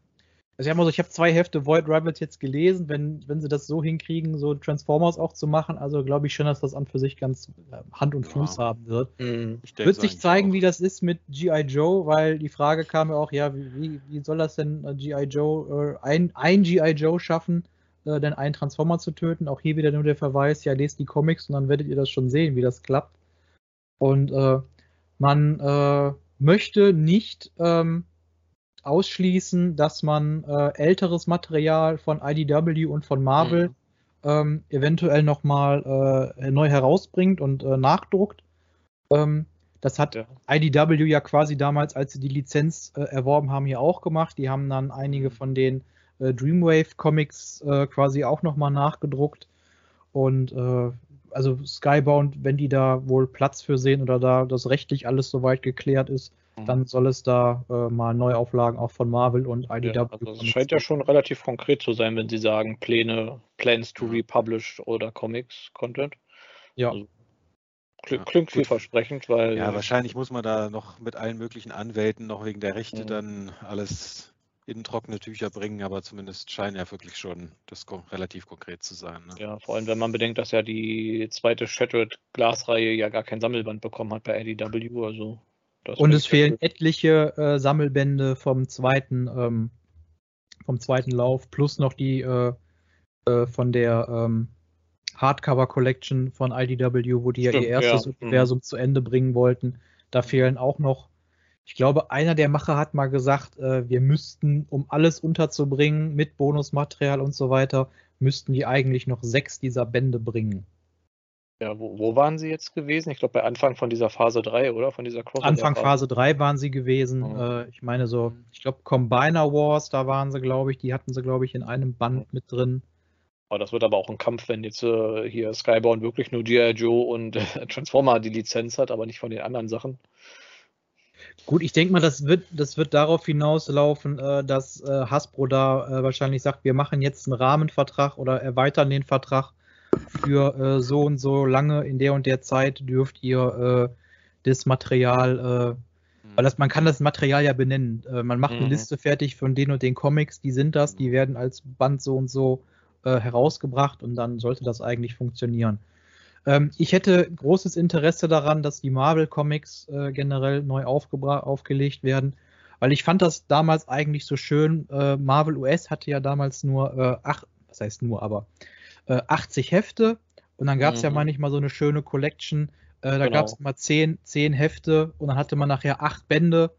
also ich habe so, hab zwei Hefte Void Rivals jetzt gelesen, wenn, wenn sie das so hinkriegen, so Transformers auch zu machen, also glaube ich schon, dass das an für sich ganz äh, Hand und Fuß ja. haben wird. Mhm, wird sich zeigen, auch. wie das ist mit G.I. Joe, weil die Frage kam ja auch, ja, wie, wie soll das denn äh, G.I. Joe, äh, ein, ein G.I. Joe schaffen, äh, denn einen Transformer zu töten? Auch hier wieder nur der Verweis, ja, lest die Comics und dann werdet ihr das schon sehen, wie das klappt. Und äh, man äh, möchte nicht ähm, ausschließen, dass man äh, älteres Material von IDW und von Marvel mhm. ähm, eventuell nochmal äh, neu herausbringt und äh, nachdruckt. Ähm, das hat ja. IDW ja quasi damals, als sie die Lizenz äh, erworben haben, hier auch gemacht. Die haben dann einige mhm. von den äh, Dreamwave-Comics äh, quasi auch nochmal nachgedruckt. Und äh, also Skybound, wenn die da wohl Platz für sehen oder da das rechtlich alles soweit geklärt ist, Mhm. dann soll es da äh, mal Neuauflagen auch von Marvel und IDW ja, also Es scheint ja schon relativ konkret zu sein, wenn Sie sagen Pläne, Plans to republish oder Comics Content. Ja. Also, klingt, ja, klingt vielversprechend, weil. Ja, wahrscheinlich muss man da noch mit allen möglichen Anwälten noch wegen der Rechte mhm. dann alles in trockene Tücher bringen, aber zumindest scheint ja wirklich schon das relativ konkret zu sein. Ne? Ja, vor allem wenn man bedenkt, dass ja die zweite Shattered Glasreihe ja gar kein Sammelband bekommen hat bei IDW, also das und es fehlen etliche äh, Sammelbände vom zweiten, ähm, vom zweiten Lauf, plus noch die äh, äh, von der ähm, Hardcover Collection von IDW, wo die Stimmt, ja ihr erstes ja. Mhm. Universum mhm. zu Ende bringen wollten. Da fehlen auch noch, ich glaube, einer der Macher hat mal gesagt, äh, wir müssten, um alles unterzubringen mit Bonusmaterial und so weiter, müssten die eigentlich noch sechs dieser Bände bringen. Ja, wo, wo waren sie jetzt gewesen? Ich glaube, bei Anfang von dieser Phase 3, oder? Von dieser Crossover Anfang Phase 3 waren sie gewesen. Mhm. Äh, ich meine so, mhm. ich glaube, Combiner Wars, da waren sie, glaube ich, die hatten sie, glaube ich, in einem Band mhm. mit drin. Aber das wird aber auch ein Kampf, wenn jetzt äh, hier Skybound wirklich nur G.I. Joe und äh, Transformer die Lizenz hat, aber nicht von den anderen Sachen. Gut, ich denke mal, das wird, das wird darauf hinauslaufen, äh, dass äh, Hasbro da äh, wahrscheinlich sagt, wir machen jetzt einen Rahmenvertrag oder erweitern den Vertrag für äh, so und so lange in der und der Zeit dürft ihr äh, das Material, äh, weil das, man kann das Material ja benennen. Äh, man macht mhm. eine Liste fertig von den und den Comics, die sind das, die werden als Band so und so äh, herausgebracht und dann sollte das eigentlich funktionieren. Ähm, ich hätte großes Interesse daran, dass die Marvel Comics äh, generell neu aufgelegt werden, weil ich fand das damals eigentlich so schön. Marvel US hatte ja damals nur, ach, was heißt nur, aber äh, 80 Hefte und dann gab es mhm. ja manchmal so eine schöne Collection Äh, da genau. gab es immer zehn, zehn Hefte und dann hatte man nachher acht Bände.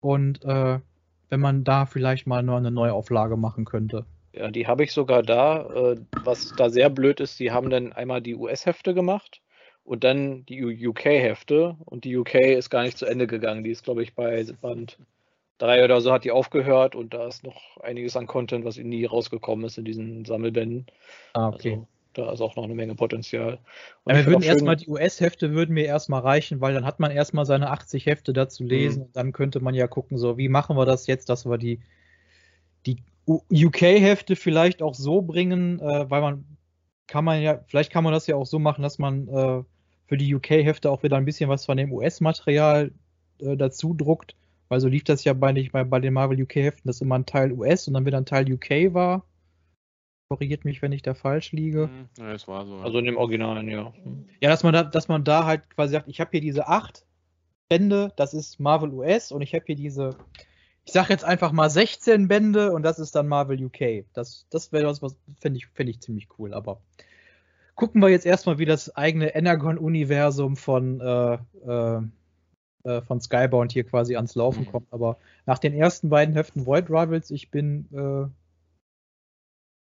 Und äh, wenn man da vielleicht mal nur eine Neuauflage machen könnte. Ja, die habe ich sogar da. Äh, was da sehr blöd ist, die haben dann einmal die US-Hefte gemacht und dann die UK-Hefte. Und die UK ist gar nicht zu Ende gegangen. Die ist, glaube ich, bei Band 3 oder so hat die aufgehört und da ist noch einiges an Content, was nie rausgekommen ist in diesen Sammelbänden. Ah, okay. Also, da ist auch noch eine Menge Potenzial. Ja, wir würden erstmal die US-Hefte würden mir erstmal reichen, weil dann hat man erstmal seine 80 Hefte dazu lesen mhm. und dann könnte man ja gucken, so wie machen wir das jetzt, dass wir die, die UK-Hefte vielleicht auch so bringen, äh, weil man kann man ja, vielleicht kann man das ja auch so machen, dass man äh, für die UK-Hefte auch wieder ein bisschen was von dem US-Material äh, dazu druckt, weil so lief das ja bei, nicht, bei, bei den Marvel UK-Heften, dass immer ein Teil US und dann wieder ein Teil UK war. Korrigiert mich, wenn ich da falsch liege. Mhm. Ja, es war so. Also in dem Originalen, ja. Ja, dass man da, dass man da halt quasi sagt, ich habe hier diese acht Bände, das ist Marvel US und ich habe hier diese, ich sage jetzt einfach mal 16 Bände und das ist dann Marvel UK. Das, das wäre was, was finde ich, find ich ziemlich cool. Aber gucken wir jetzt erstmal, wie das eigene Energon-Universum von, äh, äh, äh, von Skybound hier quasi ans Laufen mhm. kommt. Aber nach den ersten beiden Heften Void Rivals, ich bin äh,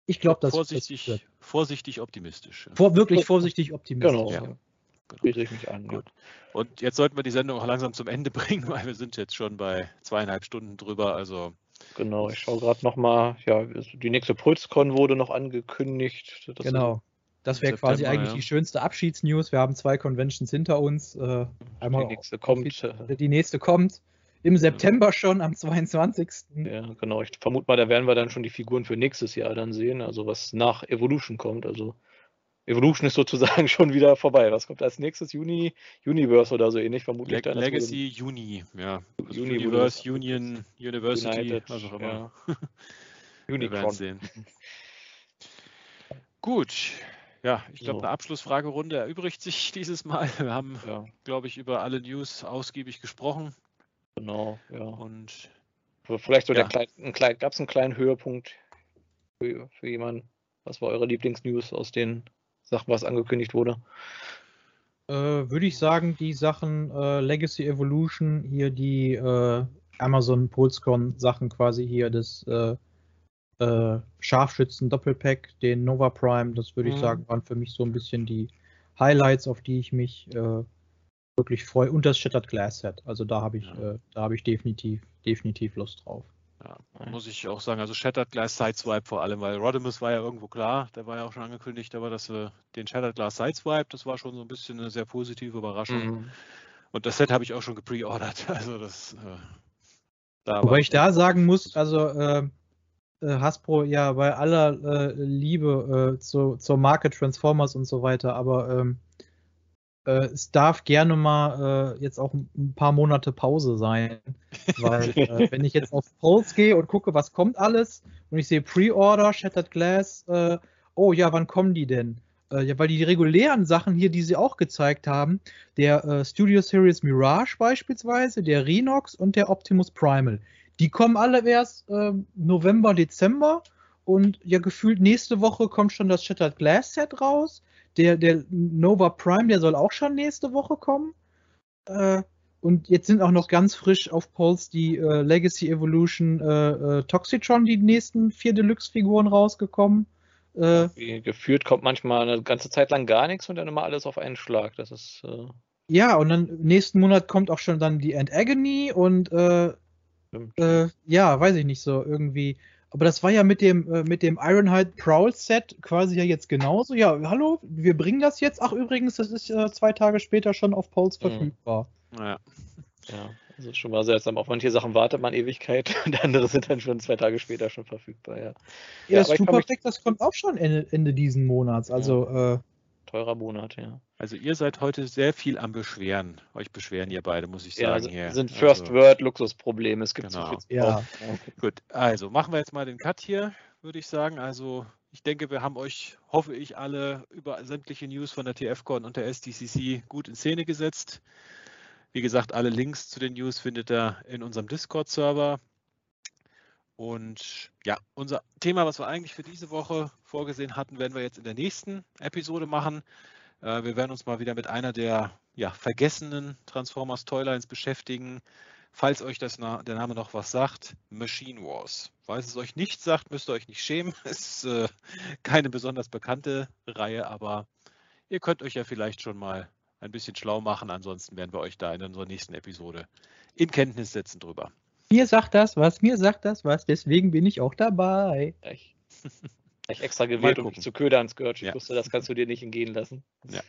ich glaube, das vorsichtig, das vorsichtig optimistisch. Vor, wirklich vorsichtig optimistisch. Genau. Ja. Genau. ich mich an. Gut. Und jetzt sollten wir die Sendung auch langsam zum Ende <laughs> bringen, weil wir sind jetzt schon bei zweieinhalb Stunden drüber. Also genau, ich schaue gerade nochmal. Ja, die nächste Pulscon wurde noch angekündigt. Das genau. Das wäre quasi eigentlich ja. die schönste Abschiedsnews. Wir haben zwei Conventions hinter uns. Äh, einmal die nächste kommt. Die nächste kommt. Im September schon, am 22. Ja, genau. Ich vermute mal, da werden wir dann schon die Figuren für nächstes Jahr dann sehen, also was nach Evolution kommt. Also Evolution ist sozusagen <laughs> schon wieder vorbei. Was kommt als nächstes? Juni, Universe oder so ähnlich, vermutlich. Le Legacy Juni, ja. Also Universe, Union, University, United, was auch immer. Ja. <laughs> Unicron. sehen. Gut. Ja, ich glaube, so. eine Abschlussfragerunde erübrigt sich <laughs> dieses Mal. Wir haben, ja. glaube ich, über alle News ausgiebig gesprochen. Genau, ja. Und vielleicht so ja. der kleine, gab es einen kleinen Höhepunkt für, für jemanden? Was war eure Lieblingsnews aus den Sachen, was angekündigt wurde? Äh, Würde ich sagen, die Sachen äh, Legacy Evolution, hier die äh, Amazon Pulscon Sachen quasi hier, das äh, Scharfschützen Doppelpack, den Nova Prime, das würde ich mhm. sagen, waren für mich so ein bisschen die Highlights, auf die ich mich äh, wirklich freue. Und das Shattered Glass Set. Also da habe ich, ja. äh, da habe ich definitiv, definitiv Lust drauf. Ja, muss ich auch sagen. Also Shattered Glass Sideswipe vor allem, weil Rodimus war ja irgendwo klar, der war ja auch schon angekündigt, aber dass wir den Shattered Glass Sideswipe, das war schon so ein bisschen eine sehr positive Überraschung. Mhm. Und das Set habe ich auch schon gepreordert. <laughs> Also das. Äh, da Wobei ich da sagen muss, also äh, Hasbro ja bei aller äh, Liebe äh, zu, zur Marke Transformers und so weiter, aber ähm, äh, es darf gerne mal äh, jetzt auch ein paar Monate Pause sein, weil äh, <laughs> wenn ich jetzt auf Pulse gehe und gucke, was kommt alles und ich sehe Pre-Order, Shattered Glass, äh, oh ja, wann kommen die denn? Äh, ja, weil die regulären Sachen hier, die sie auch gezeigt haben, der äh, Studio Series Mirage beispielsweise, der Renox und der Optimus Primal, die kommen alle erst November, Dezember und ja, gefühlt nächste Woche kommt schon das Shattered Glass Set raus der, der Nova Prime, der soll auch schon nächste Woche kommen. Äh, und jetzt sind auch noch ganz frisch auf Pulse die äh, Legacy Evolution äh, äh Toxitron, die nächsten vier Deluxe-Figuren rausgekommen. Äh, geführt kommt manchmal eine ganze Zeit lang gar nichts und dann immer alles auf einen Schlag. Das ist. Äh, ja, und dann nächsten Monat kommt auch schon dann die End Agony und ja, weiß ich nicht so irgendwie. Aber das war ja mit dem, äh, mit dem Ironhide Prowl Set quasi ja jetzt genauso. Ja, hallo, wir bringen das jetzt. Ach, übrigens, das ist äh, zwei Tage später schon auf Pulse mhm. verfügbar. Ja. Ja, das ist schon mal seltsam. Auf manche Sachen wartet man Ewigkeit <laughs> und andere sind dann schon zwei Tage später schon verfügbar, ja. Ja, ja das Super Pack, das kommt auch schon Ende, Ende diesen Monats. Also, ja. äh, teurer Monat, ja. Also ihr seid heute sehr viel am Beschweren. Euch beschweren ihr beide, muss ich sagen. Ja, sind First also, World Luxusprobleme. Es gibt genau. so viel. Ja. Gut, also machen wir jetzt mal den Cut hier, würde ich sagen. Also ich denke, wir haben euch, hoffe ich, alle über sämtliche News von der TFCon und der SDCC gut in Szene gesetzt. Wie gesagt, alle Links zu den News findet ihr in unserem Discord-Server. Und ja, unser Thema, was wir eigentlich für diese Woche vorgesehen hatten, werden wir jetzt in der nächsten Episode machen. Äh, wir werden uns mal wieder mit einer der ja, vergessenen Transformers Toylines beschäftigen. Falls euch das der Name noch was sagt, Machine Wars. Falls es euch nicht sagt, müsst ihr euch nicht schämen. <laughs> Es ist äh, keine besonders bekannte Reihe, aber ihr könnt euch ja vielleicht schon mal ein bisschen schlau machen. Ansonsten werden wir euch da in unserer nächsten Episode in Kenntnis setzen drüber. Mir sagt das was, mir sagt das was, deswegen bin ich auch dabei. <laughs> Ich, extra gewählt, um dich zu ködern, Scourge. Ich ja. wusste, das kannst du dir nicht entgehen lassen. Ja.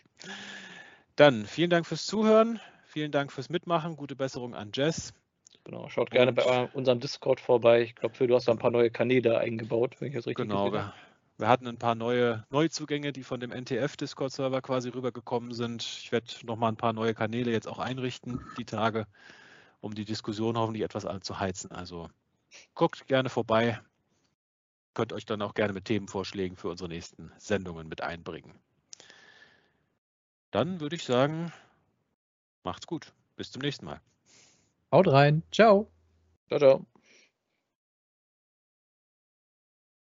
Dann vielen Dank fürs Zuhören, vielen Dank fürs Mitmachen, gute Besserung an Jess. Genau, schaut gerne bei unserem Discord vorbei. Ich glaube, du hast da ein paar neue Kanäle eingebaut, wenn ich das richtig genau, gesehen habe. Wir hatten ein paar neue Neuzugänge, die von dem NTF-Discord-Server quasi rübergekommen sind. Ich werde nochmal ein paar neue Kanäle jetzt auch einrichten, die Tage, um die Diskussion hoffentlich etwas anzuheizen. Also guckt gerne vorbei. Könnt euch dann auch gerne mit Themenvorschlägen für unsere nächsten Sendungen mit einbringen. Dann würde ich sagen, macht's gut. Bis zum nächsten Mal. Haut rein. Ciao. Ciao, ciao.